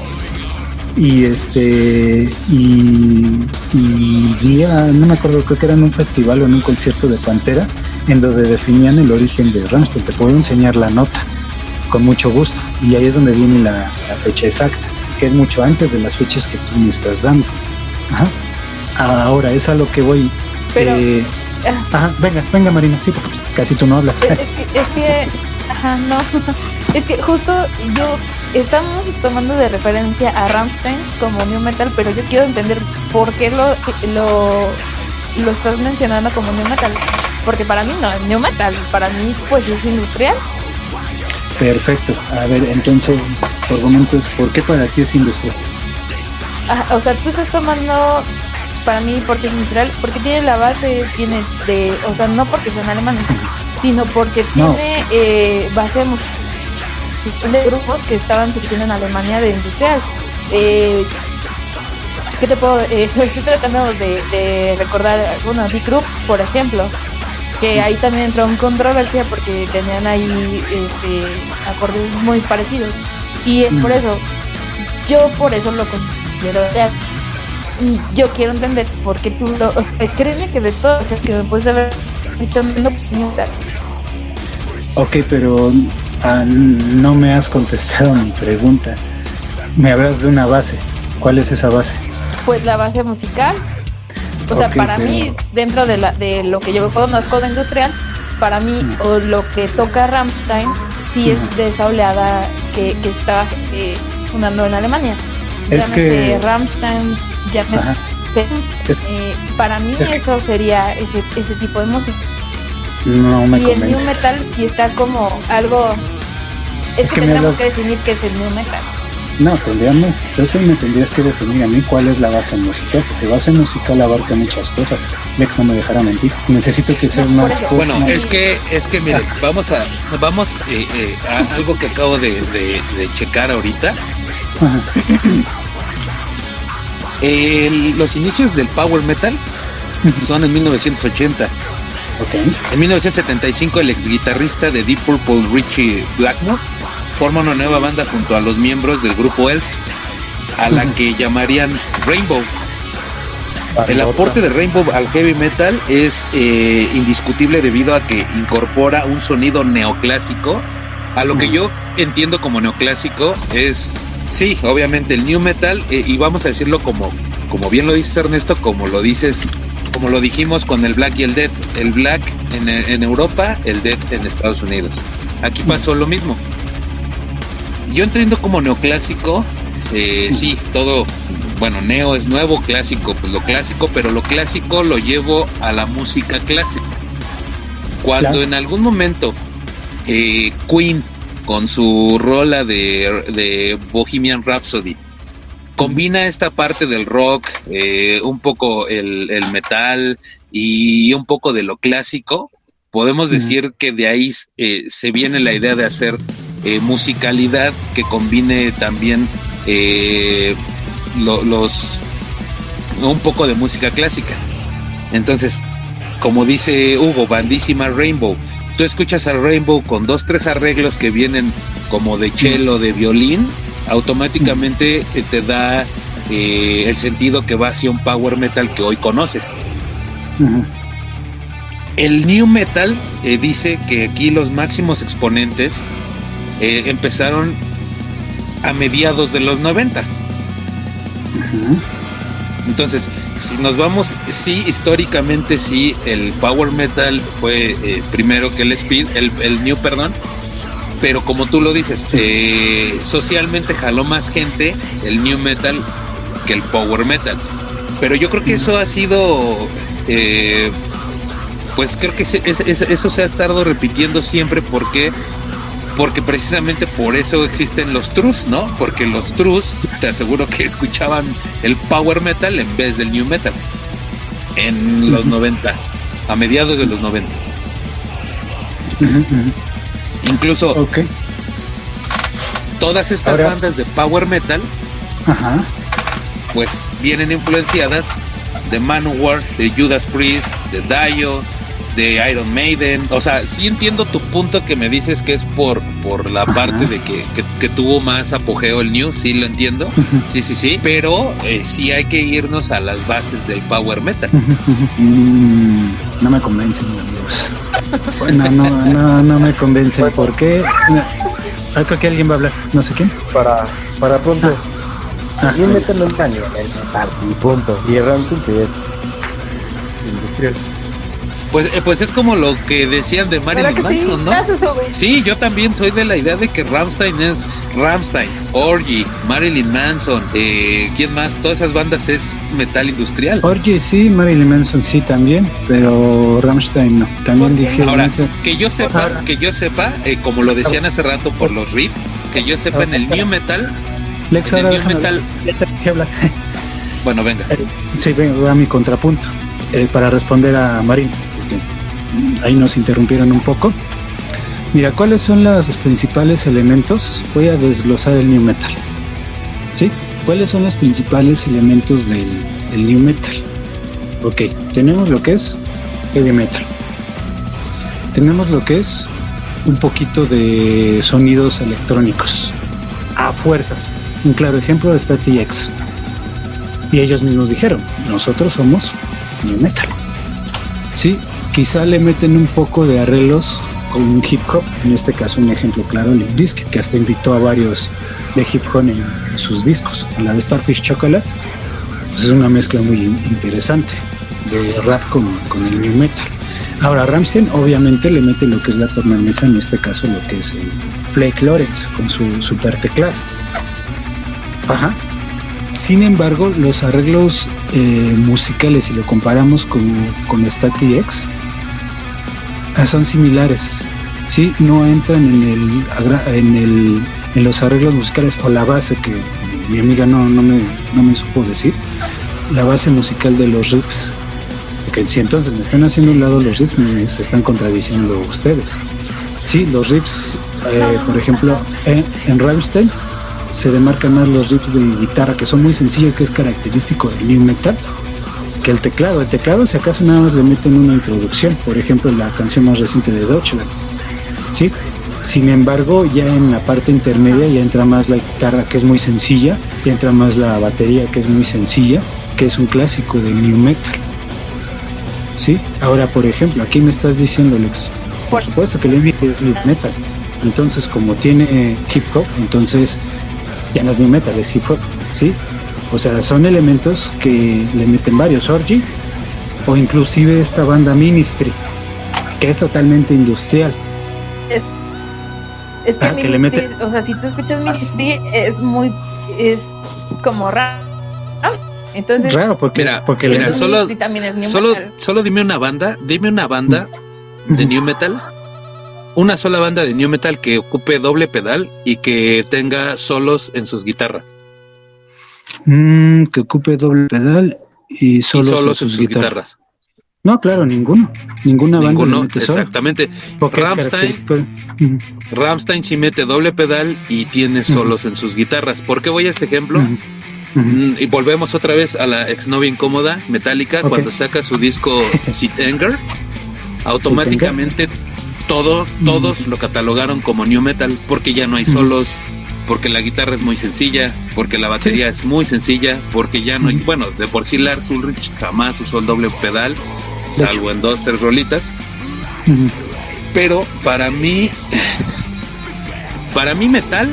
y este y, y día no me acuerdo creo que era en un festival o en un concierto de Pantera en donde definían el origen de Ramstein te puedo enseñar la nota con mucho gusto. Y ahí es donde viene la, la fecha exacta que es mucho antes de las fechas que tú me estás dando. Ajá. ahora es a lo que voy. Pero- Eh, ajá, venga venga Marina sí porque casi tú no hablas. Es, es que, es que, ajá, no, es que justo yo estamos tomando de referencia a Rammstein como new metal, pero yo quiero entender por qué lo, lo, lo estás mencionando como new metal, porque para mí no es new metal, para mí pues es industrial. perfecto a ver entonces tu argumento es por qué para ti es industrial Ajá, o sea, tú estás tomando para mí porque es industrial, porque tiene la base, tiene de, o sea, no porque son alemanes, sino porque No. tiene eh, base musical de grupos que estaban surgiendo en Alemania de industrial. Eh, ¿Qué te puedo? Eh, estoy tratando de, de recordar algunos Big Groups, por ejemplo, que ahí también entró en controversia porque tenían ahí este, acordes muy parecidos. Y es por Mm. eso, yo por eso lo considero. Mm, Yo quiero entender por qué tú lo. O sea, créeme que de todo lo que me puedes haber dicho, no. Ok, pero ah, no me has contestado mi pregunta. Me hablas de una base. ¿Cuál es esa base? Pues la base musical. O sea, para pero- mí, dentro de, la, de lo que yo conozco de industrial, para mí, o lo que toca Rammstein, sí es de esa oleada que, que estaba eh, fundando en Alemania. Es Llámese que- Rammstein, llámese- eh, para mí Es que- eso sería ese, ese tipo de música. No me y el new metal sí está como algo... Es, Es que, que me tendríamos hablas- que definir qué es el new metal. No, tendríamos, creo que me tendrías que definir a mí cuál es la base musical, porque base musical abarca muchas cosas. Lex no me dejará mentir. Necesito que seas más. Bueno, más- es que, es que miren, vamos a, vamos eh, eh, a algo que acabo de, de- de checar ahorita. Ajá. El- los inicios del power metal son en 1980. En 1975 el ex guitarrista de Deep Purple Richie Blackmore forma una nueva banda junto a los miembros del grupo Elf, a la que llamarían Rainbow. El aporte de Rainbow al heavy metal es eh, indiscutible debido a que incorpora un sonido neoclásico. A lo que yo entiendo como neoclásico es, sí, obviamente el new metal, eh, y vamos a decirlo como, como bien lo dices Ernesto, como lo dices, como lo dijimos con el black y el death. El black en, en Europa, el death en Estados Unidos. Aquí pasó lo mismo. Yo entiendo como neoclásico, eh, sí, todo, bueno, neo es nuevo, clásico, pues lo clásico, pero lo clásico lo llevo a la música clásica. Cuando Claro. en algún momento eh, Queen, con su rola de, de Bohemian Rhapsody, combina esta parte del rock, eh, un poco el, el metal y un poco de lo clásico, podemos decir que de ahí eh, se viene la idea de hacer eh, musicalidad que combine también eh, lo- los un poco de música clásica. Entonces, como dice Hugo, bandísima Rainbow. Tú escuchas a Rainbow con dos, tres arreglos que vienen como de cello, de violín, automáticamente eh, te da eh, el sentido que va hacia un power metal que hoy conoces. El New Metal eh, dice que aquí los máximos exponentes eh, empezaron a mediados de los 90. Entonces, si nos vamos, sí, históricamente sí, el Power Metal fue primero que el Speed, el, el New, perdón, pero como tú lo dices, eh, socialmente jaló más gente el New Metal que el Power Metal. Pero yo creo que eso ha sido, eh, pues creo que eso se ha estado repitiendo siempre porque porque precisamente por eso existen los trus, ¿no? Porque los trus, te aseguro que escuchaban el power metal en vez del new metal en los 90, a mediados de los 90. Incluso todas estas Ahora- bandas de power metal, Ajá. pues vienen influenciadas de Manowar, de Judas Priest, de Dio, de Iron Maiden. O sea, sí entiendo tu punto que me dices que es por, por la parte de que, que- que tuvo más apogeo el New, sí lo entiendo. Sí, sí, sí. Pero eh, sí hay que irnos a las bases del power metal. Mm, no me convencen, amigos. No, no, no, no me convencen. ¿Por qué? No. Ah, creo que alguien va a hablar. No sé quién. Para, para punto. Ah, y meterlo en caño, el metal, y punto. Y Rampton sí es industrial. Pues, eh, pues es como lo que decían de ¿Verdad Marilyn que sí? Manson, ¿no? Gracias. Sí, yo también soy de la idea de que Ramstein es Ramstein, Orgy, Marilyn Manson, eh, ¿quién más? Todas esas bandas es metal industrial. Orgy sí, Marilyn Manson sí también, pero Rammstein no. También dije. Ahora, que yo sepa, que yo sepa, eh, como lo decían hace rato por los riffs, que yo sepa en el new metal, Lex, en el ahora new déjame metal, bueno, venga. Sí, vengo a mi contrapunto. eh, para responder a Marín, ahí nos interrumpieron un poco. Mira, ¿cuáles son los principales elementos? Voy a desglosar el new metal. ¿Sí? ¿Cuáles son los principales elementos del, new metal? Ok, tenemos lo que es heavy metal. Tenemos lo que es un poquito de sonidos electrónicos. A fuerzas. Un claro ejemplo está TX. Y ellos mismos dijeron, nosotros somos new metal. Sí, quizá le meten un poco de arreglos con hip hop, en este caso un ejemplo claro, Limp Bizkit, que hasta invitó a varios de hip hop en, en sus discos. En la de Starfish Chocolate, pues es una mezcla muy interesante de rap con, con el new metal. Ahora Ramstein obviamente le mete lo que es la tornamesa, en este caso lo que es el Flake Lawrence con su super teclado. Ajá. Sin embargo, los arreglos eh, musicales, si lo comparamos con, con StatX, ah, son similares. Sí, no entran en el, en el en los arreglos musicales o la base que mi amiga no, no, me, no me supo decir, la base musical de los riffs. Porque si entonces me están haciendo un lado los riffs, me se están contradiciendo ustedes. Sí, los riffs, eh, por ejemplo, en, en Rammstein se demarcan más los riffs de guitarra que son muy sencillos, que es característico del new metal, que el teclado. El teclado, si acaso, nada más le meten una introducción, por ejemplo, la canción más reciente de Deutschland. ¿sí? Sin embargo, ya en la parte intermedia ya entra más la guitarra, que es muy sencilla, ya entra más la batería, que es muy sencilla, que es un clásico del new metal. ¿Sí? Ahora, por ejemplo, aquí me estás diciendo, Lex, por supuesto que el Envy es new metal. Entonces, como tiene hip hop, entonces ya no es new metal, es hip hop, ¿sí? O sea, son elementos que le meten varios Orgy o inclusive esta banda Ministry, que es totalmente industrial. Es, es que, Ah, que le Ministry, mete- o sea, si tú escuchas Ministry, es muy, es como raro. Entonces, Raro, porque, Mira, porque mira, le- solo, Ministry también es new solo, metal. solo dime una banda, dime una banda de new metal, una sola banda de new metal que ocupe doble pedal y que tenga solos en sus guitarras. Mm, que ocupe doble pedal y solo y sus guitarras. No, claro, ninguno. Ninguna banda Ninguno, mete exactamente. Porque. Ujú, Rammstein sí mete doble pedal y tiene solos en sus guitarras. ¿Por qué voy a este ejemplo? Mm, Y volvemos otra vez a la exnovia incómoda, Metallica, cuando saca su disco Sit Anger, automáticamente todo, todos lo catalogaron como new metal, porque ya no hay solos, porque la guitarra es muy sencilla, porque la batería es muy sencilla, porque ya no hay, bueno, de por sí Lars Ulrich jamás usó el doble pedal, salvo en dos, tres rolitas. Pero para mí, para mí metal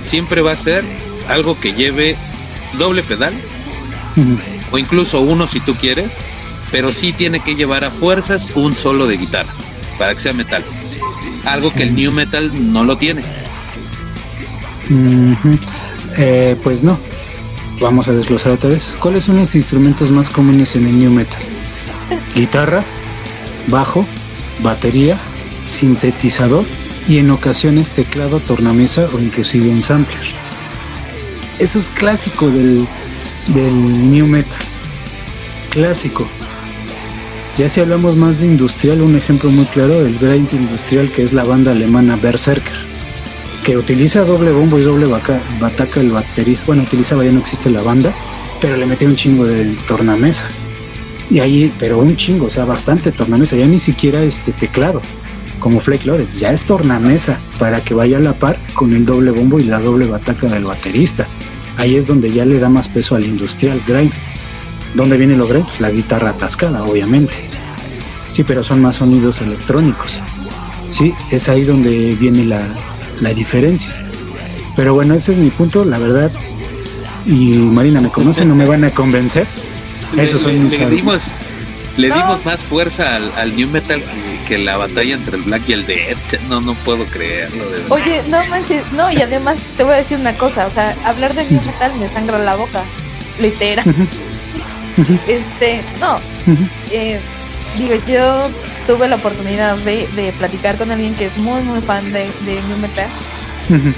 siempre va a ser algo que lleve doble pedal o incluso uno si tú quieres, pero sí tiene que llevar a fuerzas un solo de guitarra para que sea metal. Algo que el new metal no lo tiene. Eh, pues no. Vamos a desglosar otra vez. ¿Cuáles son los instrumentos más comunes en el new metal? Guitarra, bajo, batería, sintetizador y en ocasiones teclado, tornamesa o inclusive un sampler. Eso es clásico del, del new metal. Clásico. Ya si hablamos más de industrial, un ejemplo muy claro, el grind industrial que es la banda alemana Berserker que utiliza doble bombo y doble vaca- bataca el baterista. Bueno, utilizaba ya no existe la banda, pero le metía un chingo de tornamesa. Y ahí, pero un chingo, o sea, bastante tornamesa, ya ni siquiera este teclado, como Flake Lores, ya es tornamesa para que vaya a la par con el doble bombo y la doble bataca del baterista. Ahí es donde ya le da más peso al industrial grind. ¿Dónde viene lo grind? Pues la guitarra atascada, obviamente. Sí, pero son más sonidos electrónicos. Sí, es ahí donde viene la, la diferencia. Pero bueno, ese es mi punto, la verdad. Y Marina me conoce, no me van a convencer. Esos le, son mis le dimos, le dimos más fuerza al, al new metal que, que la batalla entre el black y el death. No, no puedo creerlo. de verdad. Oye, no manches, no, y además te voy a decir una cosa, o sea, hablar de new metal me sangra la boca, literal. este, no, eh, digo, yo tuve la oportunidad de, de platicar con alguien que es muy, muy fan de, de new metal.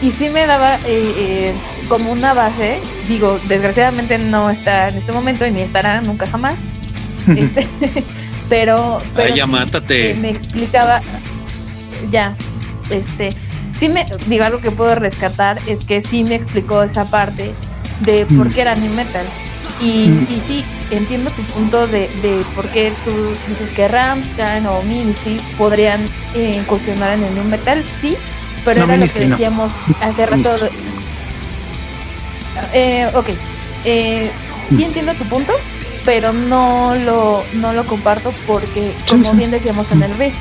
Y sí me daba eh, eh, como una base, digo, desgraciadamente no está en este momento y ni estará nunca jamás, este, pero, pero Ay, ya sí, mátate. eh, me explicaba, ya, este, sí me, digo, algo que puedo rescatar es que sí me explicó esa parte de por qué era new metal. Y, Mm. y sí, entiendo tu punto de, de por qué tú dices que Rammstein o Ministry podrían eh, incursionar en el new metal, sí, pero No, era lo que no. decíamos hace rato. Eh, ok, eh, sí entiendo tu punto, pero no lo, no lo comparto porque, como bien decíamos en el B,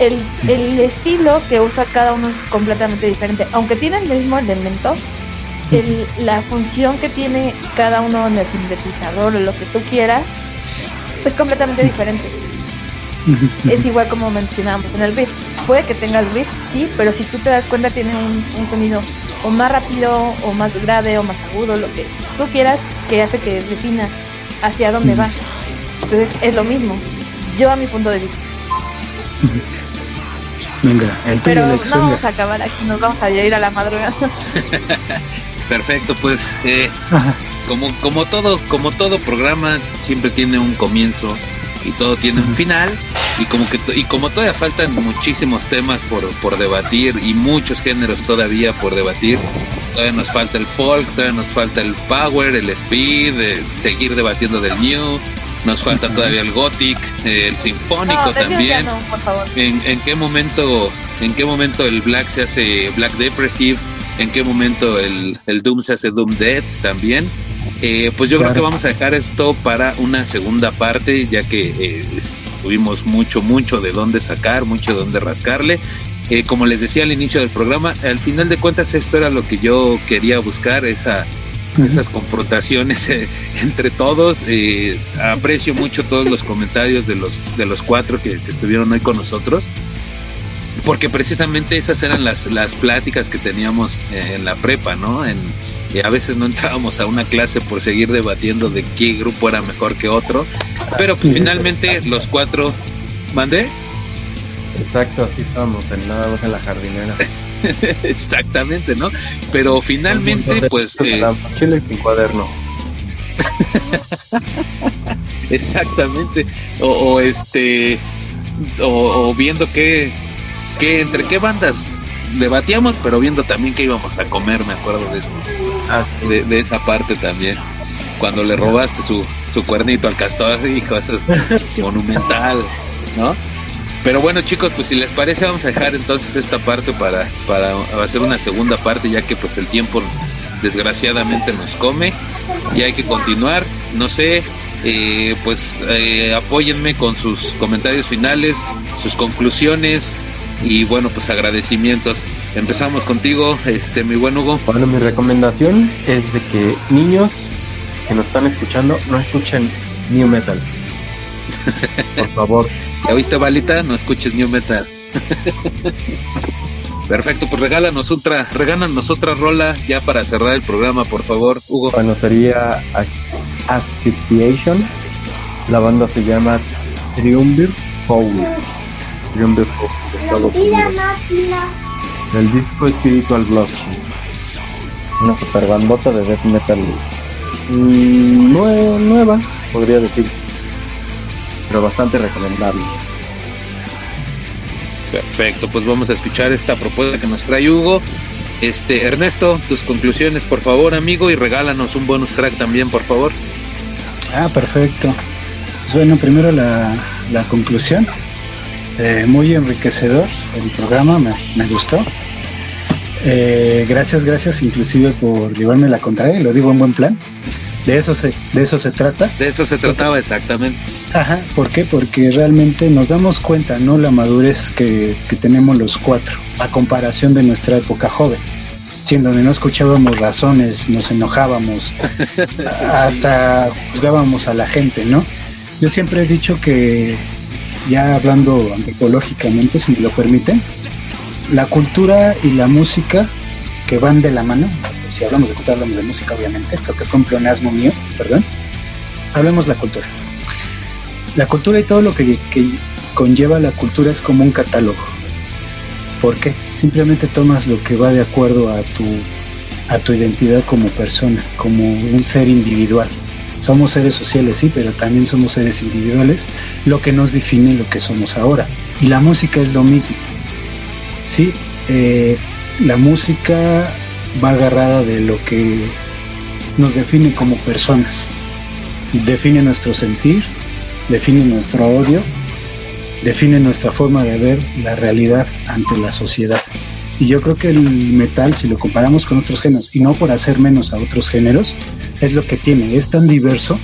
el, el estilo que usa cada uno es completamente diferente. Aunque tiene el mismo elemento, el- la función que tiene cada uno en el sintetizador o lo que tú quieras es completamente diferente. Es igual como mencionábamos en el beat. Puede que tenga el beat, sí, pero si tú te das cuenta tiene un, un sonido o más rápido o más grave o más agudo, lo que tú quieras, que hace que defina hacia dónde va. Entonces es lo mismo. Yo a mi punto de vista. Venga, el Pero no vamos a acabar aquí, nos vamos a ir a la madrugada. Perfecto, pues eh, como, como todo, como todo programa siempre tiene un comienzo y todo tiene un final y como que to- y como todavía faltan muchísimos temas por, por debatir y muchos géneros todavía por debatir todavía nos falta el folk todavía nos falta el power el speed eh, seguir debatiendo del new nos falta todavía el gothic eh, el sinfónico No, también. no, por favor. ¿En, en qué momento en qué momento el black se hace black depressive en qué momento el, el doom se hace doom dead también Eh, pues yo creo que vamos a dejar esto para una segunda parte ya que eh, tuvimos mucho mucho de dónde sacar mucho de dónde rascarle Eh, como les decía al inicio del programa al final de cuentas esto era lo que yo quería buscar esa esas confrontaciones eh, entre todos. eh, aprecio mucho todos los comentarios de los de los cuatro que, que estuvieron hoy con nosotros. Porque precisamente esas eran las, las pláticas que teníamos eh, en la prepa, ¿no? En, y a veces no entrábamos a una clase por seguir debatiendo de qué grupo era mejor que otro. Pero pues finalmente los cuatro. ¿Mandé? Exacto, así estábamos en nada más en la jardinera. Exactamente, ¿no? Pero finalmente, pues. eh, Chile sin cuaderno. Exactamente. O, o este. O, o viendo qué, qué. Entre qué bandas debatíamos, pero viendo también qué íbamos a comer, me acuerdo de eso. de, de esa parte también. Cuando le robaste su, su cuernito al castor, hijo, eso es monumental, ¿no? Pero bueno, chicos, pues si les parece, vamos a dejar entonces esta parte para, para hacer una segunda parte, ya que pues el tiempo desgraciadamente nos come y hay que continuar. No sé, Eh, pues eh, apóyenme con sus comentarios finales, sus conclusiones y bueno, pues agradecimientos. Empezamos contigo, este mi buen Hugo. Bueno, mi recomendación es de que niños, si nos están escuchando, no escuchen New Metal. Por favor. ¿Ya oíste, Balita? No escuches New Metal. Perfecto, pues regálanos otra, regálanos otra rola ya para cerrar el programa, por favor, Hugo. Bueno, sería Asphyxiation. La banda se llama Triumvir Power. Triumvir Power de Estados Unidos. El disco Spiritual Bloodshed. Una super bandota de death metal mm, nue- nueva, podría decirse. Pero bastante recomendable. Perfecto, pues vamos a escuchar esta propuesta que nos trae Hugo. Este, Ernesto, tus conclusiones, por favor, amigo, y regálanos un bonus track también, por favor. Ah, perfecto. Pues bueno, primero la, la conclusión. Eh, muy enriquecedor el programa, me, me gustó. Eh, gracias, gracias inclusive por llevarme la contraria, lo digo en buen plan. De eso se, de eso se trata. De eso se trataba exactamente. Ajá, ¿por qué? Porque realmente nos damos cuenta, ¿no? La madurez que, que tenemos los cuatro, a comparación de nuestra época joven. En donde no escuchábamos razones, nos enojábamos, hasta juzgábamos a la gente, ¿no? Yo siempre he dicho que, ya hablando antropológicamente, si me lo permiten, la cultura y la música que van de la mano, si hablamos de cultura, hablamos de música, obviamente, creo que fue un pleonasmo mío, perdón. Hablemos la cultura. La cultura y todo lo que, que conlleva la cultura es como un catálogo. ¿Por qué? Simplemente tomas lo que va de acuerdo a tu, a tu identidad como persona, como un ser individual. Somos seres sociales, sí, pero también somos seres individuales, lo que nos define lo que somos ahora. Y la música es lo mismo. Sí, eh, la música va agarrada de lo que nos define como personas. Define nuestro sentir, define nuestro odio, define nuestra forma de ver la realidad ante la sociedad. Y yo creo que el metal, si lo comparamos con otros géneros, y no por hacer menos a otros géneros, es lo que tiene, es tan diverso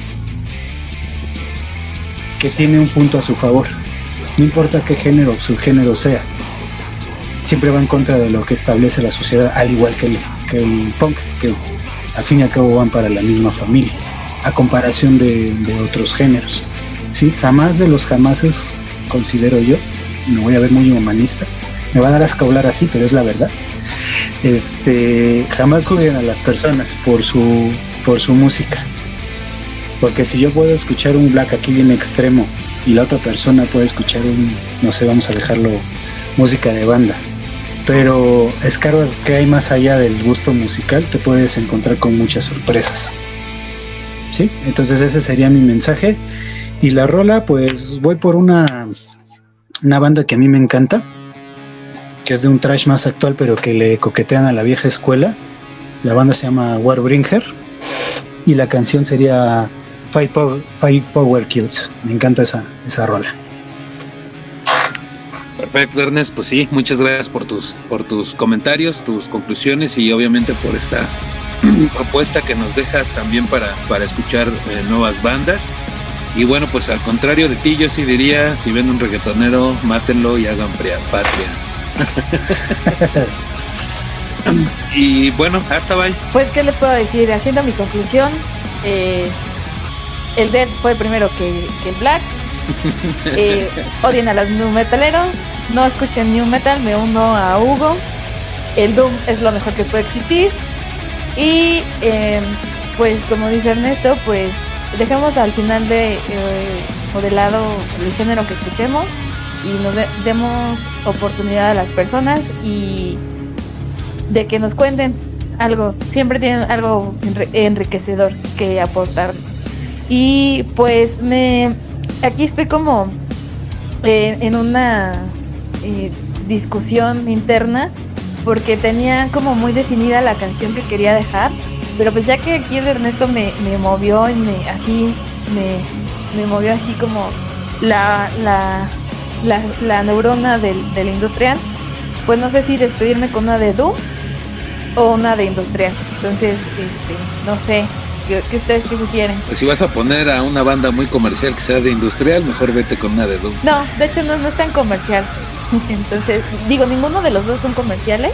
que tiene un punto a su favor. No importa qué género o subgénero sea, siempre va en contra de lo que establece la sociedad, al igual que el, que el punk, que al fin y al cabo van para la misma familia, a comparación de, otros géneros. ¿sí? Jamás de los jamases, considero yo, me voy a ver muy humanista, me va a dar asco hablar así, pero es la verdad. Este, jamás juzguen a las personas por su, por su música. Porque si yo puedo escuchar un black aquí bien extremo y la otra persona puede escuchar un, no sé, vamos a dejarlo, música de banda. Pero escarbas que hay más allá del gusto musical, te puedes encontrar con muchas sorpresas. ¿Sí? Entonces ese sería mi mensaje. Y la rola, pues voy por una, una banda que a mí me encanta, que es de un trash más actual, pero que le coquetean a la vieja escuela. La banda se llama Warbringer y la canción sería Five Power, Kills. Me encanta esa, esa rola. Perfecto, Ernest, pues sí, muchas gracias por tus, por tus comentarios, tus conclusiones y obviamente por esta propuesta que nos dejas también para, para escuchar eh, nuevas bandas. Y bueno, pues al contrario de ti, yo sí diría, si ven un reggaetonero, mátenlo y hagan patria. y bueno, hasta bye. Pues, ¿qué les puedo decir? Haciendo mi conclusión, eh, el Dead fue primero que, que el Black. Eh, odien a los new metaleros, no escuchen new metal, me uno a Hugo. El Doom es lo mejor que puede existir. Y eh, pues como dice Ernesto, pues dejemos al final de eh, o de lado el género que escuchemos y nos de- demos oportunidad a las personas y de que nos cuenten algo. Siempre tienen algo enri- enriquecedor que aportar. Y pues me aquí estoy como eh, en una eh, discusión interna porque tenía como muy definida la canción que quería dejar, pero pues ya que aquí el Ernesto me, me movió y me así me, me movió así como la, la, la, la neurona del, del industrial, pues no sé si despedirme con una de Doom o una de industrial. Entonces, este, no sé, que ustedes que sugieren. Pues si vas a poner a una banda muy comercial que sea de industrial, mejor vete con una de Doom. No, de hecho no, no es tan comercial. Entonces, digo, ninguno de los dos son comerciales,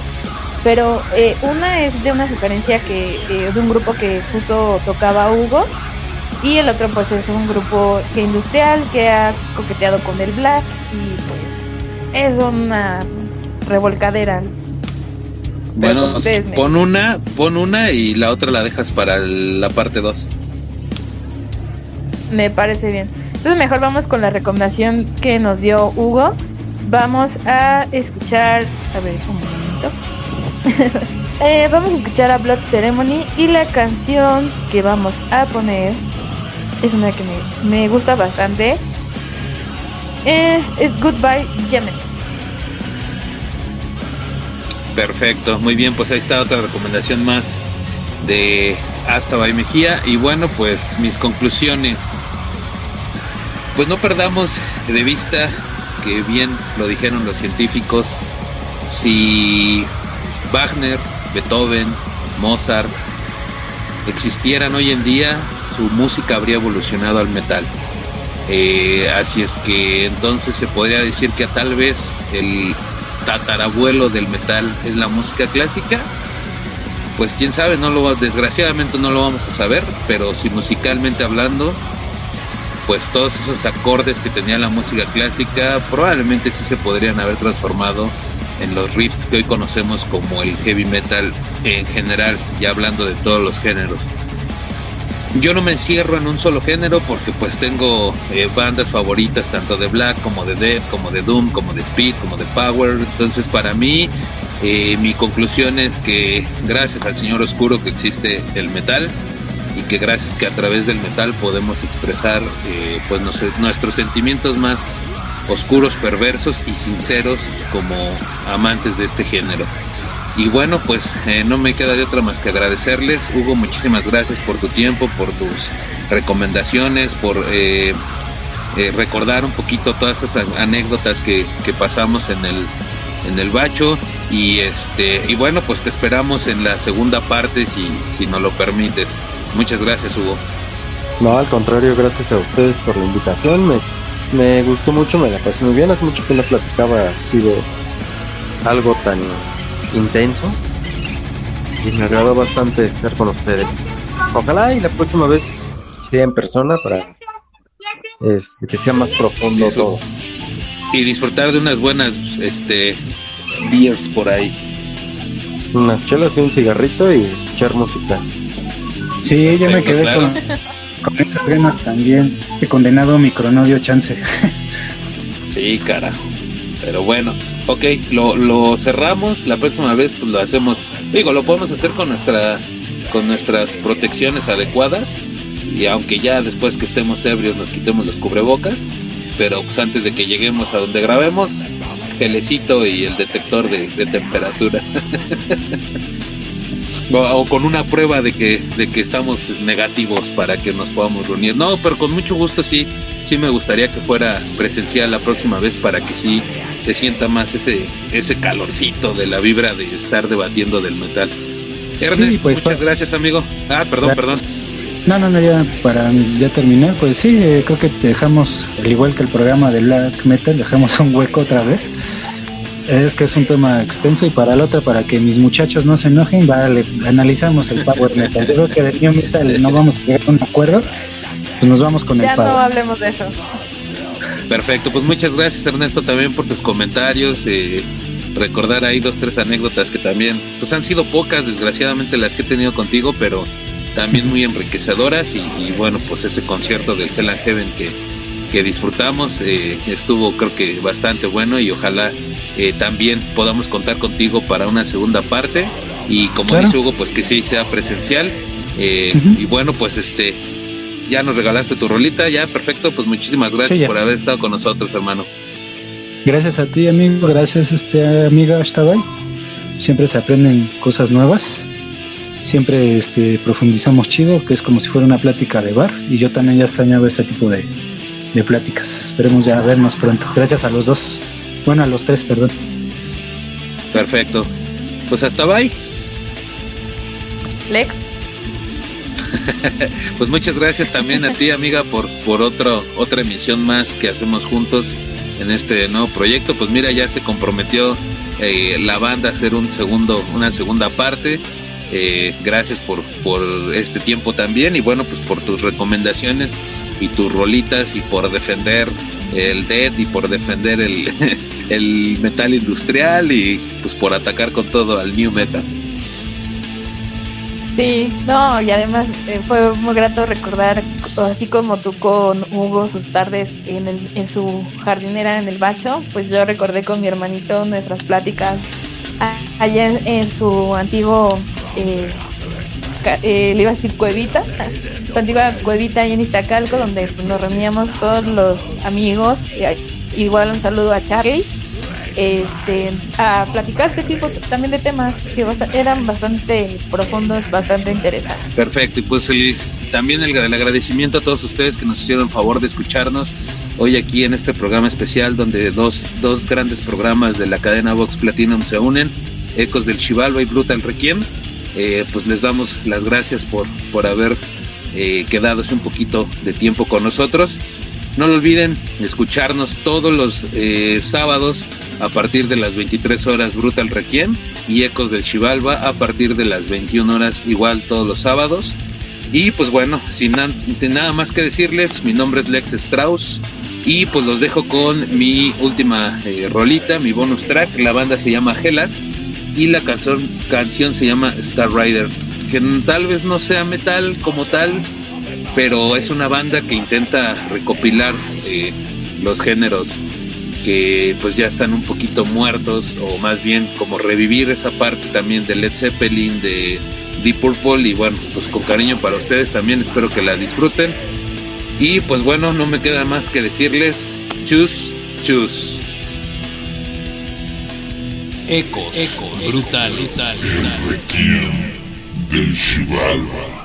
pero eh, una es de una sugerencia que eh, de un grupo que justo tocaba Hugo y el otro pues es un grupo que industrial que ha coqueteado con el black y pues es una revolcadera. Bueno, pon una, pon una y la otra la dejas para el- la parte 2. Me parece bien. Entonces mejor vamos con la recomendación que nos dio Hugo. Vamos a escuchar, a ver, un momento. Eh, vamos a escuchar a Blood Ceremony y la canción que vamos a poner es una que me, me gusta bastante. Eh, es Goodbye Yemen. Perfecto, muy bien, pues ahí está otra recomendación más de Hasta Bay Mejía. Y bueno, pues mis conclusiones. Pues no perdamos de vista que bien lo dijeron los científicos, si Wagner, Beethoven, Mozart existieran hoy en día, su música habría evolucionado al metal. Eh, así es que entonces se podría decir que tal vez el tatarabuelo del metal es la música clásica. Pues quién sabe, no lo desgraciadamente no lo vamos a saber, pero si musicalmente hablando, pues todos esos acordes que tenía la música clásica probablemente sí se podrían haber transformado en los riffs que hoy conocemos como el heavy metal en general, ya hablando de todos los géneros. Yo no me encierro en un solo género porque pues tengo eh, bandas favoritas tanto de Black como de Death, como de Doom, como de Speed, como de Power. Entonces para mí eh, mi conclusión es que gracias al Señor Oscuro que existe el metal y que gracias que a través del metal podemos expresar eh, pues nuestros sentimientos más oscuros, perversos y sinceros como amantes de este género. Y bueno, pues eh, no me queda de otra más que agradecerles. Hugo, muchísimas gracias por tu tiempo, por tus recomendaciones, por eh, eh, recordar un poquito todas esas anécdotas que, que pasamos en el, en el bacho. Y este, y bueno, pues te esperamos en la segunda parte si, si nos lo permites. Muchas gracias, Hugo. No, al contrario, gracias a ustedes por la invitación. Me, me gustó mucho, me la pasé muy bien. Hace mucho que no platicaba así de algo tan intenso. Y me agradó bastante estar con ustedes. Ojalá y la próxima vez sea en persona para este, que sea más profundo Disfr- todo. Y disfrutar de unas buenas este, beers por ahí. Unas chelas y un cigarrito y escuchar música. Sí, ya me quedé claro. con, con esas ganas también. He condenado mi cronodio chance. Sí, cara. Pero bueno, ok, lo, lo cerramos. La próxima vez pues lo hacemos. Digo, lo podemos hacer con nuestra con nuestras protecciones adecuadas. Y aunque ya después que estemos ebrios nos quitemos los cubrebocas. Pero pues antes de que lleguemos a donde grabemos, gelecito y el detector de, de temperatura. o, con una prueba de que, de que estamos negativos para que nos podamos reunir. No, pero con mucho gusto sí, sí me gustaría que fuera presencial la próxima vez para que sí se sienta más ese, ese calorcito de la vibra de estar debatiendo del metal. Ernest, Sí, pues, muchas gracias amigo. Ah, perdón, perdón. No, no, no, ya para ya terminar, pues sí, eh, creo que te dejamos, al igual que el programa de Black Metal, dejamos un hueco otra vez. Es que es un tema extenso y para el otro, para que mis muchachos no se enojen, vale, analizamos el Power Metal. Yo creo que del New Metal no vamos a llegar a un acuerdo, pues nos vamos con Ya el no Power. hablemos de eso. Perfecto, pues muchas gracias Ernesto también por tus comentarios. eh, recordar ahí dos, tres anécdotas que también, pues han sido pocas, desgraciadamente las que he tenido contigo, pero también muy enriquecedoras. Y, y bueno, pues ese concierto del Hell and Heaven que, que disfrutamos eh, estuvo creo que bastante bueno y ojalá eh, también podamos contar contigo para una segunda parte. Y como Claro. dice Hugo, pues que sí sea presencial. eh. Y bueno, pues este, ya nos regalaste tu rolita, ya perfecto, pues muchísimas gracias Sí, por haber estado con nosotros, hermano. Gracias a ti, amigo, gracias, este amiga Ashtabay. Siempre se aprenden cosas nuevas. Siempre este, profundizamos chido, que es como si fuera una plática de bar. Y yo también ya extrañaba este tipo de, de pláticas. Esperemos ya vernos pronto. Gracias a los dos. Bueno, a los tres, perdón. Perfecto. Pues hasta bye. Lex, pues muchas gracias también a ti, amiga, por, por otro, otra emisión más que hacemos juntos en este nuevo proyecto. Pues mira, ya se comprometió eh, la banda a hacer un segundo, una segunda parte. Eh, gracias por, por este tiempo también y bueno, pues por tus recomendaciones y tus rolitas y por defender el Dead y por defender el, el metal industrial y pues por atacar con todo al New Metal. Sí, no, y además eh, fue muy grato recordar, así como tú con Hugo sus tardes en, el, en su jardinera en el bacho, pues yo recordé con mi hermanito nuestras pláticas a- allá en, su antiguo, eh, eh, le iba a decir cuevita, su antigua cuevita ahí en Iztacalco, donde nos reuníamos todos los amigos, igual un saludo a Charlie, este, a platicar este tipo también de temas que eran bastante profundos, bastante interesantes. Perfecto, y pues el, también el, el agradecimiento a todos ustedes que nos hicieron favor de escucharnos hoy aquí en este programa especial donde dos, dos grandes programas de la cadena Vox Platinum se unen, Ecos del Chivalba y Brutal Requiem. Eh, pues les damos las gracias por, por haber eh, quedados un poquito de tiempo con nosotros. No lo olviden escucharnos todos los eh, sábados a partir de las 23 horas Brutal Requiem y Ecos del Chivalba a partir de las 21 horas igual todos los sábados. Y pues bueno, sin, sin nada más que decirles, mi nombre es Lex Strauss y pues los dejo con mi última rolita, mi bonus track. La banda se llama Gelas y la canción, canción se llama Star Rider, que tal vez no sea metal como tal, pero es una banda que intenta recopilar eh, los géneros que pues ya están un poquito muertos o más bien como revivir esa parte también de Led Zeppelin, de Deep Purple y bueno, pues con cariño para ustedes también espero que la disfruten y pues bueno, no me queda más que decirles chus, chus. Ecos, ecos, brutal, brutal, Requiem del Chivalba.